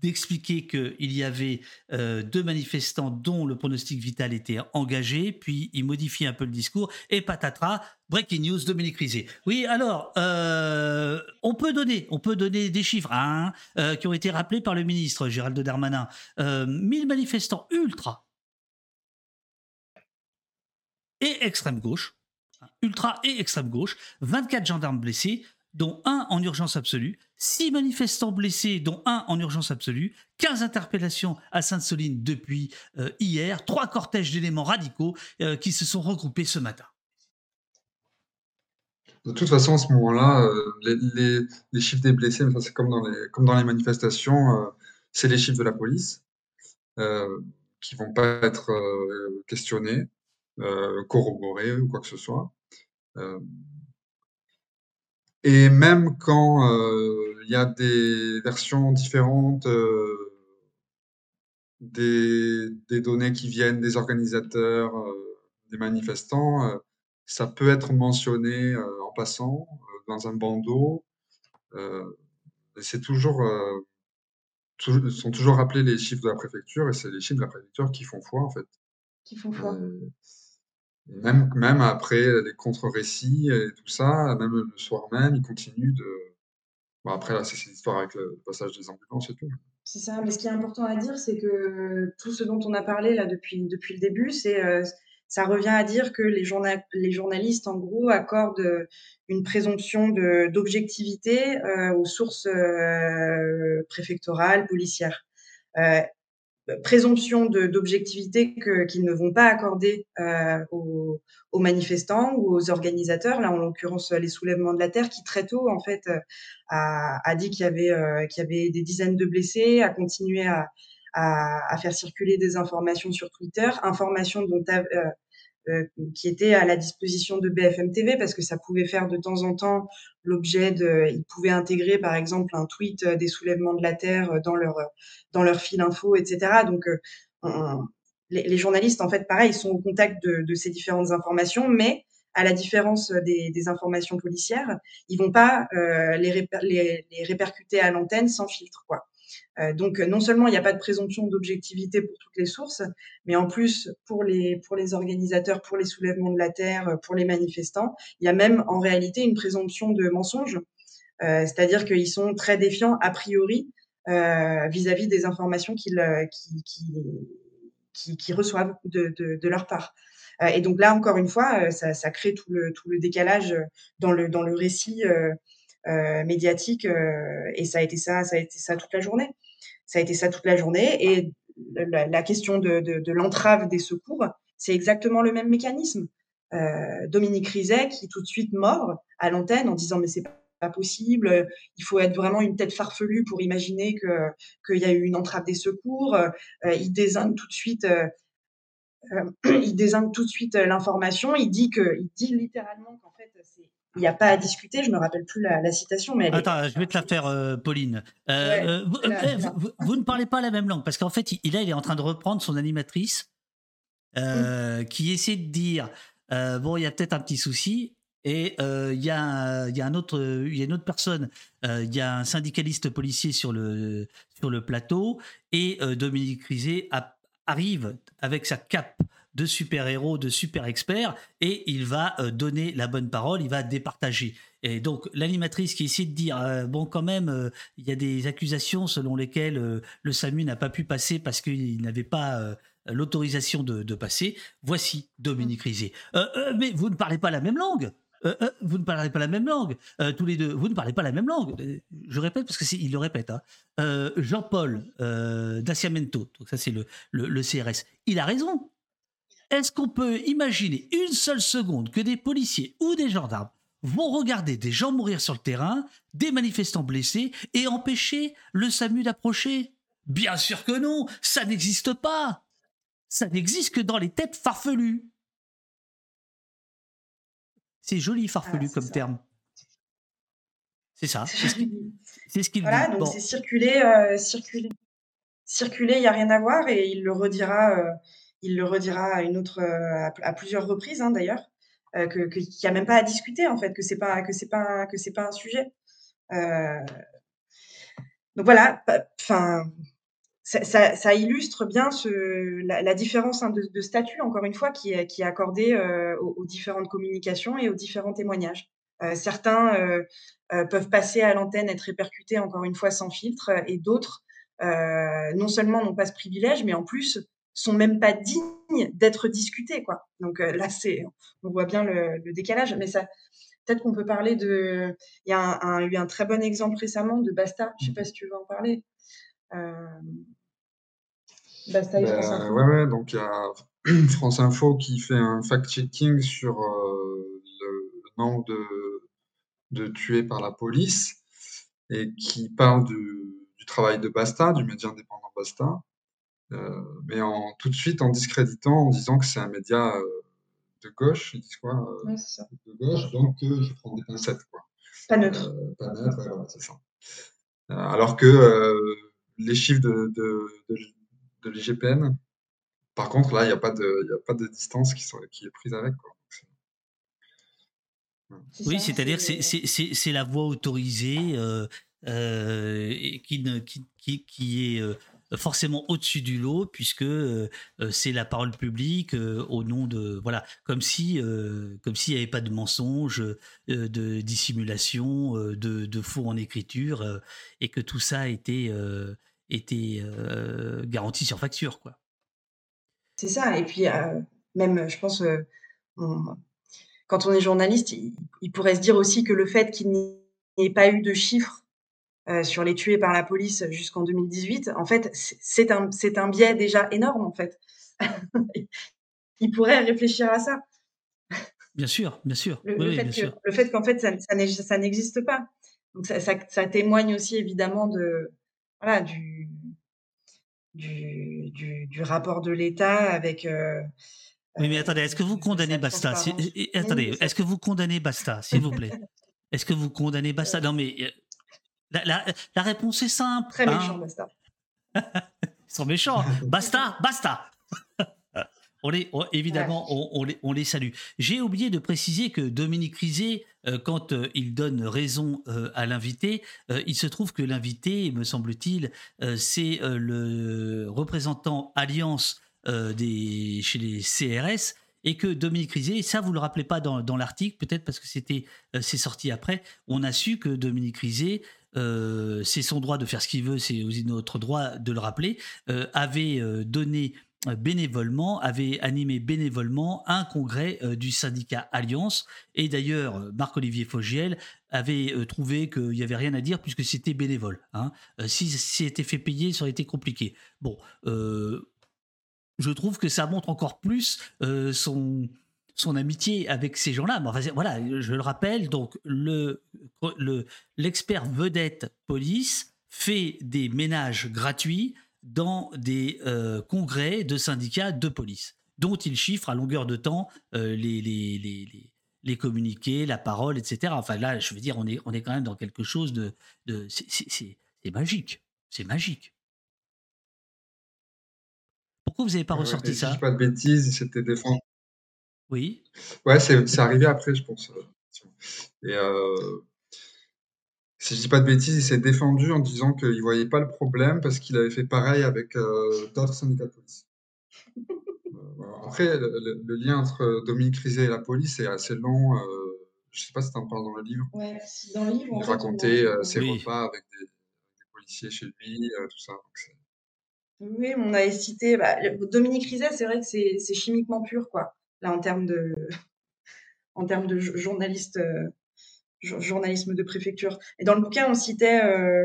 d'expliquer qu'il y avait deux manifestants dont le pronostic vital était engagé, puis il modifie un peu le discours, et patatras, breaking news, Dominique Rizet. Oui, alors, on peut donner, on peut donner des chiffres hein, qui ont été rappelés par le ministre Gérald Darmanin. 1000 manifestants ultra et extrême gauche, ultra et extrême gauche, 24 gendarmes blessés, dont un en urgence absolue, 6 manifestants blessés, dont un en urgence absolue, 15 interpellations à Sainte-Soline depuis euh, hier, 3 cortèges d'éléments radicaux euh, qui se sont regroupés ce matin. De toute façon, à ce moment-là, euh, les, chiffres des blessés, c'est comme dans les, comme dans les manifestations, c'est les chiffres de la police qui vont pas être questionnés. Corroborer ou quoi que ce soit. Euh, et même quand euh, il y a des versions différentes des, des, données qui viennent des organisateurs, des manifestants, ça peut être mentionné en passant dans un bandeau. c'est toujours, sont toujours rappelés les chiffres de la préfecture et c'est les chiffres de la préfecture qui font foi en fait. Qui font foi. Même, après les contre-récits et tout ça, même le soir même, il continue de. Bon, après, là, c'est cette histoire avec le passage des ambulances et tout. C'est ça, mais ce qui est important à dire, c'est que tout ce dont on a parlé là depuis, depuis le début, c'est euh, ça revient à dire que les, journalistes, en gros, accordent une présomption d'objectivité euh, aux sources euh, préfectorales, policières présomption d'objectivité qu'ils ne vont pas accorder euh, aux, aux, manifestants ou aux organisateurs. Là, en l'occurrence, les soulèvements de la terre, qui très tôt, en fait, euh, a, a dit qu'il y avait euh, qu'il y avait des dizaines de blessés, a continué à, à, à, faire circuler des informations sur Twitter, informations dont euh, qui était à la disposition de BFM TV parce que ça pouvait faire de temps en temps l'objet de, ils pouvaient intégrer par exemple un tweet euh, des soulèvements de la terre euh, dans leur dans leur fil info, etc. Donc les, journalistes en fait pareil, sont au contact de, de ces différentes informations, mais à la différence des, des informations policières, ils vont pas euh, les, les, les répercuter à l'antenne sans filtre quoi. Euh, donc non seulement il n'y a pas de présomption d'objectivité pour toutes les sources, mais en plus pour les pour les organisateurs, pour les soulèvements de la terre, pour les manifestants, il y a même en réalité une présomption de mensonge, euh, c'est-à-dire qu'ils sont très défiants a priori euh, vis-à-vis des informations qu'ils qui, qui, reçoivent de, de, leur part. et donc là, encore une fois, ça, ça, crée tout le, tout le décalage dans le, dans le récit médiatique et ça a été ça, ça a été ça toute la journée. ça a été ça toute la journée. Et la, question de, l'entrave des secours, c'est exactement le même mécanisme. Euh, Dominique Rizet qui tout de suite mord à l'antenne en disant mais c'est pas possible, il faut être vraiment une tête farfelue pour imaginer que qu'il y a eu une entrave des secours. Euh, il désigne tout de suite, euh, il désigne tout de suite l'information. Il dit que, il dit littéralement qu'en il n'y a pas à discuter. Je me rappelle plus la, citation, mais attends, je vais te la faire, Pauline. vous, ne parlez pas la même langue parce qu'en fait, il, là, il est en train de reprendre son animatrice mmh. qui essaie de dire euh, bon, il y a peut-être un petit souci. Et euh, il y, a un autre, il y a une autre personne, euh, il y a un syndicaliste policier sur le, sur le plateau, et Dominique Rizet arrive avec sa cape de super-héros, de super-expert, et il va donner la bonne parole, il va départager. Et donc l'animatrice qui essaie de dire, bon quand même, il y a des accusations selon lesquelles le SAMU n'a pas pu passer parce qu'il n'avait pas l'autorisation de, passer. Voici Dominique Rizet. Euh, euh, mais vous ne parlez pas la même langue. Euh, vous ne parlez pas la même langue. tous les deux, vous ne parlez pas la même langue. Je répète parce que il le répète. Hein. Jean-Paul Daciamento, donc ça c'est le, le, CRS. Il a raison. Est-ce qu'on peut imaginer une seule seconde que des policiers ou des gendarmes vont regarder des gens mourir sur le terrain, des manifestants blessés et empêcher le SAMU d'approcher? Bien sûr que non, ça n'existe pas ça n'existe que dans les têtes farfelues. C'est joli farfelu ah, comme terme. C'est ça. C'est ce qu'il voilà, donc c'est circuler, euh, circuler, circuler. Il n'y a rien à voir et il le redira, euh, il le redira à une autre, euh, à, plusieurs reprises hein, d'ailleurs, que qu'il n'y a même pas à discuter en fait, que c'est pas, que c'est pas, que c'est pas un sujet. donc voilà. Enfin ça, illustre bien la, différence hein, de, statut, encore une fois, qui est, qui est accordée euh, aux, différentes communications et aux différents témoignages. Euh, certains euh, peuvent passer à l'antenne, être répercutés, encore une fois, sans filtre, et d'autres, non seulement n'ont pas ce privilège, mais en plus sont même pas dignes d'être discutés. Quoi. Donc là, c'est, on voit bien le, décalage, mais ça, peut-être qu'on peut parler de. Il y a eu un très bon exemple récemment de Basta. Je sais pas si tu veux en parler. Basta ben, France Info. Ouais, ouais, donc il y a France Info qui fait un fact-checking sur euh, le nombre de, de tués par la police et qui parle du, du travail de Basta, du média indépendant Basta, euh, mais en, tout de suite en discréditant, en disant que c'est un média euh, de gauche, ils disent quoi De gauche, donc je prends des pincettes. Quoi. Pas neutre. pas neutre, ouais, c'est ça. alors que les chiffres de, de, de l'IGPN. Par contre, là, il n'y a, pas de, a pas de distance qui, sont, qui est prise avec. Oui, c'est-à-dire que c'est la voie autorisée euh, euh, qui, qui, qui, est euh, forcément au-dessus du lot puisque c'est la parole publique au nom de voilà comme si comme s'il n'y avait pas de mensonge de dissimulation de, de faux en écriture et que tout ça était était euh, garanti sur facture. quoi. C'est ça. Et puis, euh, même, je pense, euh, quand on est journaliste, il, pourrait se dire aussi que le fait qu'il n'y ait pas eu de chiffres sur les tués par la police jusqu'en 2018, en fait, c'est un, c'est un biais déjà énorme, en fait. il pourrait réfléchir à ça. Bien sûr, bien sûr. Le, fait, qu'en fait, ça, ça n'existe pas. Donc, ça, ça, témoigne aussi évidemment de, voilà, du, du, du, rapport de l'État avec. Euh, oui, mais attendez, est-ce que vous condamnez Basta Attendez, est-ce que vous condamnez Basta, s'il vous plaît? Est-ce que vous condamnez Basta Non, mais la, la, réponse est simple. Très hein. méchant, Basta. Ils sont méchants. Basta, basta on les, évidemment, on, les, on, les, salue. J'ai oublié de préciser que Dominique Rizet, euh, quand euh, il donne raison euh, à l'invité, il se trouve que l'invité, me semble-t-il, c'est le représentant Alliance des, chez les CRS et que Dominique Rizet, ça vous le rappelez pas dans, dans l'article, peut-être parce que c'était c'est sorti après, on a su que Dominique Rizet c'est son droit de faire ce qu'il veut, c'est aussi notre droit de le rappeler, avait donné bénévolement, avait animé bénévolement un congrès du syndicat Alliance. Et d'ailleurs, Marc-Olivier Fogiel avait trouvé qu'il n'y avait rien à dire puisque c'était bénévole. Hein. si c'était fait payer, ça aurait été compliqué. Bon, je trouve que ça montre encore plus son son amitié avec ces gens-là. voilà, je le rappelle, donc le, l'expert vedette police fait des ménages gratuits dans des euh, congrès de syndicats de police, dont il chiffre à longueur de temps euh, les, les, les, communiqués, la parole, etc. Enfin là, je veux dire, on est, on est quand même dans quelque chose de... de c'est magique, c'est magique. Pourquoi vous n'avez pas ressorti ça? je pas de bêtises, c'était défendu. Oui. Ouais, c'est arrivé après, je pense. Et euh, si je dis pas de bêtises, il s'est défendu en disant qu'il voyait pas le problème parce qu'il avait fait pareil avec euh, d'autres syndicats de police. Euh, après, le, lien entre Dominique Rizet et la police est assez long. je sais pas si tu en parles dans le livre. Ouais, dans le livre. Il racontait ses repas avec des, policiers chez lui, tout ça. oui, on avait cité bah, Dominique Rizet, c'est vrai que c'est chimiquement pur, quoi là en termes de en termes de journaliste euh, journalisme de préfecture. Et dans le bouquin, on citait, euh,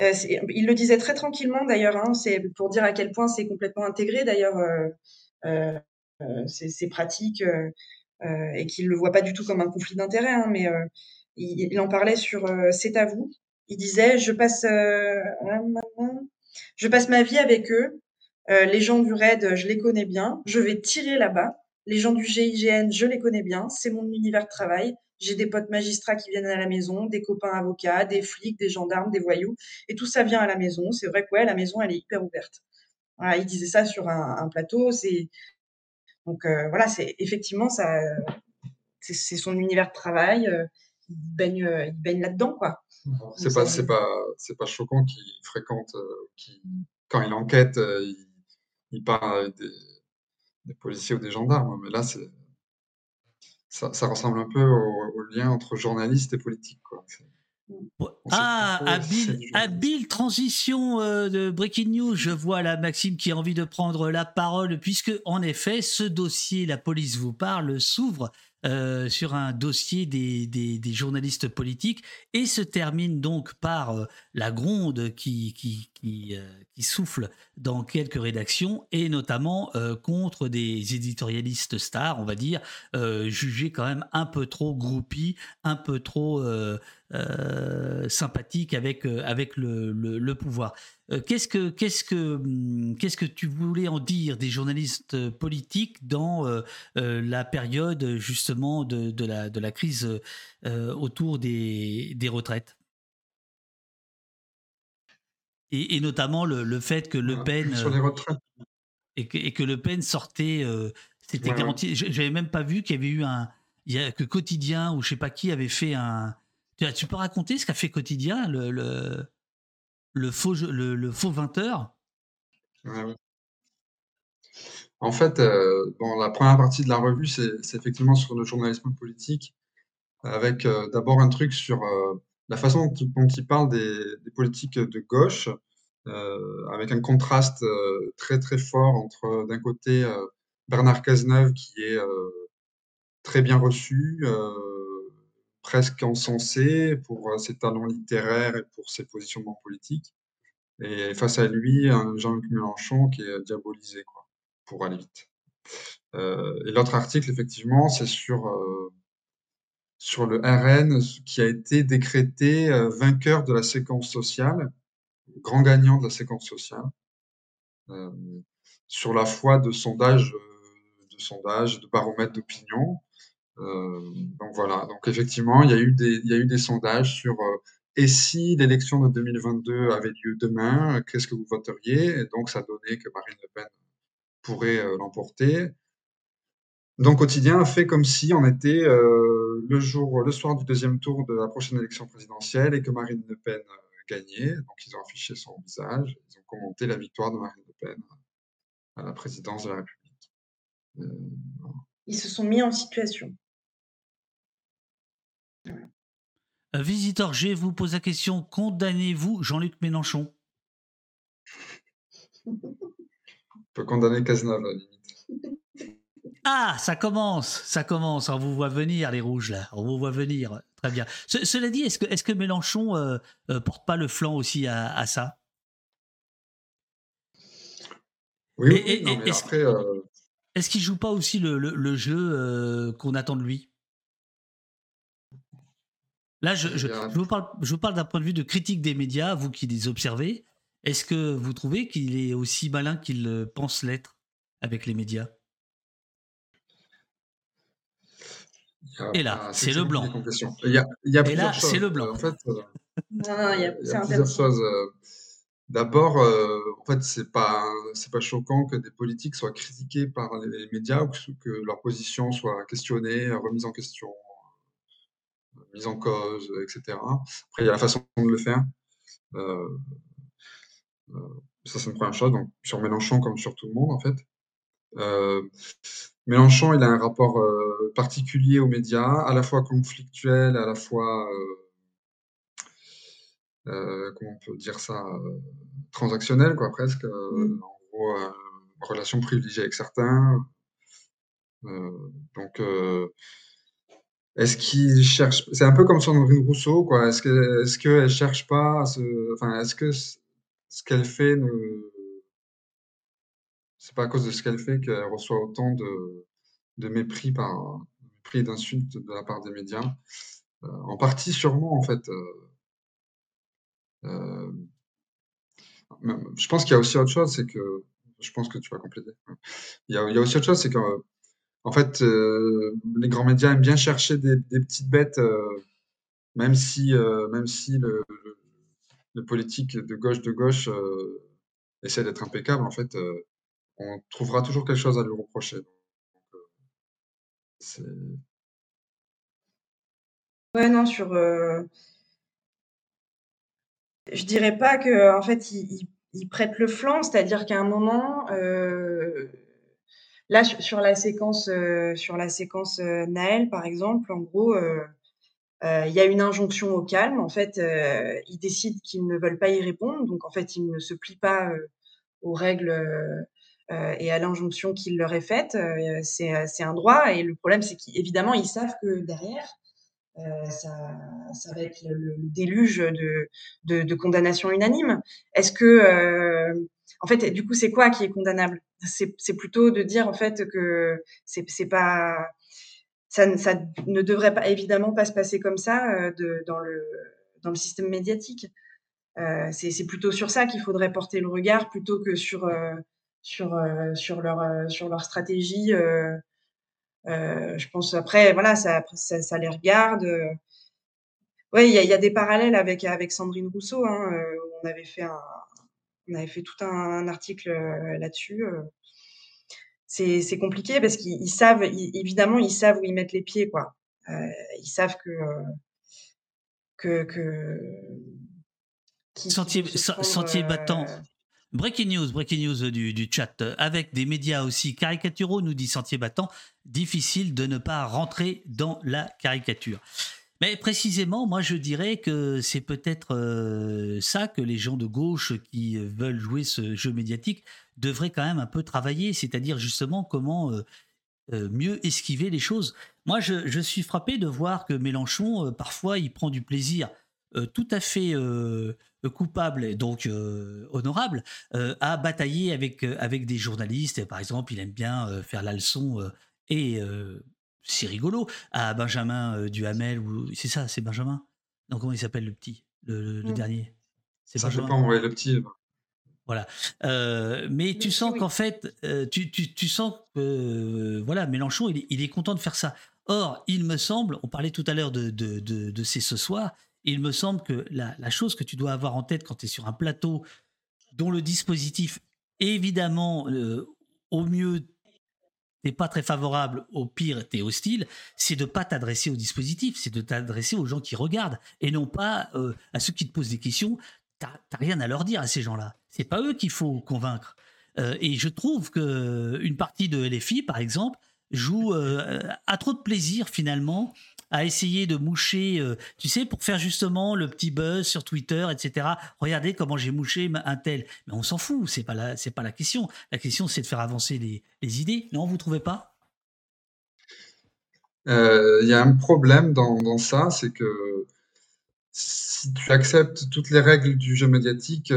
euh, il le disait très tranquillement d'ailleurs, hein, c'est pour dire à quel point c'est complètement intégré d'ailleurs euh, ces pratiques et qu'il le voit pas du tout comme un conflit d'intérêts, hein, mais il, il, en parlait sur C'est à vous. Il disait, je passe, je passe ma vie avec eux. les gens du RAID, je les connais bien. Je vais tirer là-bas. Les gens du GIGN, je les connais bien, c'est mon univers de travail. J'ai des potes magistrats qui viennent à la maison, des copains avocats, des flics, des gendarmes, des voyous, et tout ça vient à la maison. C'est vrai que ouais, la maison, elle est hyper ouverte. Voilà, il disait ça sur un, plateau. C'est donc euh, voilà, c'est effectivement ça, c'est son univers de travail. Euh, il baigne, euh, il baigne là-dedans, quoi. C'est pas, c'est pas, c'est pas choquant qu'il fréquente, quand il enquête, il, il parle des des policiers ou des gendarmes. Mais là, c'est ça, ça, ressemble un peu au, lien entre journalistes et politiques. Quoi. Ah, habile, habile, transition euh, de Breaking News. Je vois la Maxime qui a envie de prendre la parole, puisque en effet, ce dossier, la police vous parle, s'ouvre euh, sur un dossier des, des, journalistes politiques et se termine donc par euh, la gronde qui, qui, qui, euh, souffle dans quelques rédactions et notamment contre des éditorialistes stars, on va dire, jugés quand même un peu trop groupies, un peu trop sympathiques avec, avec le, pouvoir. Euh, qu'est-ce que qu'est-ce que hum, que tu voulais en dire des journalistes euh, politiques dans euh, la période justement de, de la crise autour des, des retraites? Et, et, notamment le, le, fait que Le Pen sur les retraites. et que, et que Le Pen sortait c'était garanti. J'avais même pas vu qu'il y avait eu un il y a que quotidien ou je sais pas qui avait fait un tu, tu peux raconter ce qu'a fait quotidien le, le le faux, le, faux 20 heures En fait, euh, la première partie de la revue, c'est effectivement sur le journalisme politique, avec euh, d'abord un truc sur euh, la façon dont, il parle des, politiques de gauche, avec un contraste très très fort entre d'un côté Bernard Cazeneuve qui est très bien reçu, presque encensé pour euh, ses talents littéraires et pour ses positionnements politiques. Et face à lui, Jean-Luc Mélenchon qui est diabolisé, quoi, pour aller vite. Euh, et l'autre article, effectivement, c'est sur, euh, sur le RN qui a été décrété vainqueur de la séquence sociale, grand gagnant de la séquence sociale, sur la foi de sondages, de sondages, de baromètres d'opinion, euh, donc voilà, donc effectivement, il y a eu des, il y a eu des sondages sur euh, et si l'élection de 2022 avait lieu demain, qu'est-ce que vous voteriez? Et donc ça donnait que Marine Le Pen pourrait euh, l'emporter. Donc quotidien a fait comme si on était le jour, le soir du deuxième tour de la prochaine élection présidentielle et que Marine Le Pen gagnait. Donc ils ont affiché son visage, ils ont commenté la victoire de Marine Le Pen à la présidence de la République. Ils se sont mis en situation. Euh, Visiteur G vous pose la question condamnez-vous Jean-Luc Mélenchon? Peut condamner Cazenave à la limite. Ah, ça commence, ça commence. On vous voit venir, les rouges, là. On vous voit venir. Très bien. cela dit, est-ce que, est que Mélenchon euh, euh, porte pas le flanc aussi à, ça? Oui, et, est-ce, après. Euh, est-ce qu'il joue pas aussi le, jeu qu'on attend de lui? Là, je, vous parle, je vous parle d'un point de vue de critique des médias, vous qui les observez. Est-ce que vous trouvez qu'il est aussi malin qu'il pense l'être avec les médias? Et là, c'est le blanc. Il y a, il y a Et là, c'est le blanc. En fait, non, non, il y a, plusieurs choses. Euh, d'abord, euh, en fait, c'est pas c'est pas choquant que des politiques soient critiqués par les médias ou que, leur position soit questionnée, remise en question, mise en cause, etc. Après, il y a la façon de le faire. Euh, ça, c'est une première chose. Donc, sur Mélenchon comme sur tout le monde, en fait. Mélenchon, il a un rapport euh, particulier aux médias, à la fois conflictuel, à la fois, euh, euh, comment on peut dire ça, transactionnel, quoi, presque. Mmh. en gros, relation privilégiée avec certains. donc, est-ce qu'il cherche C'est un peu comme Sandrine Rousseau, quoi. Est-ce que, est-ce qu'elle cherche pas à se, enfin, est-ce que ce qu'elle fait ne c'est pas à cause de ce qu'elle fait qu'elle reçoit autant de, mépris par mépris et d'insultes de la part des médias. Euh, en partie, sûrement, en fait. Euh, euh, je pense qu'il y a aussi autre chose, c'est que je pense que tu vas compléter. Il y a, aussi autre chose, c'est que en fait, les grands médias aiment bien chercher des, petites bêtes, même si, même si le, le, politique de gauche de gauche essaie d'être impeccable. En fait, on trouvera toujours quelque chose à lui reprocher. Euh, ouais, non, sur. Euh, je dirais pas que en fait, il, prête le flanc, c'est-à-dire qu'à un moment, euh, là, sur, la séquence, séquence Naël, par exemple, en gros, il y a une injonction au calme. En fait, ils décident qu'ils ne veulent pas y répondre, donc en fait, ils ne se plient pas aux règles euh, et à l'injonction qu'il leur est faite. Euh, c'est un droit. Et le problème, c'est qu'évidemment, ils savent que derrière, euh, ça, ça, va être le, déluge de, de, de condamnation unanime. Est-ce que, euh, en fait, du coup, c'est quoi qui est condamnable? C'est plutôt de dire en fait que c'est pas, ça, ça, ne devrait pas évidemment pas se passer comme ça de, dans le dans le système médiatique. Euh, c'est plutôt sur ça qu'il faudrait porter le regard plutôt que sur sur, euh, sur, leur, euh, sur leur stratégie. Euh, je pense après, voilà, ça, ça, ça les regarde. Oui, il y, y, a des parallèles avec, avec Sandrine Rousseau. Hein, on, avait fait un, on avait fait tout un, article là-dessus. C'est compliqué parce qu'ils savent, évidemment, ils savent où ils mettent les pieds. Quoi. ils savent que. que, que sentier, sentier battant. Breaking news, breaking news du, chat. Avec des médias aussi caricaturaux, nous dit Sentier Battant, difficile de ne pas rentrer dans la caricature. Mais précisément, moi je dirais que c'est peut-être euh, ça que les gens de gauche qui veulent jouer ce jeu médiatique devraient quand même un peu travailler, c'est-à-dire justement comment euh, euh, mieux esquiver les choses. Moi je, je, suis frappé de voir que Mélenchon, parfois, il prend du plaisir tout à fait coupable et donc euh, honorable à euh, batailler avec, euh, avec des journalistes. par exemple, il aime bien faire la leçon et c'est rigolo à Benjamin Duhamel ou c'est ça, c'est Benjamin? Non, comment il s'appelle le petit, le, mmh. dernier? C'est Benjamin? le petit. Voilà. mais tu sens qu'en fait, tu, tu, tu, sens que voilà, Mélenchon, il est, il est, content de faire ça. Or, il me semble, on parlait tout à l'heure de, de, de, de, ces ce soir, il me semble que la, chose que tu dois avoir en tête quand tu es sur un plateau dont le dispositif, évidemment, euh, au mieux, n'est pas très favorable, au pire, tu es hostile, c'est de pas t'adresser au dispositif, c'est de t'adresser aux gens qui regardent et non pas euh, à ceux qui te posent des questions. Tu n'as rien à leur dire à ces gens-là. C'est pas eux qu'il faut convaincre. Euh, et je trouve que une partie de LFI, par exemple, joue à trop de plaisir finalement à essayer de moucher, tu sais, pour faire justement le petit buzz sur Twitter, etc. Regardez comment j'ai mouché un tel. Mais on s'en fout, c'est pas la, c'est pas la question. La question, c'est de faire avancer les, les idées. Non, vous trouvez pas? Il y a un problème dans, dans ça, c'est que si tu acceptes toutes les règles du jeu médiatique,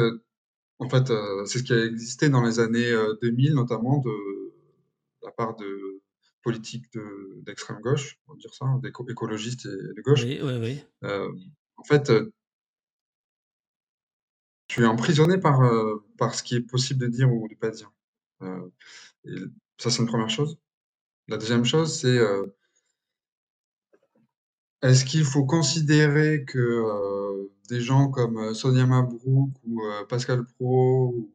en fait, c'est ce qui a existé dans les années 2000, notamment de, la part de politiques d'extrême gauche, on va dire ça, d'écologistes et de gauche. Oui, oui, oui. en fait, tu es emprisonné par, par ce qui est possible de dire ou de pas dire. ça, c'est une première chose. La deuxième chose, c'est est-ce qu'il faut considérer que des gens comme Sonia Mabrouk ou Pascal Pro ou,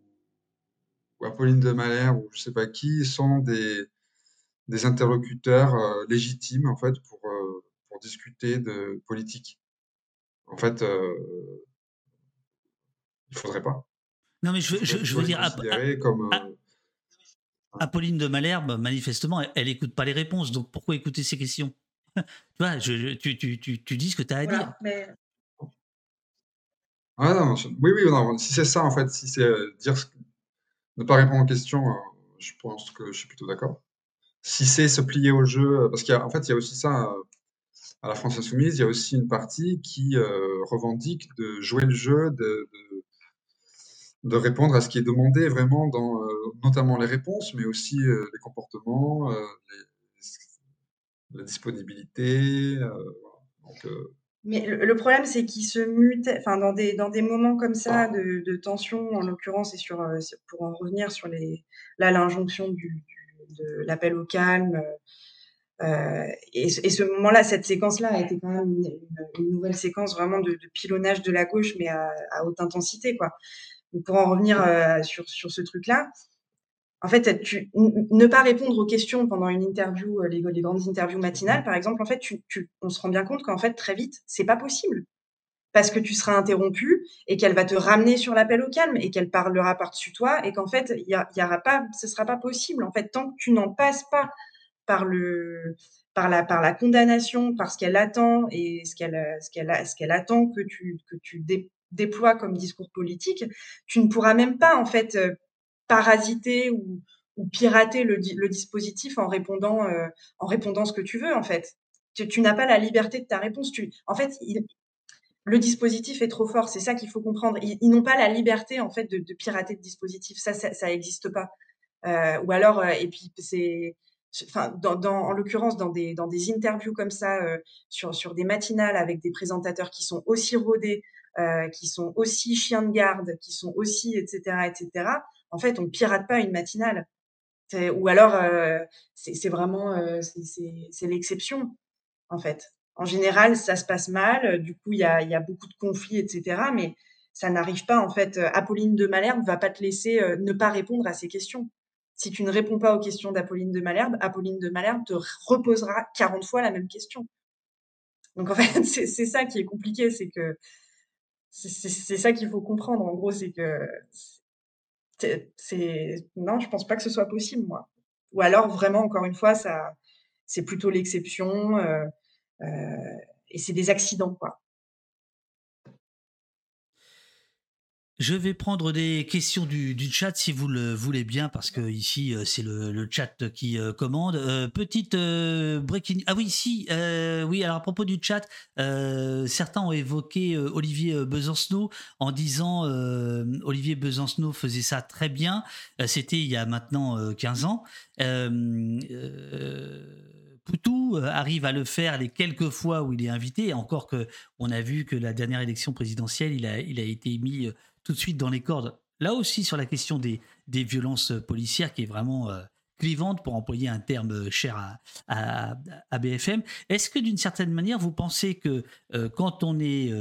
Apolline de Malherbe ou je sais pas qui sont des, des interlocuteurs légitimes en fait pour, pour discuter de politique En fait, il faudrait pas. Non, mais je, je, veux dire, comme, Apolline de Malherbe, manifestement, elle, elle écoute pas les réponses. Donc pourquoi écouter ces questions? Tu vois, je, tu, tu, tu, tu, dis ce que tu as à dire. Mais... Ah non, oui, oui, non, si c'est ça, en fait, si c'est euh, dire ne pas répondre aux questions, euh, je pense que je suis plutôt d'accord. Si c'est se plier au jeu, euh, parce qu'en fait, il y a aussi ça à la France Insoumise, il y a aussi une partie qui revendique de jouer le jeu, de, de, répondre à ce qui est demandé vraiment dans notamment les réponses, mais aussi les comportements, les, la disponibilité. Euh, euh, mais le, problème, c'est qu'il se mute, enfin, dans des, dans des moments comme ça de, de tension, en l'occurrence, et sur, euh, pour en revenir sur les, là, l'injonction du, de l'appel au calme. et, ce moment-là, cette séquence-là a été quand même une, nouvelle séquence vraiment de, pilonnage de la gauche, mais à, haute intensité, quoi. pour en revenir sur, sur ce truc-là, en fait, tu, ne pas répondre aux questions pendant une interview, euh, les, grandes interviews matinales, par exemple, en fait, tu, on se rend bien compte qu'en fait, très vite, c'est pas possible. Parce que tu seras interrompu et qu'elle va te ramener sur l'appel au calme et qu'elle parlera par-dessus toi et qu'en fait, il y, aura pas, ce sera pas possible. En fait, tant que tu n'en passes pas par le, par la, par la condamnation, par ce qu'elle attend et ce qu'elle, ce qu'elle, ce qu'elle attend que tu, que tu déploies comme discours politique, tu ne pourras même pas, en fait, euh, parasiter ou, ou pirater le, dispositif en répondant, euh, en répondant ce que tu veux, en fait. Tu, tu n'as pas la liberté de ta réponse. Tu, en fait, le dispositif est trop fort. C'est ça qu'il faut comprendre. Ils, n'ont pas la liberté, en fait, de, de pirater le dispositif. Ça, ça n'existe pas. Euh, ou alors, euh, et puis c'est, enfin, dans, dans, en l'occurrence, dans des, dans des interviews comme ça, euh, sur, sur des matinales avec des présentateurs qui sont aussi rodés, euh, qui sont aussi chiens de garde, qui sont aussi, etc., etc en fait, on pirate pas une matinale. Ou alors, euh, c'est vraiment euh, c'est l'exception, en fait. En général, ça se passe mal. Du coup, il y a, y a, beaucoup de conflits, etc. Mais ça n'arrive pas, en fait. Apolline de Malherbe va pas te laisser euh, ne pas répondre à ces questions. Si tu ne réponds pas aux questions d'Apolline de Malherbe, Apolline de Malherbe te reposera 40 fois la même question. Donc, en fait, c'est ça qui est compliqué. C'est que c'est ça qu'il faut comprendre. En gros, c'est que c'est non, je pense pas que ce soit possible, moi. Ou alors vraiment, encore une fois, ça, c'est plutôt l'exception euh, euh, et c'est des accidents, quoi. Je vais prendre des questions du, chat si vous le voulez bien, parce que ici euh, c'est le, chat qui euh, commande. Euh, petite breaking. Ah oui, si, oui. Alors à propos du chat, certains ont évoqué Olivier Besancenot en disant Olivier Besancenot faisait ça très bien. C'était il y a maintenant 15 ans. Poutou arrive à le faire les quelques fois où il est invité, encore que on a vu que la dernière élection présidentielle, il a, été mis tout de suite dans les cordes. Là aussi, sur la question des, des violences policières, qui est vraiment euh, clivante, pour employer un terme euh, cher à, à, BFM. Est-ce que d'une certaine manière, vous pensez que euh, quand on est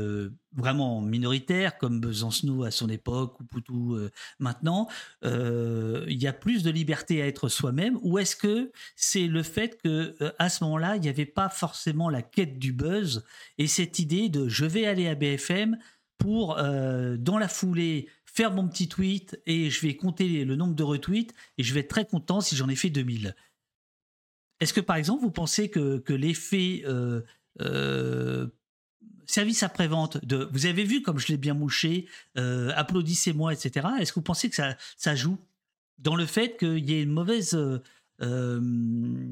vraiment minoritaire, comme Besancenot à son époque, ou Poutou maintenant, il y a plus de liberté à être soi-même, ou est-ce que c'est le fait que à ce moment-là, il n'y avait pas forcément la quête du buzz et cette idée de je vais aller à BFM, pour, euh, dans la foulée, faire mon petit tweet et je vais compter le nombre de retweets et je vais être très content si j'en ai fait 2000. est-ce que par exemple vous pensez que, que l'effet service après-vente de vous avez vu comme je l'ai bien mouché, applaudissez-moi, etc. Est-ce que vous pensez que ça, ça joue dans le fait qu'il y ait une mauvaise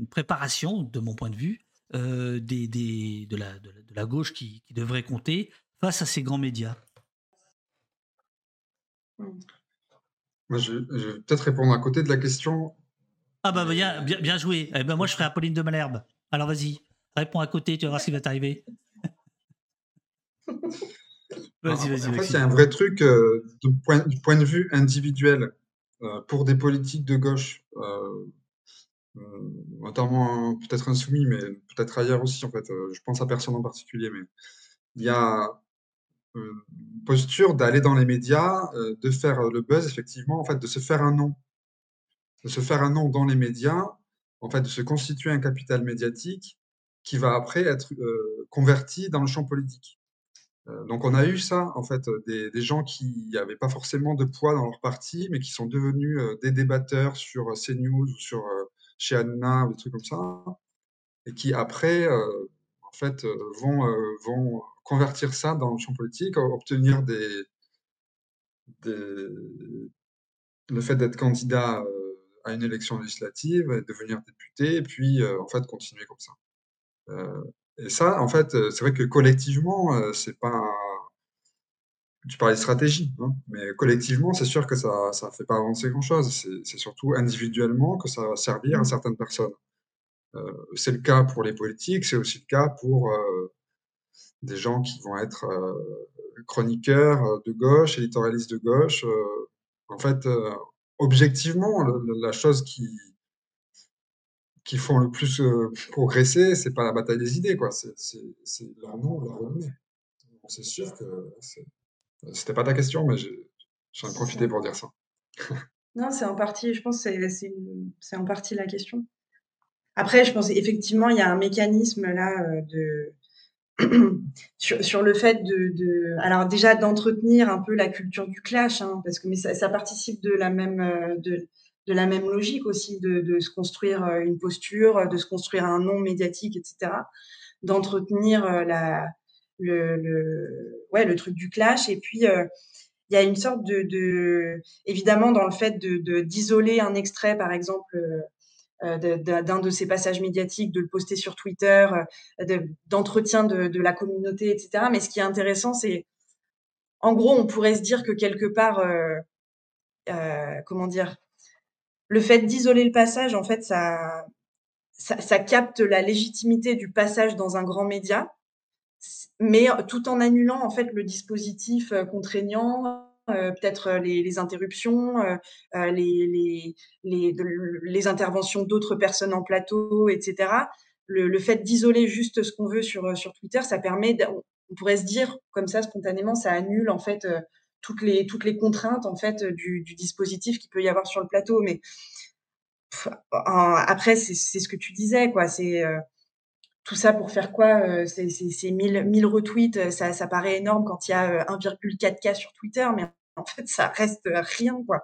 préparation, de mon point de vue, des, des, de, la, de, la, gauche qui, qui devrait compter face à ces grands médias? Moi, je, vais peut-être répondre à côté de la question. Ah bah bien, bien, bien joué. Eh ben moi, je ferai Apolline de Malherbe. Alors vas-y, réponds à côté, tu vas voir ce qui va t'arriver. vas-y, vas-y. En fait, il y a un vrai truc euh, du point de vue individuel euh, pour des politiques de gauche, euh, notamment peut-être insoumis, mais peut-être ailleurs aussi. En fait, je pense à personne en particulier, mais il y a posture d'aller dans les médias, euh, de faire le buzz, effectivement, en fait, de se faire un nom. De se faire un nom dans les médias, en fait, de se constituer un capital médiatique qui va après être euh, converti dans le champ politique. Euh, donc on a eu ça, en fait, des, des gens qui n'avaient pas forcément de poids dans leur parti, mais qui sont devenus des débatteurs sur CNews ou sur chez Anna ou des trucs comme ça, et qui après, en fait, vont, vont convertir ça dans le champ politique, obtenir des, le fait d'être candidat euh, à une élection législative, devenir député, et puis euh, en fait continuer comme ça. Euh, et ça, en fait, c'est vrai que collectivement, c'est pas. Tu parlais de stratégie, hein, mais collectivement, c'est sûr que ça ne fait pas avancer grand-chose. C'est surtout individuellement que ça va servir à mmh. certaines personnes. c'est le cas pour les politiques, c'est aussi le cas pour des gens qui vont être euh, chroniqueurs euh, de gauche, éditorialistes de gauche. Euh, en fait, objectivement, la chose qui, qui font le plus progresser, c'est pas la bataille des idées, quoi. C'est nom, leur renommée. C'est sûr que c'était pas ta question, mais j'en ai, profité pour dire ça. non, c'est en partie, je pense, c'est en partie la question. Après, je pense effectivement, il y a un mécanisme là de sur, le fait de, alors déjà d'entretenir un peu la culture du clash, hein, parce que mais ça, participe de la même euh, de, la même logique aussi de, se construire euh, une posture, de se construire un nom médiatique, etc. D'entretenir euh, la le, ouais le truc du clash et puis il y a une sorte de, évidemment dans le fait de d'isoler un extrait par exemple d'un de, ces passages médiatiques, de le poster sur Twitter, euh, d'entretien de, la communauté, etc. Mais ce qui est intéressant, c'est, en gros, on pourrait se dire que quelque part, euh, comment dire, le fait d'isoler le passage, en fait, ça, ça, capte la légitimité du passage dans un grand média, mais tout en annulant en fait le dispositif contraignant, euh, peut-être euh, les, interruptions, euh, les, les, interventions d'autres personnes en plateau, etc. Le, fait d'isoler juste ce qu'on veut sur, sur Twitter, ça permet, on pourrait se dire comme ça spontanément, ça annule en fait toutes les toutes les contraintes en fait du, dispositif qu'il peut y avoir sur le plateau. Mais après, c'est ce que tu disais, quoi. C'est tout ça pour faire quoi C'est 1000, 1000 retweets, ça, ça paraît énorme quand il y a 1,4K sur Twitter, mais en fait, ça reste rien, quoi.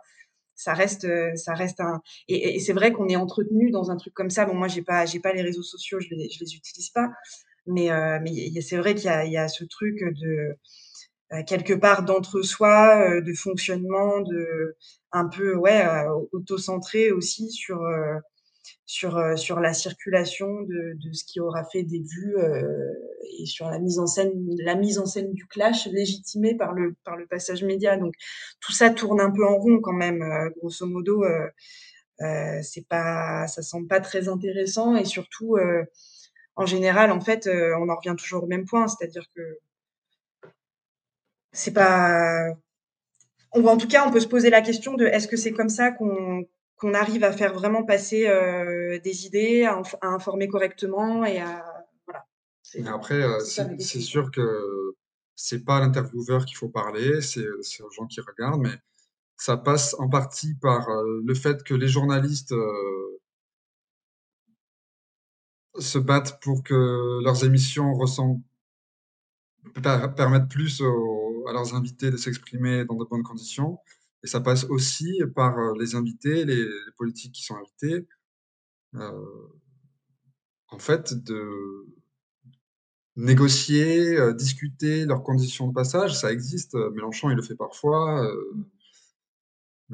Ça reste, ça reste un. Et, c'est vrai qu'on est entretenu dans un truc comme ça. Bon, moi, j'ai pas, j'ai pas les réseaux sociaux, je les, les utilise pas. Mais, euh, mais c'est vrai qu'il y y a ce truc de euh, quelque part d'entre-soi, euh, de fonctionnement, de un peu ouais auto-centré aussi sur sur, euh, sur la circulation de, ce qui aura fait des vues euh, et sur la mise en scène la mise en scène du clash légitimée par le passage média. Donc tout ça tourne un peu en rond quand même euh, grosso modo euh, c'est pas semble pas très intéressant. Et surtout en général en fait on en revient toujours au même point c'est-à-dire que c'est pas en tout cas, on peut se poser la question de est-ce que c'est comme ça qu'on qu'on arrive à faire vraiment passer euh, des idées, à, informer correctement et à voilà. Mais après, euh, c'est sûr que c'est pas l'intervieweur qu'il faut parler, c'est aux gens qui regardent, mais ça passe en partie par euh, le fait que les journalistes se battent pour que leurs émissions ressemblent, permettent plus à leurs invités de s'exprimer dans de bonnes conditions. Et ça passe aussi par les invités, les, politiques qui sont invités. en fait, de négocier, discuter leurs conditions de passage. Ça existe, Mélenchon, il le fait parfois,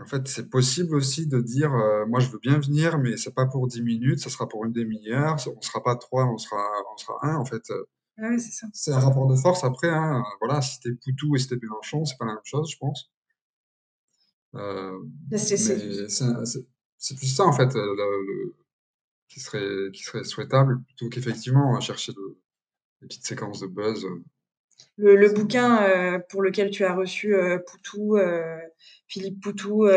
en fait, c'est possible aussi de dire, «Moi, je veux bien venir, mais c'est pas pour 10 minutes, ça sera pour une demi-heure, on sera pas 3, on sera on sera 1», en fait, Ouais, c'est un rapport de force après, hein, voilà, si c'était Poutou et si c'était Mélenchon, c'est pas la même chose, je pense. Mais c'est plus ça, en fait, le qui serait qui serait souhaitable plutôt qu'effectivement chercher de des petites séquences de buzz, Le bouquin, pour lequel tu as reçu, Poutou, Philippe Poutou,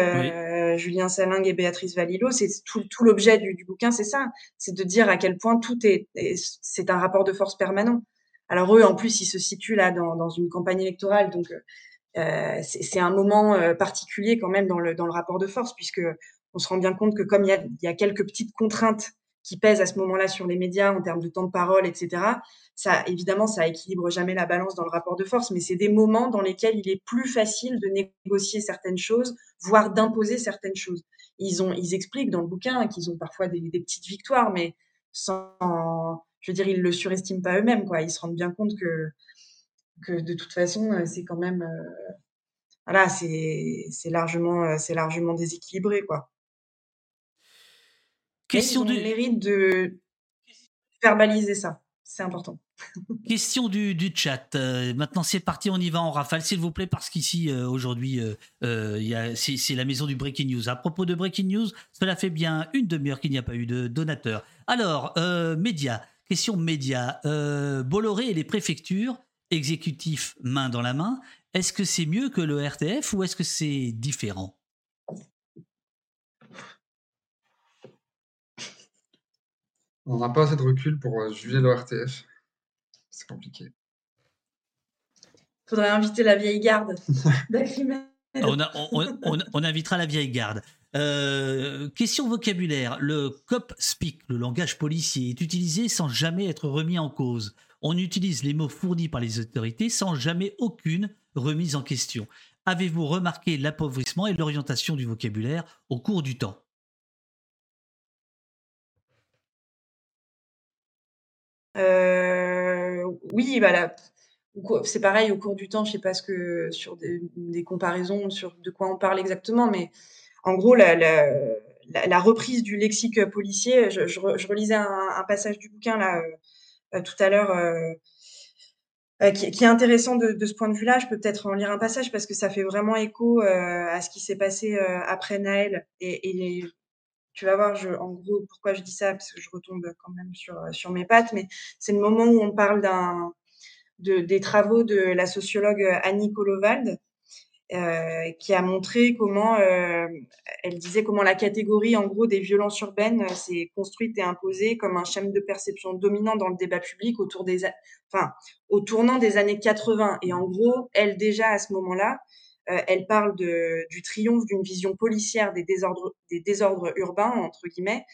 Julien Salingue et Béatrice Valillo, c'est tout tout l'objet du bouquin, c'est ça. C'est de dire à quel point tout est c'est un rapport de force permanent. Alors eux, en plus, ils se situent là dans dans une campagne électorale, donc c'est c'est un moment, particulier quand même dans le dans le rapport de force puisque on se rend bien compte que comme il y a quelques petites contraintes qui pèsent à ce moment-là sur les médias en termes de temps de parole, etc. Ça, évidemment, ça équilibre jamais la balance dans le rapport de force, mais c'est des moments dans lesquels il est plus facile de négocier certaines choses, voire d'imposer certaines choses. Ils ont, ils expliquent dans le bouquin qu'ils ont parfois des, petites victoires, mais sans, je veux dire, ils le surestiment pas eux-mêmes, quoi. Ils se rendent bien compte que, que de toute façon, c'est quand même, euh, voilà, c'est, largement, c'est largement déséquilibré, quoi. Question du mérite de verbaliser ça. C'est important. Question du, chat. Euh, maintenant, c'est parti, on y va en rafale, s'il vous plaît, parce qu'ici, euh, aujourd'hui, euh, c'est la maison du Breaking News. À propos de Breaking News, cela fait bien une demi-heure qu'il n'y a pas eu de donateur. Alors, médias, question médias. Bolloré et les préfectures, exécutifs main dans la main, est-ce que c'est mieux que le RTF ou est-ce que c'est différent? On n'a pas assez de recul pour euh, juger le RTF. C'est compliqué. Faudrait inviter la vieille garde on, invitera la vieille garde. Euh, question vocabulaire. Le cop speak, le langage policier, est utilisé sans jamais être remis en cause. On utilise les mots fournis par les autorités sans jamais aucune remise en question. Avez-vous remarqué l'appauvrissement et l'orientation du vocabulaire au cours du temps? Euh, oui, bah c'est pareil au cours du temps, je sais pas que sur des, comparaisons sur de quoi on parle exactement, mais en gros la, reprise du lexique policier, je, je, relisais un, passage du bouquin là euh, tout à l'heure. Euh, qui, qui, est intéressant de, ce point de vue-là. Je peux peut-être en lire un passage parce que ça fait vraiment écho à ce qui s'est passé après Naël et, tu vas voir, je, en gros, pourquoi je dis ça, parce que je retombe quand même sur, euh, mes pattes, mais c'est le moment où on parle d'un, de, des travaux de la sociologue euh, Annie Kolovald, euh, qui a montré comment, euh, elle disait comment la catégorie, en gros, des violences urbaines s'est construite et imposée comme un schéma de perception dominant dans le débat public autour des, enfin, au tournant des années 80. Et en gros, elle, déjà, à ce moment-là, euh, elle parle de, du triomphe d'une vision policière des désordres, des désordres urbains, entre guillemets,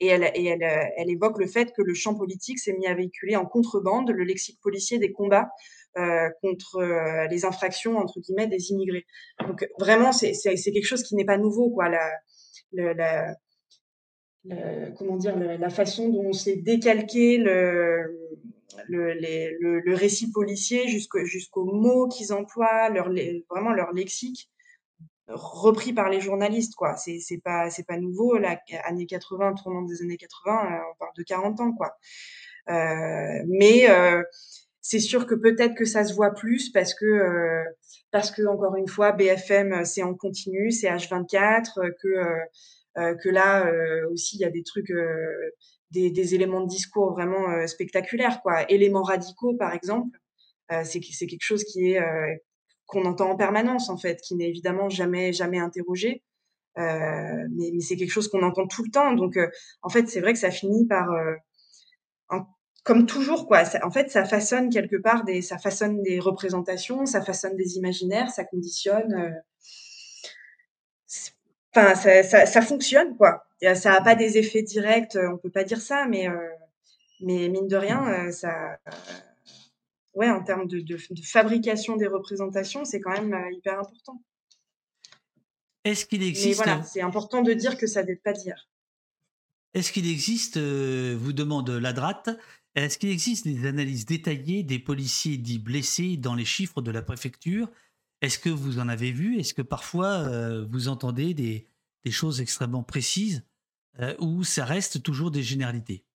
et, elle, et elle, euh, elle, évoque le fait que le champ politique s'est mis à véhiculer en contrebande le lexique policier des combats euh, contre euh, les infractions entre guillemets des immigrés. Donc vraiment, c'est quelque chose qui n'est pas nouveau, quoi. La, comment dire, la, façon dont on s'est décalqué le, le, le, récit policier jusqu'au jusqu'aux mots qu'ils emploient, leur, vraiment leur lexique repris par les journalistes quoi c'est pas c'est pas nouveau la années 80 tournant des années 80 euh, on parle de 40 ans quoi mais c'est sûr que peut-être que ça se voit plus parce que euh, parce que encore une fois BFM c'est en continu c'est H24 que que là aussi il y a des trucs des, des, éléments de discours vraiment euh, spectaculaires, quoi. Éléments radicaux, par exemple, euh, c'est c'est quelque chose qui est euh, qu'on entend en permanence, en fait, qui n'est évidemment jamais jamais interrogé, mais, mais c'est quelque chose qu'on entend tout le temps. Donc, en fait, c'est vrai que ça finit par comme toujours, quoi. Ça, en fait, ça façonne quelque part des, ça façonne des représentations, ça façonne des imaginaires, ça conditionne. Enfin, ça, ça, ça, fonctionne, quoi. Ça n'a pas des effets directs, on peut pas dire ça, mais, euh, mais mine de rien, euh, ça, ouais, en termes de, de, fabrication des représentations, c'est quand même euh, hyper important. Est-ce qu'il existe Mais voilà, c'est important de dire que ça date pas d'hier. est-ce qu'il existe, vous demande Ladrate, est-ce qu'il existe des analyses détaillées des policiers dits blessés dans les chiffres de la préfecture? Est-ce que vous en avez vu? Est-ce que parfois vous entendez des, des, choses extrêmement précises ou ça reste toujours des généralités?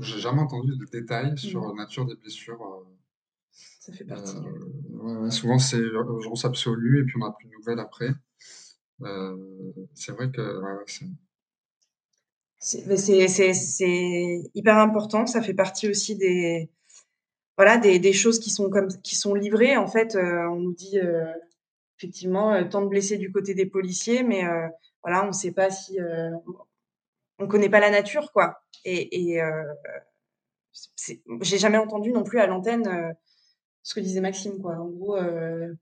J'ai jamais entendu de détails sur la nature des blessures. Euh, Ça fait partie. Euh, souvent, c'est urgence absolue et puis on n'a plus de nouvelles après. Euh, c'est vrai que c'est hyper important. Ça fait partie aussi des, voilà, des, choses qui sont, qui sont livrées. En fait, on nous dit effectivement tant de blessés du côté des policiers, mais voilà, on ne sait pas si on connaît pas la nature, quoi. Et, euh, j'ai jamais entendu non plus à l'antenne euh, ce que disait Maxime, quoi. En gros, euh,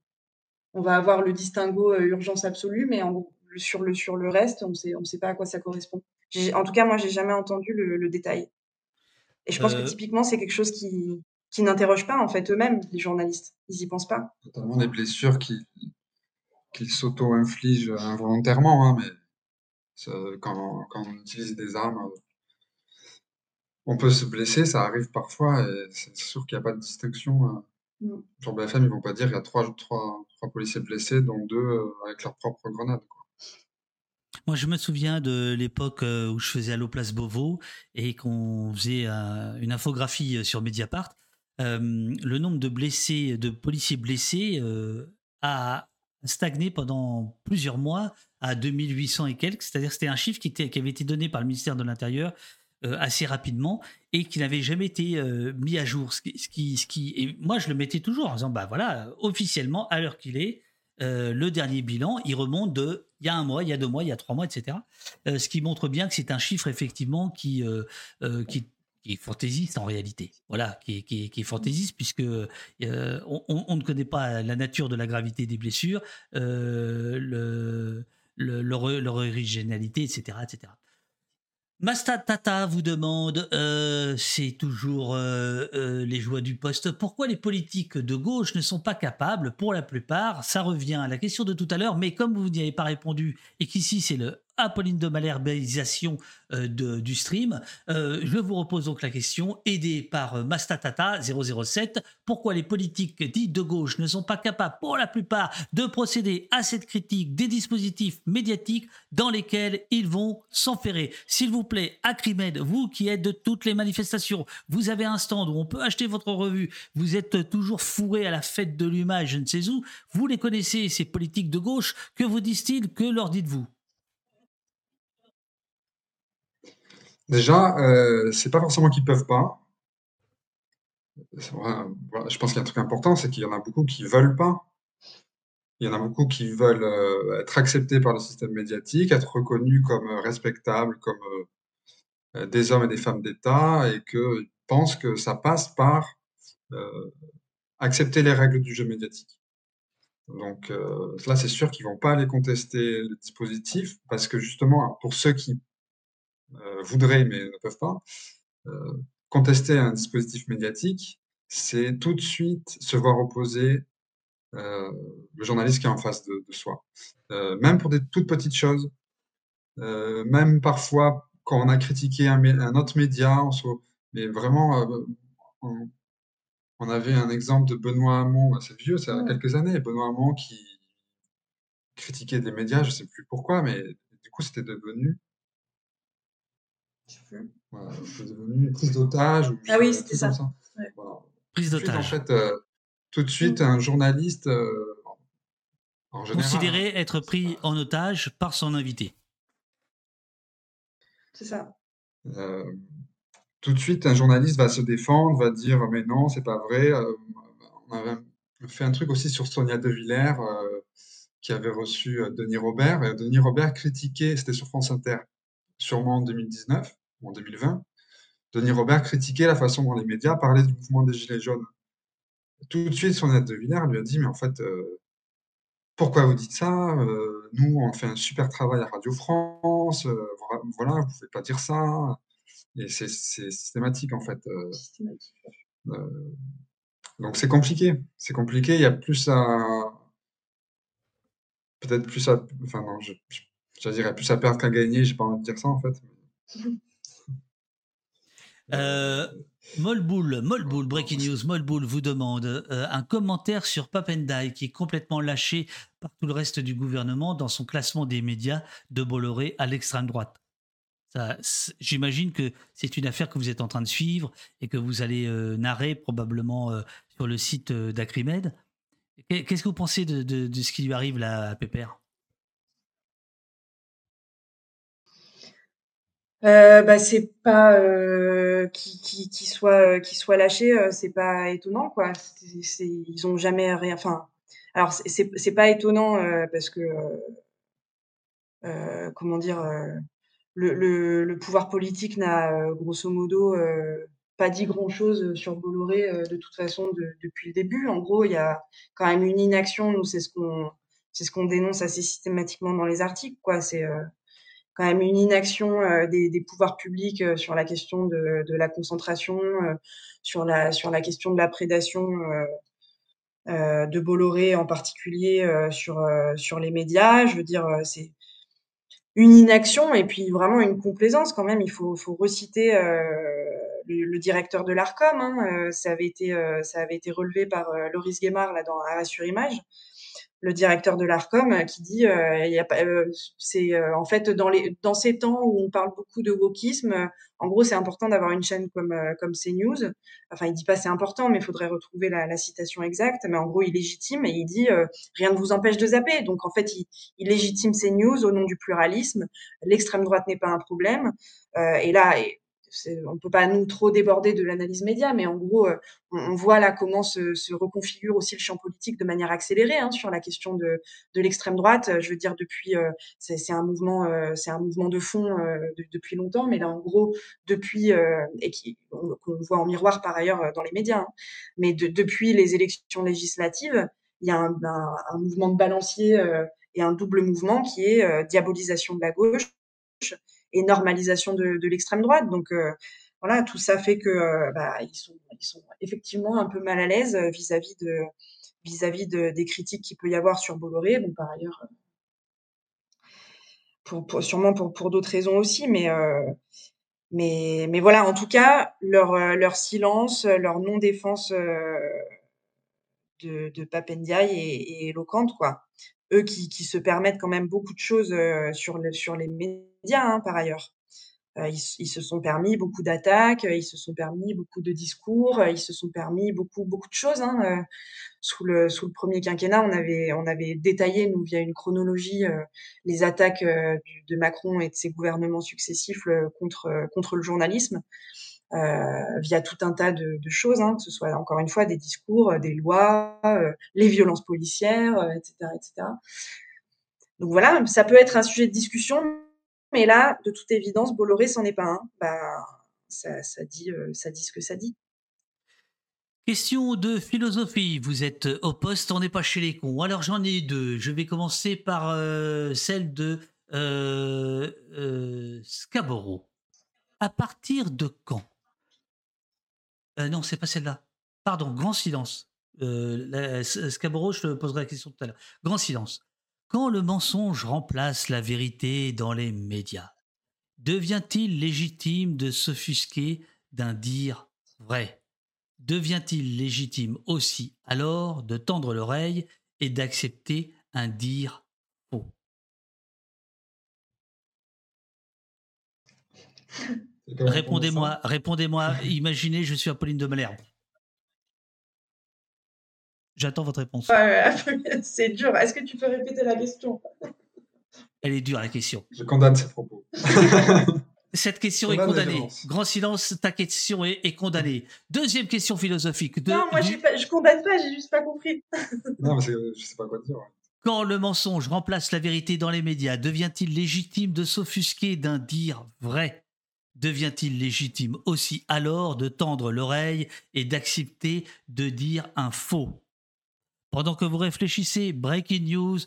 on va avoir le distinguo urgence absolue, mais sur, le, reste, on on sait pas à quoi ça correspond. En tout cas, moi, j'ai jamais entendu le, détail. Et je pense que typiquement, c'est quelque chose qui, qui n'interroge pas en fait eux-mêmes, les journalistes. Ils y pensent pas. Notamment des blessures qui, qui s'auto-infligent involontairement, hein, mais quand, quand, on utilise des armes, on peut se blesser, ça arrive parfois, et c'est sûr qu'il n'y a pas de distinction. Euh. Sur BFM, ils vont pas dire qu'il y a trois, trois, trois, policiers blessés, dont deux euh, avec leur propre grenade. Moi, je me souviens de l'époque euh, où je faisais Allo Place Beauvau et qu'on faisait une infographie sur Mediapart. le nombre de blessés, de policiers blessés, a stagné pendant plusieurs mois à 2800 et quelques. C'est-à-dire que c'était un chiffre qui, avait été donné par le ministère de l'Intérieur euh, assez rapidement et qui n'avait jamais été euh, mis à jour. Ce qui, et moi, je le mettais toujours en disant, bah voilà, officiellement, à l'heure qu'il est, euh, le dernier bilan, il remonte de il y a un mois, il y a deux mois, il y a trois mois, etc. ce qui montre bien que c'est un chiffre effectivement qui, qui qui est fantaisiste en réalité. Voilà, qui est, qui fantaisiste puisque euh, on, ne connaît pas la nature de la gravité des blessures, euh, le, leur, originalité, etc., etc. Tata vous demande, euh, c'est toujours les joies du poste, pourquoi les politiques de gauche ne sont pas capables, pour la plupart, ça revient à la question de tout à l'heure, mais comme vous n'y avez pas répondu et qu'ici c'est le Apolline de malherbalisation euh, du stream. Euh, je vous repose donc la question, aidé par euh, Mastatata 007, pourquoi les politiques dites de gauche ne sont pas capables, pour la plupart, de procéder à cette critique des dispositifs médiatiques dans lesquels ils vont s'enferrer? S'il vous plaît, Acrimed, vous qui êtes de toutes les manifestations, vous avez un stand où on peut acheter votre revue, vous êtes toujours fourré à la fête de l'humain, je ne sais où, vous les connaissez, ces politiques de gauche, que vous disent-ils, que leur dites-vous? Déjà, euh, c'est pas forcément qu'ils peuvent pas. je pense qu'il y a un truc important, c'est qu'il y en a beaucoup qui veulent pas. Il y en a beaucoup qui veulent euh, être acceptés par le système médiatique, être reconnus comme euh, respectables, comme des hommes et des femmes d'État, et qu'ils pensent que ça passe par accepter les règles du jeu médiatique. Donc là, c'est sûr qu'ils vont pas aller contester le dispositif, parce que justement, pour ceux qui voudraient mais ne peuvent pas, euh, contester un dispositif médiatique, c'est tout de suite se voir opposer euh, le journaliste qui est en face de, soi. même pour des toutes petites choses, même parfois quand on a critiqué un, un autre média, on mais vraiment, on, on, avait un exemple de Benoît Hamon, c'est vieux, y a quelques années, Benoît Hamon qui critiquait des médias, je ne sais plus pourquoi, mais du coup c'était devenu voilà, c'est devenu prise d'otage. Ah oui, c'était ça. Prise d'otage. En fait, euh, tout de suite, un journaliste, euh, en général, considéré être pris en otage par son invité. C'est ça. Euh, tout de suite, un journaliste va se défendre, va dire mais non, c'est pas vrai. on avait fait un truc aussi sur Sonia De Villers qui avait reçu Denis Robert. Et Denis Robert critiquait, c'était sur France Inter, sûrement en 2019 ou en 2020, Denis Robert critiquait la façon dont les médias parlaient du mouvement des Gilets jaunes. Tout de suite, son aide de Villers lui a dit, mais en fait, euh, pourquoi vous dites ça? Euh, Nous, on fait un super travail à Radio France, euh, voilà, vous ne pouvez pas dire ça. Et c'est systématique, en fait. donc c'est compliqué. C'est compliqué, il y a plus à peut-être plus à, enfin non, je, je, dirais plus à perdre qu'à gagner. J'ai pas envie de dire ça en fait. Euh, Molboul, Molboul, Breaking News, Molboul vous demande euh, un commentaire sur Papendai qui est complètement lâché par tout le reste du gouvernement dans son classement des médias de Bolloré à l'extrême droite. J'imagine que c'est une affaire que vous êtes en train de suivre et que vous allez euh, narrer probablement sur le site d'Acrimed. Qu'est-ce que vous pensez de, de, ce qui lui arrive là à Pépère? Euh, bah, c'est pas euh, qui, qui, qui soit euh, qui soit lâché, euh, c'est pas étonnant quoi. C'est, ils ont jamais rien. Enfin, alors c'est c'est pas étonnant euh, parce que euh, comment dire, le, le, le pouvoir politique n'a grosso modo pas dit grand chose sur Bolloré de toute façon de, depuis le début. En gros, il y a quand même une inaction. Nous, c'est ce qu'on c'est ce qu'on dénonce assez systématiquement dans les articles quoi. C'est quand même une inaction euh, des, pouvoirs publics euh, sur la question de, la concentration, euh, sur la sur la question de la prédation de Bolloré en particulier sur sur les médias. Je veux dire, c'est une inaction et puis vraiment une complaisance quand même. Il faut, faut reciter le, directeur de l'Arcom. Hein, ça avait été ça avait été relevé par Loris Guémard là dans à sur Image le directeur de l'Arcom euh, qui dit euh, y a pas euh, c'est euh, en fait dans les dans ces temps où on parle beaucoup de wokisme en gros c'est important d'avoir une chaîne comme comme CNews. Enfin il dit pas c'est important mais il faudrait retrouver la, la, citation exacte mais en gros il légitime et il dit rien ne vous empêche de zapper. Donc en fait il, il légitime CNews au nom du pluralisme. L'extrême droite n'est pas un problème. Et là on ne peut pas nous trop déborder de l'analyse média, mais en gros, euh, on, voit là comment se, reconfigure aussi le champ politique de manière accélérée hein, sur la question de, l'extrême droite. Je veux dire, depuis, euh, c'est un mouvement, euh, un mouvement de fond depuis longtemps, mais là, en gros, depuis et qu'on voit en miroir par ailleurs dans les médias, hein, mais de, depuis les élections législatives, il y a un, un mouvement de balancier et un double mouvement qui est diabolisation de la gauche et normalisation de, de l'extrême droite. Donc euh, voilà, tout ça fait que euh, bah, ils, sont, ils sont effectivement un peu mal à l'aise vis-à-vis de vis-à-vis de, des critiques qu'il peut y avoir sur Bolloré. Bon, par ailleurs, pour, sûrement pour, pour d'autres raisons aussi, mais, euh, mais, mais voilà, en tout cas, leur, leur silence, leur non-défense euh, de, de Papendiaï est, éloquente, quoi. Eux qui, qui se permettent quand même beaucoup de choses euh, sur, sur les médias Hein, par ailleurs. Euh, ils, se sont permis beaucoup d'attaques, ils se sont permis beaucoup de discours, ils se sont permis beaucoup beaucoup de choses. Hein. Euh, sous le premier quinquennat, on avait détaillé nous via une chronologie euh, les attaques de Macron et de ses gouvernements successifs contre le journalisme. Euh, via tout un tas de, choses, hein, que ce soit encore une fois des discours, des lois, euh, les violences policières, etc., etc. Donc voilà, ça peut être un sujet de discussion, mais là, de toute évidence, Bolloré, c'en est pas un. Bah, ça, dit, euh, ça dit ce que ça dit. Question de philosophie. Vous êtes au poste, on n'est pas chez les cons. Alors j'en ai deux. Je vais commencer par euh, celle de euh, euh, Scaboro. À partir de quand Non, c'est pas celle-là. Pardon, grand silence. Euh, Scaboro, je te poserai la question tout à l'heure. Grand silence. Quand le mensonge remplace la vérité dans les médias, devient-il légitime de s'offusquer d'un dire vrai? Devient-il légitime aussi alors de tendre l'oreille et d'accepter un dire faux? Répondez-moi, répondez-moi. Imaginez, je suis Apolline de Malherbe. J'attends votre réponse. c'est dur. Est-ce que tu peux répéter la question? Elle est dure, la question. Je condamne ces propos. Cette question est condamnée. Grand silence, ta question est, est, condamnée. Deuxième question philosophique. De, non, moi, du... pas, je condamne pas, j'ai juste pas compris. non, mais je sais pas quoi dire. Quand le mensonge remplace la vérité dans les médias, devient-il légitime de s'offusquer d'un dire vrai? Devient-il légitime aussi alors de tendre l'oreille et d'accepter de dire un faux? Pendant que vous réfléchissez, breaking news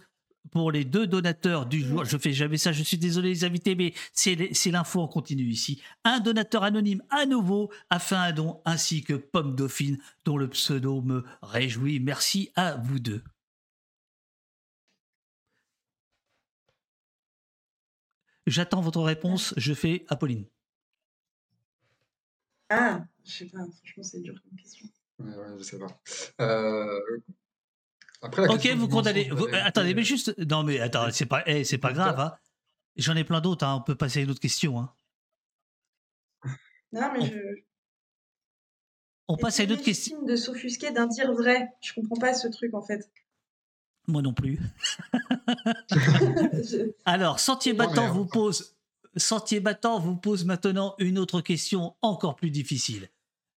pour les deux donateurs du jour. Je fais jamais ça, je suis désolé les invités, mais c'est l'info en continu ici. Un donateur anonyme à nouveau a fait un don, ainsi que Pomme Dauphine, dont le pseudo me réjouit. Merci à vous deux. J'attends votre réponse. Je fais Apolline. Ah, je sais pas. Franchement, c'est dur comme question. Ouais, ouais, je sais pas. Euh, Après, la Ok, vous condamnez. vous- attendez, mais juste. Non, mais attends, c'est pas, eh, c'est pas grave. Hein. J'en ai plein d'autres. Hein. On peut passer à une autre question. Hein. Non, mais On- je. On passe à c'est une autre question. de s'offusquer d'un dire vrai? Je comprends pas ce truc en fait. Moi non plus. Je- Alors, Sentier Oh, Battant vous pose. Sentier Battant vous pose maintenant une autre question encore plus difficile.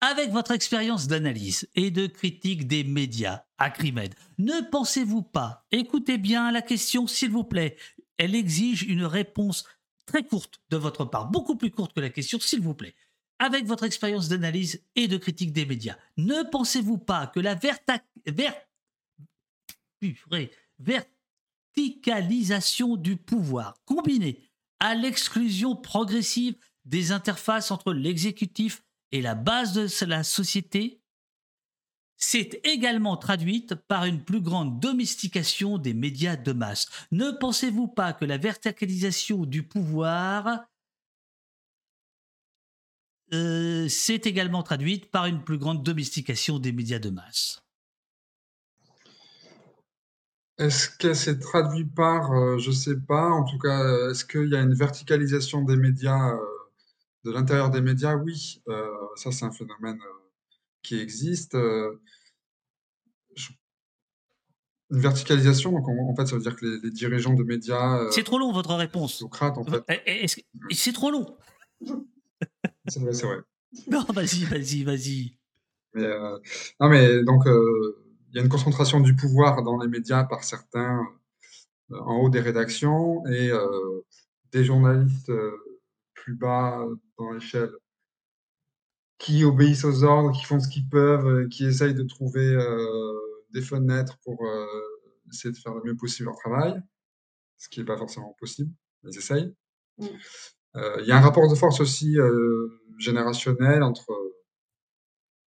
Avec votre expérience d'analyse et de critique des médias, Acrimed, ne pensez-vous pas, écoutez bien la question s'il vous plaît, elle exige une réponse très courte de votre part, beaucoup plus courte que la question s'il vous plaît. Avec votre expérience d'analyse et de critique des médias, ne pensez-vous pas que la verticalisation du pouvoir combinée à l'exclusion progressive des interfaces entre l'exécutif et la base de la société s'est également traduite par une plus grande domestication des médias de masse. Ne pensez-vous pas que la verticalisation du pouvoir euh, s'est également traduite par une plus grande domestication des médias de masse? Est-ce qu'elle s'est traduite par, euh, je sais pas, en tout cas, euh, est-ce qu'il y a une verticalisation des médias, de l'intérieur des médias? Oui, euh, ça c'est un phénomène euh, qui existe. euh, je- Une verticalisation, donc en, en fait, ça veut dire que les, les dirigeants de médias, C'est trop long votre réponse. En fait, est-ce que- C'est trop long. c'est vrai, c'est vrai. Non, vas-y, vas-y, vas-y. Non, mais donc, il y a une concentration du pouvoir dans les médias par certains en haut des rédactions et des journalistes plus bas dans l'échelle qui obéissent aux ordres, qui font ce qu'ils peuvent, euh, qui essayent de trouver euh, des fenêtres pour euh, essayer de faire le mieux possible leur travail, ce qui n'est pas forcément possible, mais ils essayent. Mm. Euh, Il y a un rapport de force aussi euh, générationnel entre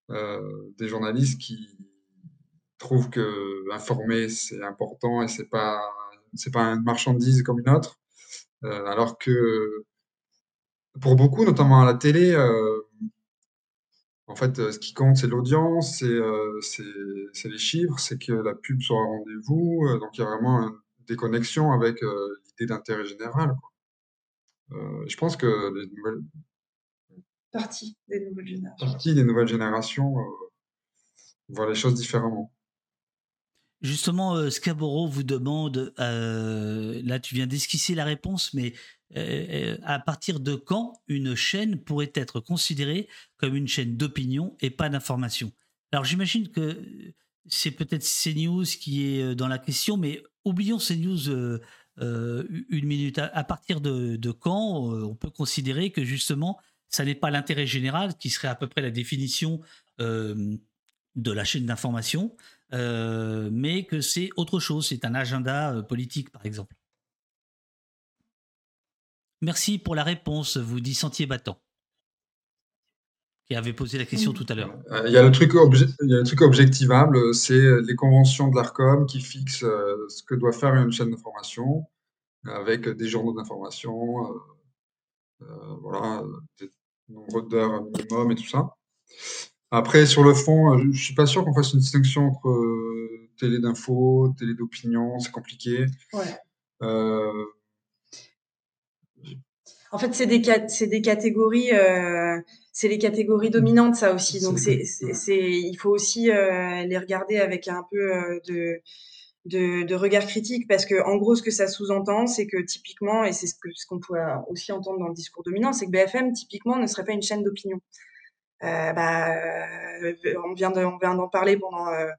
euh, des journalistes qui trouvent que informer c'est important et c'est pas c'est pas une marchandise comme une autre, Euh, alors que pour beaucoup, notamment à la télé, euh, en fait, euh, ce qui compte c'est l'audience, c'est euh, c'est les chiffres, c'est que la pub soit au rendez-vous, euh, donc il y a vraiment une déconnexion avec euh, l'idée d'intérêt général. quoi. Je pense que les nouvelles Partie des nouvelles générations. parties des nouvelles générations voient les choses différemment. Justement, euh, Scaboro vous demande, euh, là tu viens d'esquisser la réponse, mais euh, à partir de quand une chaîne pourrait être considérée comme une chaîne d'opinion et pas d'information? Alors j'imagine que c'est peut-être CNews qui est dans la question, mais oublions CNews une minute. À, partir de, de quand on peut considérer que justement, ça n'est pas l'intérêt général, qui serait à peu près la définition de la chaîne d'information, euh, mais que c'est autre chose, c'est un agenda euh, politique, par exemple. Merci pour la réponse, vous dit Sentier Battant, qui avait posé la question tout à l'heure. Euh, Il y a le truc, objectivable, c'est les conventions de l'ARCOM qui fixent ce que doit faire une chaîne d'information avec des journaux d'information, voilà, des nombres d'heures minimum et tout ça. Après, sur le fond, euh, je suis pas sûr qu'on fasse une distinction entre euh, télé d'info, télé d'opinion, c'est compliqué. Ouais. Euh, En fait, c'est des, cat- c'est des catégories, euh, c'est les catégories dominantes, ça aussi. Donc, C'est- c'est, c'est, c'est- il faut aussi euh, les regarder avec un peu euh, de, de, de regard critique, parce que en gros, ce que ça sous-entend, c'est que typiquement, et c'est ce que ce qu'on peut aussi entendre dans le discours dominant, c'est que BFM typiquement ne serait pas une chaîne d'opinion. Euh, bah, euh, on vient de, on vient d'en parler pendant euh,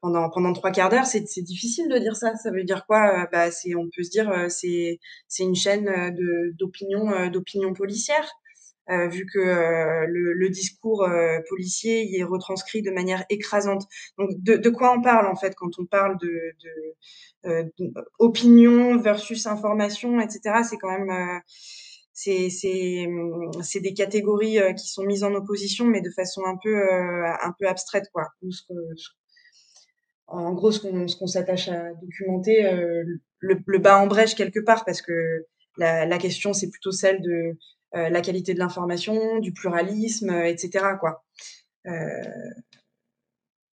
pendant pendant trois quarts d'heure. C'est difficile de dire ça. Ça veut dire quoi? Euh, Bah, c'est on peut se dire euh, c'est c'est une chaîne de d'opinion d'opinion policière. euh, vu que euh, le, le discours euh, policier y est retranscrit de manière écrasante. Donc, de, de quoi on parle en fait quand on parle de, de, opinion versus information, etc. C'est quand même c'est c'est des catégories euh, qui sont mises en opposition, mais de façon un peu euh, abstraite quoi. En gros, ce qu'on s'attache à documenter, euh, le, le bas en brèche quelque part, parce que la, question, c'est plutôt celle de la qualité de l'information, du pluralisme, etc.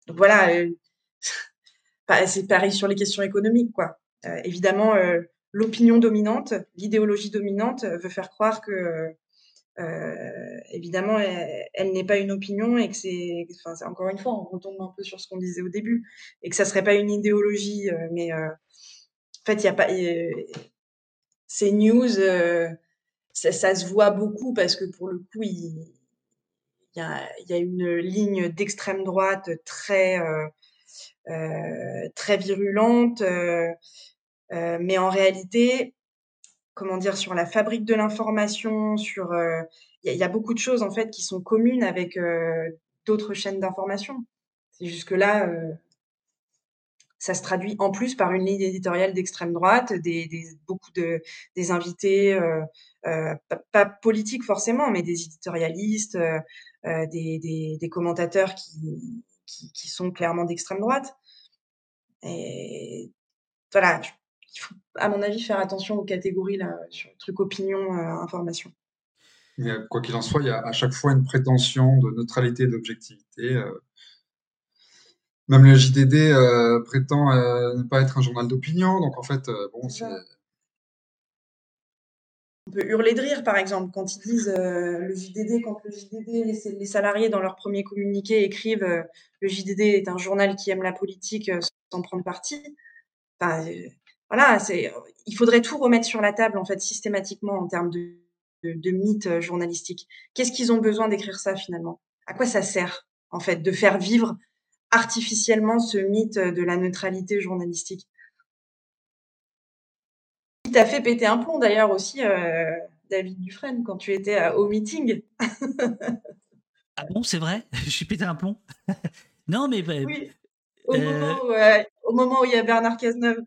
Donc voilà, c'est pareil sur les questions économiques. Quoi. évidemment, l'opinion dominante, l'idéologie dominante veut faire croire que euh, évidemment, elle, n'est pas une opinion et que c'est, encore une fois, on retombe un peu sur ce qu'on disait au début, et que ça serait pas une idéologie, euh, mais euh, en fait, il y a pas, ces news, ça, se voit beaucoup parce que pour le coup, il, y, a, y a une ligne d'extrême droite très, très virulente, mais en réalité, comment dire, sur la fabrique de l'information, sur, euh, il y, a beaucoup de choses en fait qui sont communes avec euh, d'autres chaînes d'information. C'est juste que là, euh, ça se traduit en plus par une ligne éditoriale d'extrême droite, des, beaucoup de des invités, pas, politiques forcément, mais des éditorialistes, des, des, commentateurs qui, qui, qui sont clairement d'extrême droite. Et voilà, il faut, à mon avis, faire attention aux catégories là, sur le truc opinion, euh, information. Mais quoi qu'il en soit, il y a à chaque fois une prétention de neutralité et d'objectivité. Euh. Même le JDD euh, prétend ne pas être un journal d'opinion, donc en fait, bon, c'est. On peut hurler de rire, par exemple, quand ils disent le JDD, quand le JDD, les, les, salariés dans leur premier communiqué écrivent le JDD est un journal qui aime la politique sans prendre parti. Enfin, voilà, c'est, il faudrait tout remettre sur la table en fait systématiquement en termes de, de, mythes euh, journalistiques. Qu'est-ce qu'ils ont besoin d'écrire ça finalement? À quoi ça sert en fait de faire vivre artificiellement ce mythe de la neutralité journalistique? Qui t'a fait péter un plomb d'ailleurs aussi, euh, David Dufresne, quand tu étais au meeting. ah bon, c'est vrai? Je suis pété un plomb? Non, mais. Bah, oui. Au, moment au, moment où, il y a Bernard Cazeneuve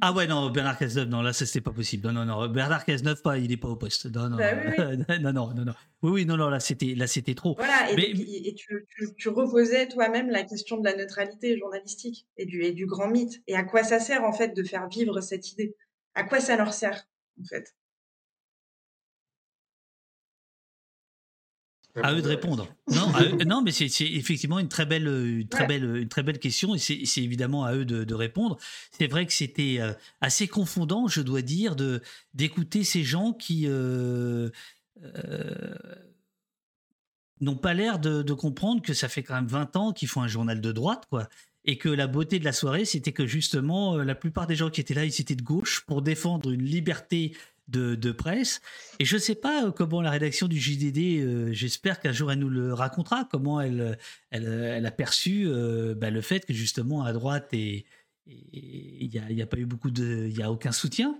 ah ouais, non, Bernard Cazeneuve, non, là, c'est pas possible. Non, non, non, Bernard Cazeneuve, pas, il est pas au poste. Non, non, bah non, non, non, non, Oui, oui, non, non, là, c'était, là, c'était trop. Voilà, et, tu, tu, reposais toi-même la question de la neutralité journalistique et du, et du grand mythe. Et à quoi ça sert, en fait, de faire vivre cette idée? À quoi ça leur sert, en fait? À eux de répondre. Non, non mais c'est effectivement une très belle, une très belle, une très belle question et c'est évidemment à eux de, répondre. C'est vrai que c'était euh, assez confondant, je dois dire, de d'écouter ces gens qui euh, euh, n'ont pas l'air de, comprendre que ça fait quand même 20 ans qu'ils font un journal de droite, quoi. Et que la beauté de la soirée, c'était que justement, la plupart des gens qui étaient là, ils étaient de gauche pour défendre une liberté de, presse. Et je ne sais pas euh, comment la rédaction du JDD, euh, j'espère qu'un jour elle nous le racontera, comment elle, elle, a perçu euh, bah, le fait que justement à droite, il n'y a, y a, pas eu beaucoup de. Il n'y a aucun soutien.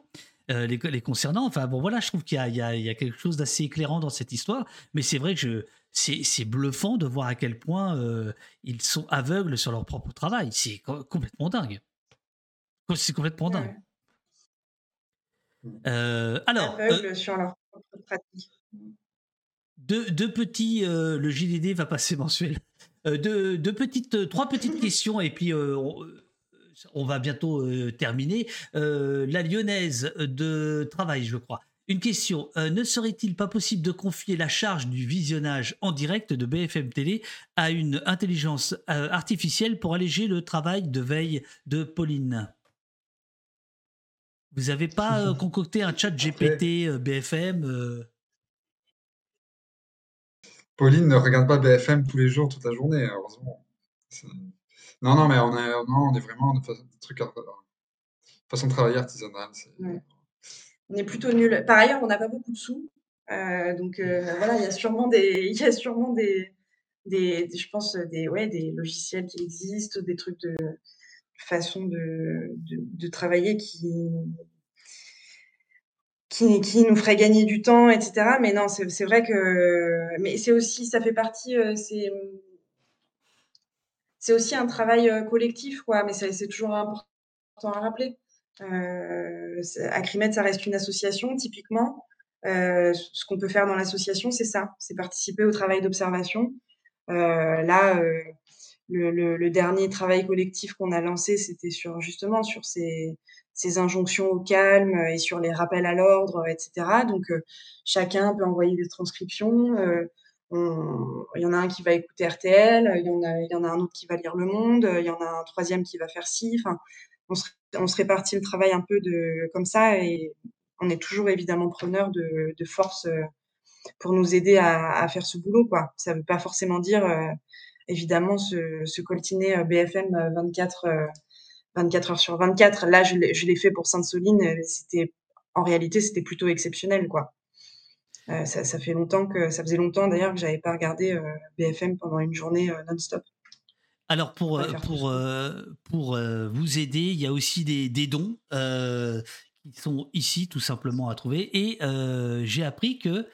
les, les, concernant. Enfin bon, voilà, je trouve qu'il y, y, a quelque chose d'assez éclairant dans cette histoire. Mais c'est vrai que c'est bluffant de voir à quel point ils sont aveugles sur leur propre travail. C'est complètement dingue. C'est complètement dingue. Alors, euh, sur leur Deux, petits, euh, le JDD va passer mensuel. Deux, petites, trois petites questions et puis on, va bientôt terminer. la lyonnaise de travail, je crois. Une question, ne serait-il pas possible de confier la charge du visionnage en direct de BFM Télé à une intelligence artificielle pour alléger le travail de veille de Pauline? Vous n'avez pas euh, concocté un chat GPT euh, BFM euh? Pauline ne regarde pas BFM tous les jours, toute la journée, heureusement. Non, non, mais on est, non, on est vraiment de façon, truc, façon de travailler artisanale. On est plutôt nul. Par ailleurs, on n'a pas beaucoup de sous. donc voilà, il y a sûrement des, il y a sûrement des, des, je pense, des, ouais, des logiciels qui existent, des trucs de, façon de, de, travailler qui, qui, nous ferait gagner du temps, etc. Mais non, c'est vrai que. Mais c'est aussi, ça fait partie. Euh, c'est aussi un travail euh, collectif, quoi. Mais c'est toujours important à rappeler. Euh, Acrimed, ça reste une association, typiquement. Euh, ce qu'on peut faire dans l'association, c'est ça, c'est participer au travail d'observation. Là, le, dernier travail collectif qu'on a lancé, c'était sur justement sur ces injonctions au calme et sur les rappels à l'ordre, etc. Donc, chacun peut envoyer des transcriptions. il y en a un qui va écouter RTL, il y, en a, un autre qui va lire Le Monde, il y en a un troisième qui va faire ci. Enfin, on se, répartit le travail un peu de, comme ça et on est toujours évidemment preneur de, de force pour nous aider à, faire ce boulot. Ça ne veut pas forcément dire, évidemment, se, se coltiner BFM 24 24 heures sur 24. Là, je l'ai fait pour Sainte-Soline. C'était, en réalité, c'était plutôt exceptionnel, quoi. Euh, ça, ça, fait longtemps que, ça faisait longtemps d'ailleurs que j'avais pas regardé euh, BFM pendant une journée euh, non-stop. Alors pour pour pour vous aider, il y a aussi des, des dons qui sont ici tout simplement à trouver. Et j'ai appris que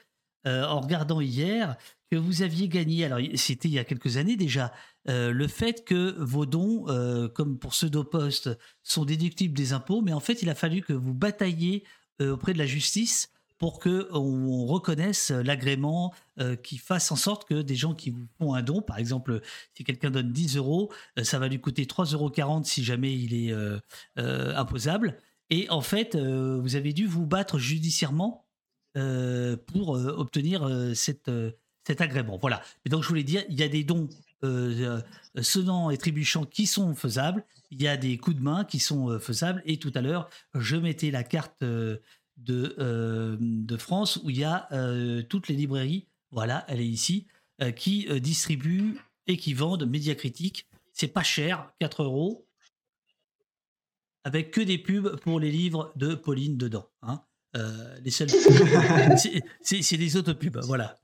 en regardant hier que vous aviez gagné. Alors c'était il y a quelques années déjà euh, le fait que vos dons, euh, comme pour ceux d'Opost, sont déductibles des impôts, mais en fait, il a fallu que vous batailliez euh, auprès de la justice pour que on reconnaisse l'agrément qui fasse en sorte que des gens qui vous font un don, par exemple, si quelqu'un donne 10 euros, ça va lui coûter 3,40 euros si jamais il est imposable. Et en fait, vous avez dû vous battre judiciairement pour obtenir cette, cet agrément. Voilà. Donc, je voulais dire, il y a des dons euh, euh, sonnants et trébuchants qui sont faisables. Il y a des coups de main qui sont euh, faisables. Et tout à l'heure, je mettais la carte de, de France où il y a toutes les librairies. Voilà, elle est ici, qui distribuent et qui vendent Médiacritique. C'est pas cher, 4 euros, avec que des pubs pour les livres de Pauline dedans. Hein. les seuls, c'est des autopubs, voilà.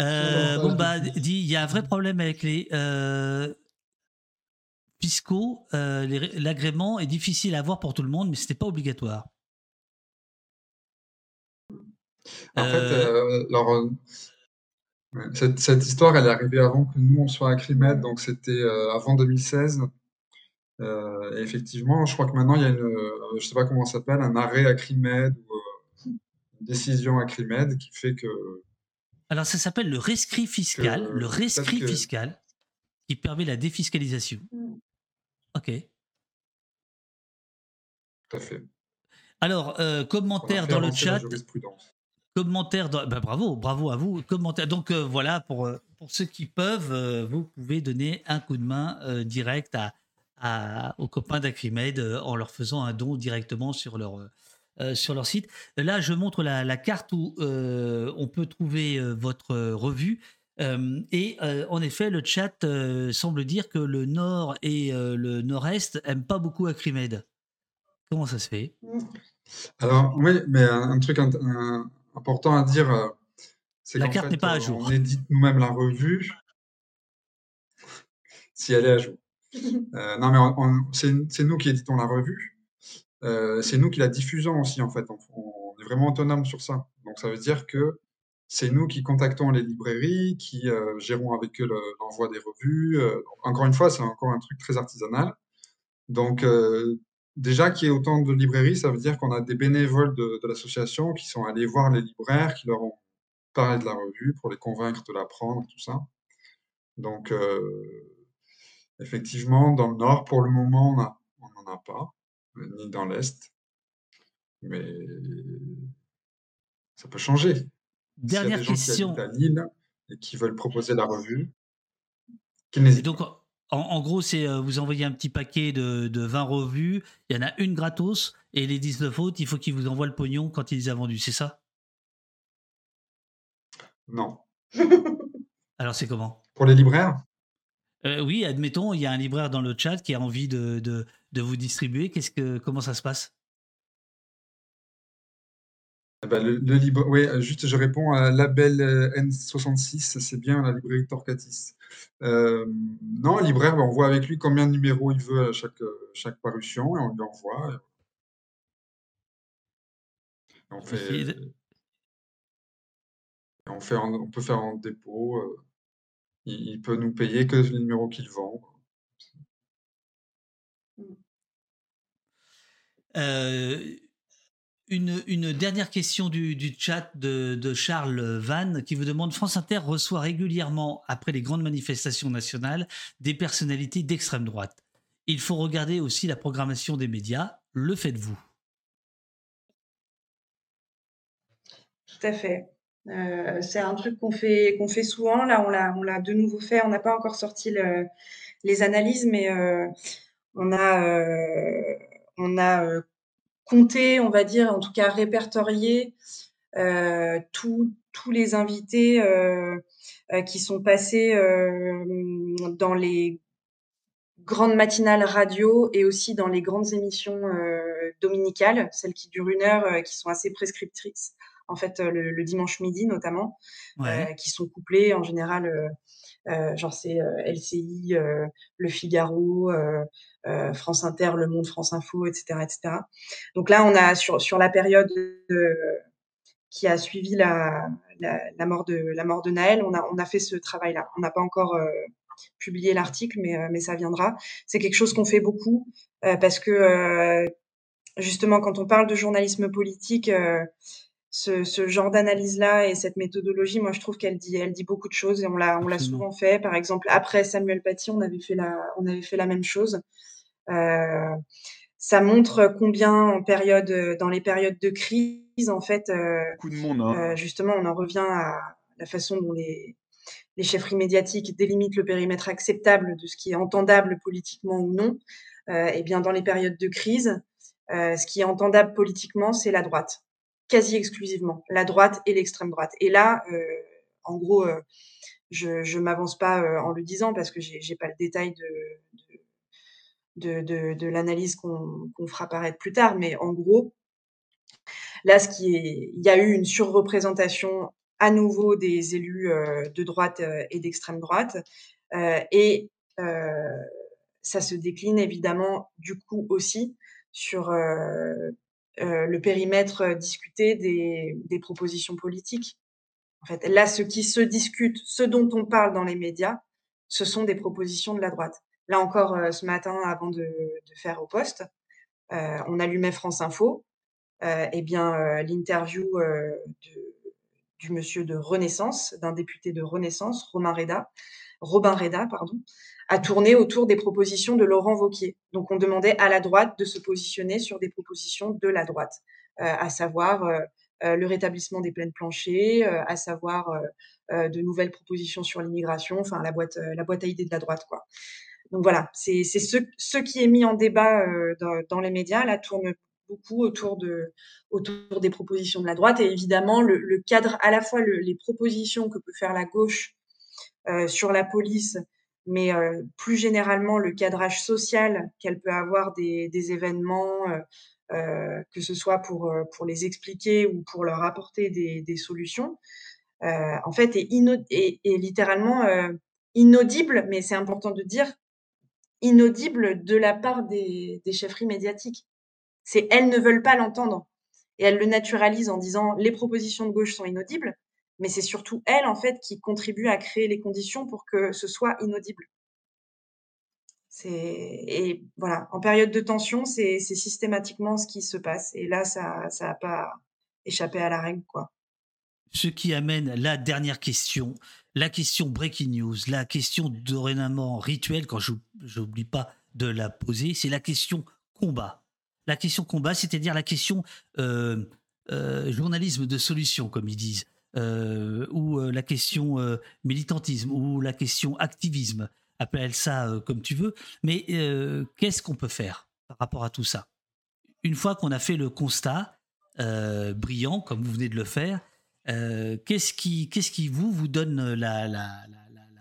Euh, bon, bah, dit, il y a un vrai problème avec les euh, fiscaux. Euh, l'agrément est difficile à avoir pour tout le monde, mais ce n'était pas obligatoire. En fait, alors, cette, cette, histoire, elle est arrivée avant que nous, on soit à Crimed, donc c'était avant 2016. et effectivement, je crois que maintenant, il y a une, je sais pas comment ça s'appelle, un arrêt à Crimed ou une décision à Crimed qui fait que alors, ça s'appelle le rescrit fiscal, le rescrit fiscal, qui permet la défiscalisation. Mm. Ok. Tout à fait. Alors, euh, commentaire dans le chat. Commentaire dans. Bah, bravo, bravo à vous. Commentaire. Donc euh, voilà, pour, euh, pour ceux qui peuvent, vous pouvez donner un coup de main direct à, aux copains d'Acrimed en leur faisant un don directement sur leur euh, sur leur site. Là, je montre la, carte où euh, on peut trouver euh, votre revue. et en effet, le chat semble dire que le nord et le nord-est n'aiment pas beaucoup Acrimed. Comment ça se fait? Alors, oui, mais un, truc important à dire, c'est la carte n'est pas à jour. On édite nous-mêmes la revue, si elle est à jour. non, mais c'est nous qui éditons la revue. Euh, c'est nous qui la diffusons aussi, en fait. On, est vraiment autonome sur ça. Donc, ça veut dire que c'est nous qui contactons les librairies, qui euh, gérons avec eux l'envoi des revues. Euh, encore une fois, c'est encore un truc très artisanal. Donc, déjà qu'il y ait autant de librairies, ça veut dire qu'on a des bénévoles de, de l'association qui sont allés voir les libraires, qui leur ont parlé de la revue pour les convaincre de la prendre, tout ça. Donc, effectivement, dans le Nord, pour le moment, on n'en a pas ni dans l'Est. Mais ça peut changer. Dernière question. Qui à Lille et qui veulent proposer la revue, Donc, en, gros, c'est euh, vous envoyez un petit paquet de, de, 20 revues, il y en a une gratos, et les 19 autres, il faut qu'ils vous envoient le pognon quand ils les ont vendus, c'est ça? Non. Alors, c'est comment? Pour les libraires? Euh, oui, admettons, il y a un libraire dans le chat qui a envie de, de, vous distribuer. Qu'est-ce que, comment ça se passe? Eh ben, le, libre, oui, euh, juste je réponds à label euh, N66, c'est bien la librairie Torcatis. Euh, non, libraire, ben, on voit avec lui combien de numéros il veut à chaque, chaque parution et on lui envoie. on fait, on, fait on peut faire en dépôt il, peut nous payer que le numéro qu'il vend. Euh, une, dernière question du, chat de, Charles Van qui vous demande France Inter reçoit régulièrement, après les grandes manifestations nationales, des personnalités d'extrême droite. il faut regarder aussi la programmation des médias. Le faites-vous? Tout à fait. Euh, c'est un truc qu'on fait, qu'on fait souvent. Là, on l'a, de nouveau fait. On n'a pas encore sorti les analyses, mais euh, on a, on a compté, on va dire, en tout cas répertorié tous les invités qui sont passés dans les grandes matinales radio et aussi dans les grandes émissions dominicales, celles qui durent une heure, qui sont assez prescriptrices en fait euh, le, dimanche midi notamment, euh, qui sont couplés en général. Euh, genre c'est LCI, Le Figaro, France Inter, Le Monde, France Info, etc., etc. Donc là, on a sur sur la période qui a suivi la, la, mort de la mort de Naël, on a on a fait ce travail-là. On n'a pas encore publié l'article, mais mais ça viendra. C'est quelque chose qu'on fait beaucoup parce que justement quand on parle de journalisme politique, ce, genre d'analyse-là et cette méthodologie, moi, je trouve qu'elle dit, elle dit beaucoup de choses et on l'a, on l'a souvent fait. Par exemple, après Samuel Paty, on avait fait la, on avait fait la même chose. Euh, ça montre combien en période, dans les périodes de crise, en fait, euh, de monde, hein. euh, justement, on en revient à la façon dont les, les chefferies médiatiques délimitent le périmètre acceptable de ce qui est entendable politiquement ou non. et bien, dans les périodes de crise, ce qui est entendable politiquement, c'est la droite quasi exclusivement, la droite et l'extrême droite. Et là, euh, en gros, euh, je ne m'avance pas euh, en le disant parce que j'ai pas le détail de, l'analyse qu'on fera paraître plus tard, mais en gros, là, qui est, il y a eu une surreprésentation à nouveau des élus de droite et d'extrême droite, et ça se décline évidemment du coup aussi sur le périmètre euh, discuté des, propositions politiques. En fait, là, ce qui se discute, ce dont on parle dans les médias, ce sont des propositions de la droite. Là encore, euh, ce matin, avant de, faire au poste, on allumait France Info. eh bien, l'interview du monsieur de Renaissance, d'un député de Renaissance, Romain Reda, Robin Reda, pardon, a tourné autour des propositions de Laurent Vauquier. Donc on demandait à la droite de se positionner sur des propositions de la droite, euh, à savoir euh, euh, le rétablissement des plaines planchers, à savoir de nouvelles propositions sur l'immigration, enfin la boîte, la boîte à idées de la droite, quoi. Donc voilà, c'est ce, qui est mis en débat dans, les médias, là, tourne beaucoup autour, de, autour des propositions de la droite et évidemment le, cadre, à la fois les propositions que peut faire la gauche sur la police mais euh, plus généralement le cadrage social qu'elle peut avoir des, événements, euh, euh, que ce soit pour, pour les expliquer ou pour leur apporter des, solutions, en fait est, littéralement inaudible, mais c'est important de dire inaudible de la part des, des chefferies médiatiques. C'est elles ne veulent pas l'entendre et elles le naturalisent en disant les propositions de gauche sont inaudibles, mais c'est surtout elle, en fait, qui contribue à créer les conditions pour que ce soit inaudible. Et voilà, en période de tension, c'est systématiquement ce qui se passe. Et là, ça n'a pas échappé à la règle, quoi. Ce qui amène la dernière question, la question breaking news, la question dorénavant rituelle, quand je n'oublie pas de la poser, c'est la question combat. La question combat, c'est-à-dire la question euh, euh, journalisme de solution, comme ils disent. Euh, ou euh, la question euh, militantisme, ou la question activisme, appelle ça comme tu veux, mais qu'est-ce qu'on peut faire par rapport à tout ça? Une fois qu'on a fait le constat brillant, comme vous venez de le faire, qu'est-ce qui, qu'est-ce qui vous, vous donne la, la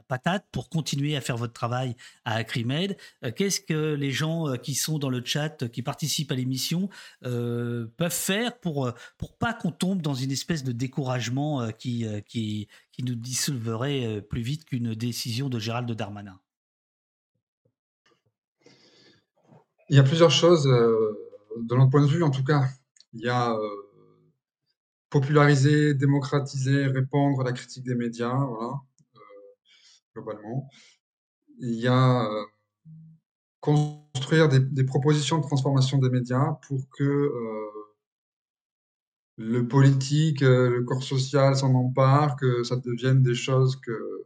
patate pour continuer à faire votre travail à Acrimed. Euh, qu'est-ce que les gens euh, qui sont dans le chat, qui participent à l'émission, euh, peuvent faire pour pour pas qu'on tombe dans une espèce de découragement qui, qui, qui nous dissolverait plus vite qu'une décision de Gérald Darmanin? Il y a plusieurs choses, de notre point de vue en tout cas. Il y a populariser, démocratiser, répondre à la critique des médias, voilà globalement. Il y a euh, construire des, propositions de transformation des médias pour que euh, le politique, euh, le corps social s'en empare, que ça devienne des choses que,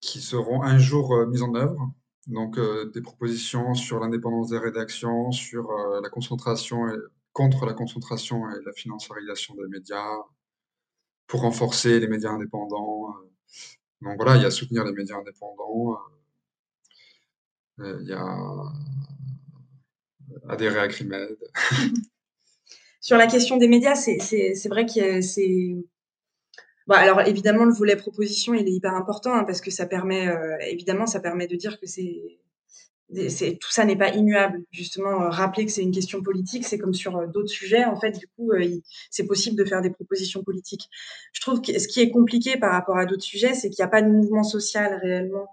qui seront un jour mises en œuvre. Donc, des propositions sur l'indépendance des rédactions, sur la concentration et, contre la concentration et la financiarisation des médias, pour renforcer les médias indépendants. Donc voilà, il y a soutenir les médias indépendants, il y a adhérer à Crimed. Sur la question des médias, c'est vrai que c'est. Bon, alors évidemment, le volet proposition, il est hyper important hein, parce que ça permet, euh, évidemment, ça permet de dire que c'est tout ça n'est pas immuable. Justement, euh, rappeler que c'est une question politique, c'est comme sur euh, d'autres sujets. En fait, du coup, c'est possible de faire des propositions politiques. Je trouve que ce qui est compliqué par rapport à d'autres sujets, c'est qu'il n'y a pas de mouvement social réellement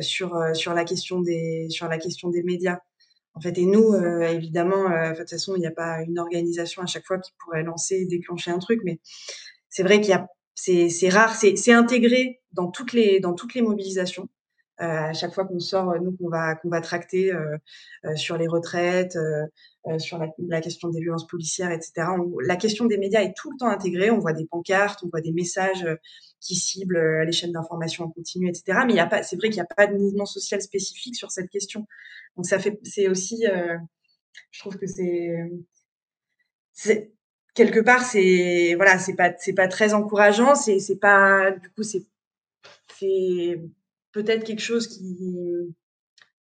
sur sur la question des sur la question des médias. En fait, et nous, euh, évidemment, euh, de toute façon, il n'y a pas une organisation à chaque fois qui pourrait lancer, déclencher un truc, mais c'est vrai qu'il y a, c'est rare, c'est intégré dans toutes les dans toutes les mobilisations. Euh, à chaque fois qu'on sort, nous qu'on va qu'on va tracter sur les retraites, sur la, question des violences policières, etc. la question des médias est tout le temps intégrée. On voit des pancartes, on voit des messages qui ciblent les chaînes d'information en continu, etc. Mais il y a pas, c'est vrai qu'il n'y a pas de mouvement social spécifique sur cette question. Donc ça fait, c'est aussi, euh, je trouve que c'est, c'est quelque part, c'est voilà, c'est pas, c'est pas très encourageant. C'est, c'est pas, du coup, c'est, c'est peut-être quelque chose qui,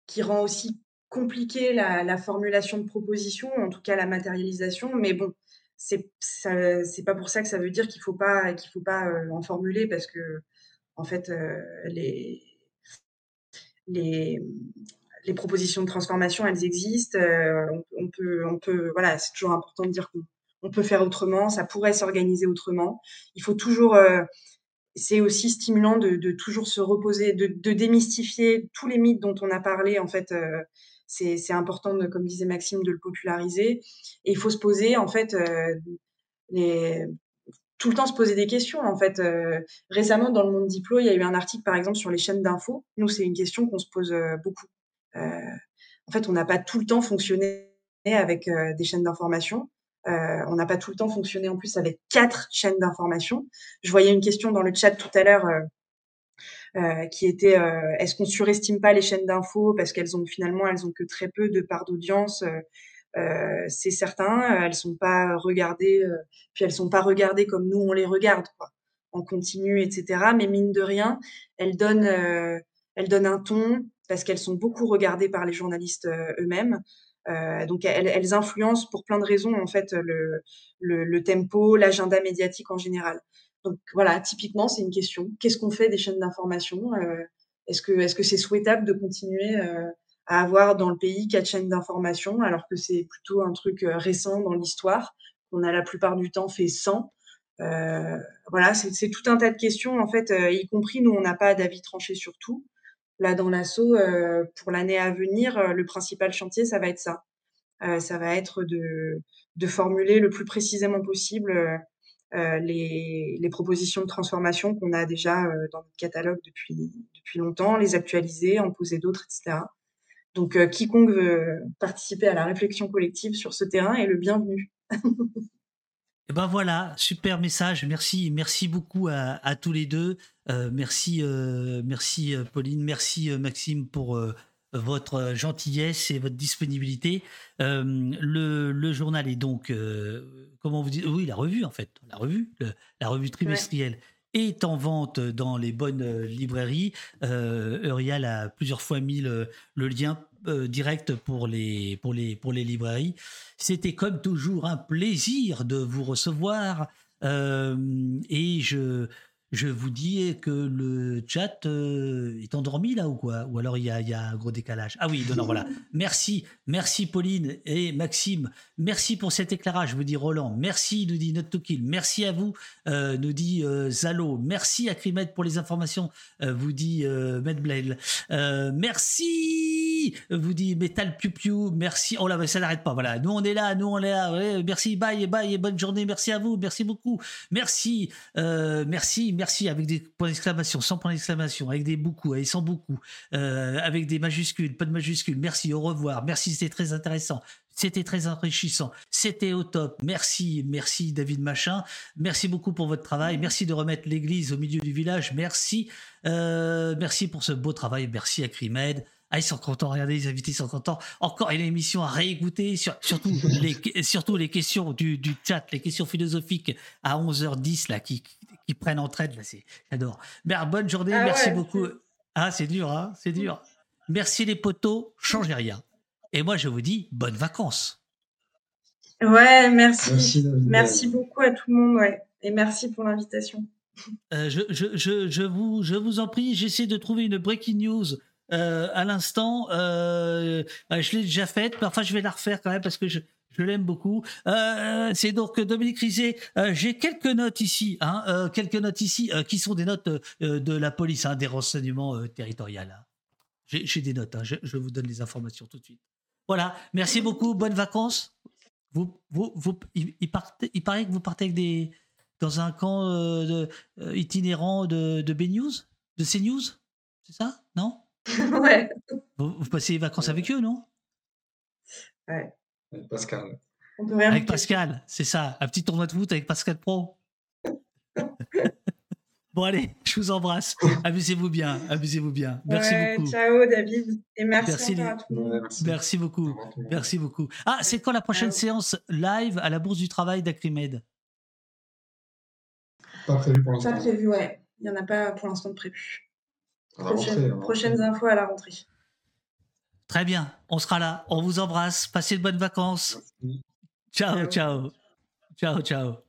qui rend aussi compliqué la, la formulation de propositions, en tout cas la matérialisation. Mais bon, c'est, c'est pas pour ça que ça veut dire qu'il faut pas, qu'il faut pas euh, en formuler parce que en fait, euh, les les, les propositions de transformation, elles existent. Euh, on, peut, on peut, voilà, c'est toujours important de dire qu'on peut faire autrement, ça pourrait s'organiser autrement. Il faut toujours, c'est aussi stimulant de, de, toujours se reposer, de, de, démystifier tous les mythes dont on a parlé. En fait, euh, c'est important, de, comme disait Maxime, de le populariser. Et il faut se poser, en fait, les, tout le temps se poser des questions. En fait, récemment dans le Monde Diplo, il y a eu un article par exemple sur les chaînes d'infos. Nous, c'est une question qu'on se pose beaucoup. Euh, en fait, on n'a pas tout le temps fonctionné avec euh, des chaînes d'information. Euh, on n'a pas tout le temps fonctionné en plus avec quatre chaînes d'information. Je voyais une question dans le chat tout à l'heure euh, qui était est-ce qu'on surestime pas les chaînes d'infos parce qu'elles ont finalement elles ont que très peu de part d'audience. c'est certain, elles sont pas regardées, puis elles sont pas regardées comme nous on les regarde, quoi, en continu, etc. Mais mine de rien, elles donnent, elles donnent un ton, parce qu'elles sont beaucoup regardées par les journalistes euh, eux-mêmes. Euh, donc elles, influencent pour plein de raisons en fait le, le, tempo, l'agenda médiatique en général. Donc voilà, typiquement c'est une question. Qu'est-ce qu'on fait des chaînes d'information euh, Est-ce que est-ce que c'est souhaitable de continuer à avoir dans le pays quatre chaînes d'information alors que c'est plutôt un truc récent dans l'histoire qu'on a la plupart du temps fait sans Voilà, c'est tout un tas de questions en fait, y compris nous on n'a pas d'avis tranché sur tout. Là, dans l'assaut, euh, pour l'année à venir, euh, le principal chantier, ça va être ça. Euh, ça va être de, formuler le plus précisément possible les, les, propositions de transformation qu'on a déjà dans notre catalogue depuis, depuis longtemps, les actualiser, en poser d'autres, etc. Donc, quiconque veut participer à la réflexion collective sur ce terrain est le bienvenu. Et eh ben voilà, super message. Merci, merci beaucoup à, à tous les deux. Euh, merci, euh, merci euh, Pauline, merci Maxime pour votre gentillesse et votre disponibilité. Le, le, journal est donc, comment vous dites Oui, la revue en fait, la revue, la revue trimestrielle. Est en vente dans les bonnes librairies. Eurial a plusieurs fois mis le, lien direct pour les, pour les, pour les librairies. C'était comme toujours un plaisir de vous recevoir. et je, je vous dis que le chat euh, est endormi là ou quoi? Ou alors il y, a, un gros décalage Ah oui, non, voilà. Merci, merci Pauline et Maxime. Merci pour cet éclairage, vous dis Roland. Merci, nous dit Not to Kill. Merci à vous, euh, nous dit euh, Zalo. Merci à Crimet pour les informations, vous dit Medblade. merci, vous dit Metal Piu Piu. Merci. Oh là, ça n'arrête pas. Voilà, nous on est là, nous on est là. merci, bye, bye, bonne journée. Merci à vous, merci beaucoup. Merci, merci merci avec des points d'exclamation, sans points d'exclamation, avec des beaucoup, et sans beaucoup, euh, avec des majuscules, pas de majuscules. Merci, au revoir. Merci, c'était très intéressant. C'était très enrichissant. C'était au top. Merci, merci David Machin. Merci beaucoup pour votre travail. Merci de remettre l'église au milieu du village. Merci, euh, merci pour ce beau travail. Merci à Crimed. Ah, ils sont contents. Regardez, les invités sont contents. Encore une émission à réécouter, sur, surtout, les, surtout les questions du, du, chat, les questions philosophiques à 11h10 là, qui, qui prennent en traite. J'adore. Bonne journée. Ah merci ouais, beaucoup. Ah, c'est dur, hein, c'est dur. Merci les potos. Changez rien. Et moi, je vous dis bonnes vacances. Ouais, merci. Merci, beaucoup à tout le monde, ouais. Et merci pour l'invitation. Euh, je, je, je, je vous, je vous en prie, j'essaie de trouver une breaking news euh, à l'instant. Euh, euh, je l'ai déjà faite, mais enfin, je vais la refaire quand même parce que je, je l'aime beaucoup. Euh, c'est donc Dominique Rizet. J'ai quelques notes ici, hein, quelques notes ici qui sont des notes de la police, hein, des renseignements territoriaux. hein. J'ai des notes, hein, je, vous donne les informations tout de suite. Voilà, merci beaucoup, bonnes vacances. Vous, vous, vous, il, il il paraît que vous partez dans un camp de, itinérant de, de B-News De CNews C'est ça? Non? ouais. vous, vous passez les vacances avec eux, non? Avec Pascal. On peut rien Avec. Pascal, c'est ça. Un petit tournoi de foot avec Pascal Pro. bon, allez, je vous embrasse. Amusez-vous bien, amusez-vous bien. Merci Ouais, beaucoup. Ciao, David. Et merci, Merci, les- à tout le monde. Ouais, merci. Merci Au beaucoup. Merci beaucoup. Ah, c'est quand la prochaine séance live à la Bourse du Travail d'Acrimed Pas prévu pour Pas l'instant. prévu, ouais. Il n'y en a pas pour l'instant de prévu. Prochaine- rentrée. prochaines infos à la rentrée. Très bien, on sera là. On vous embrasse. Passez de bonnes vacances. Merci. Ciao, Ciao. ciao. Ciao, ciao.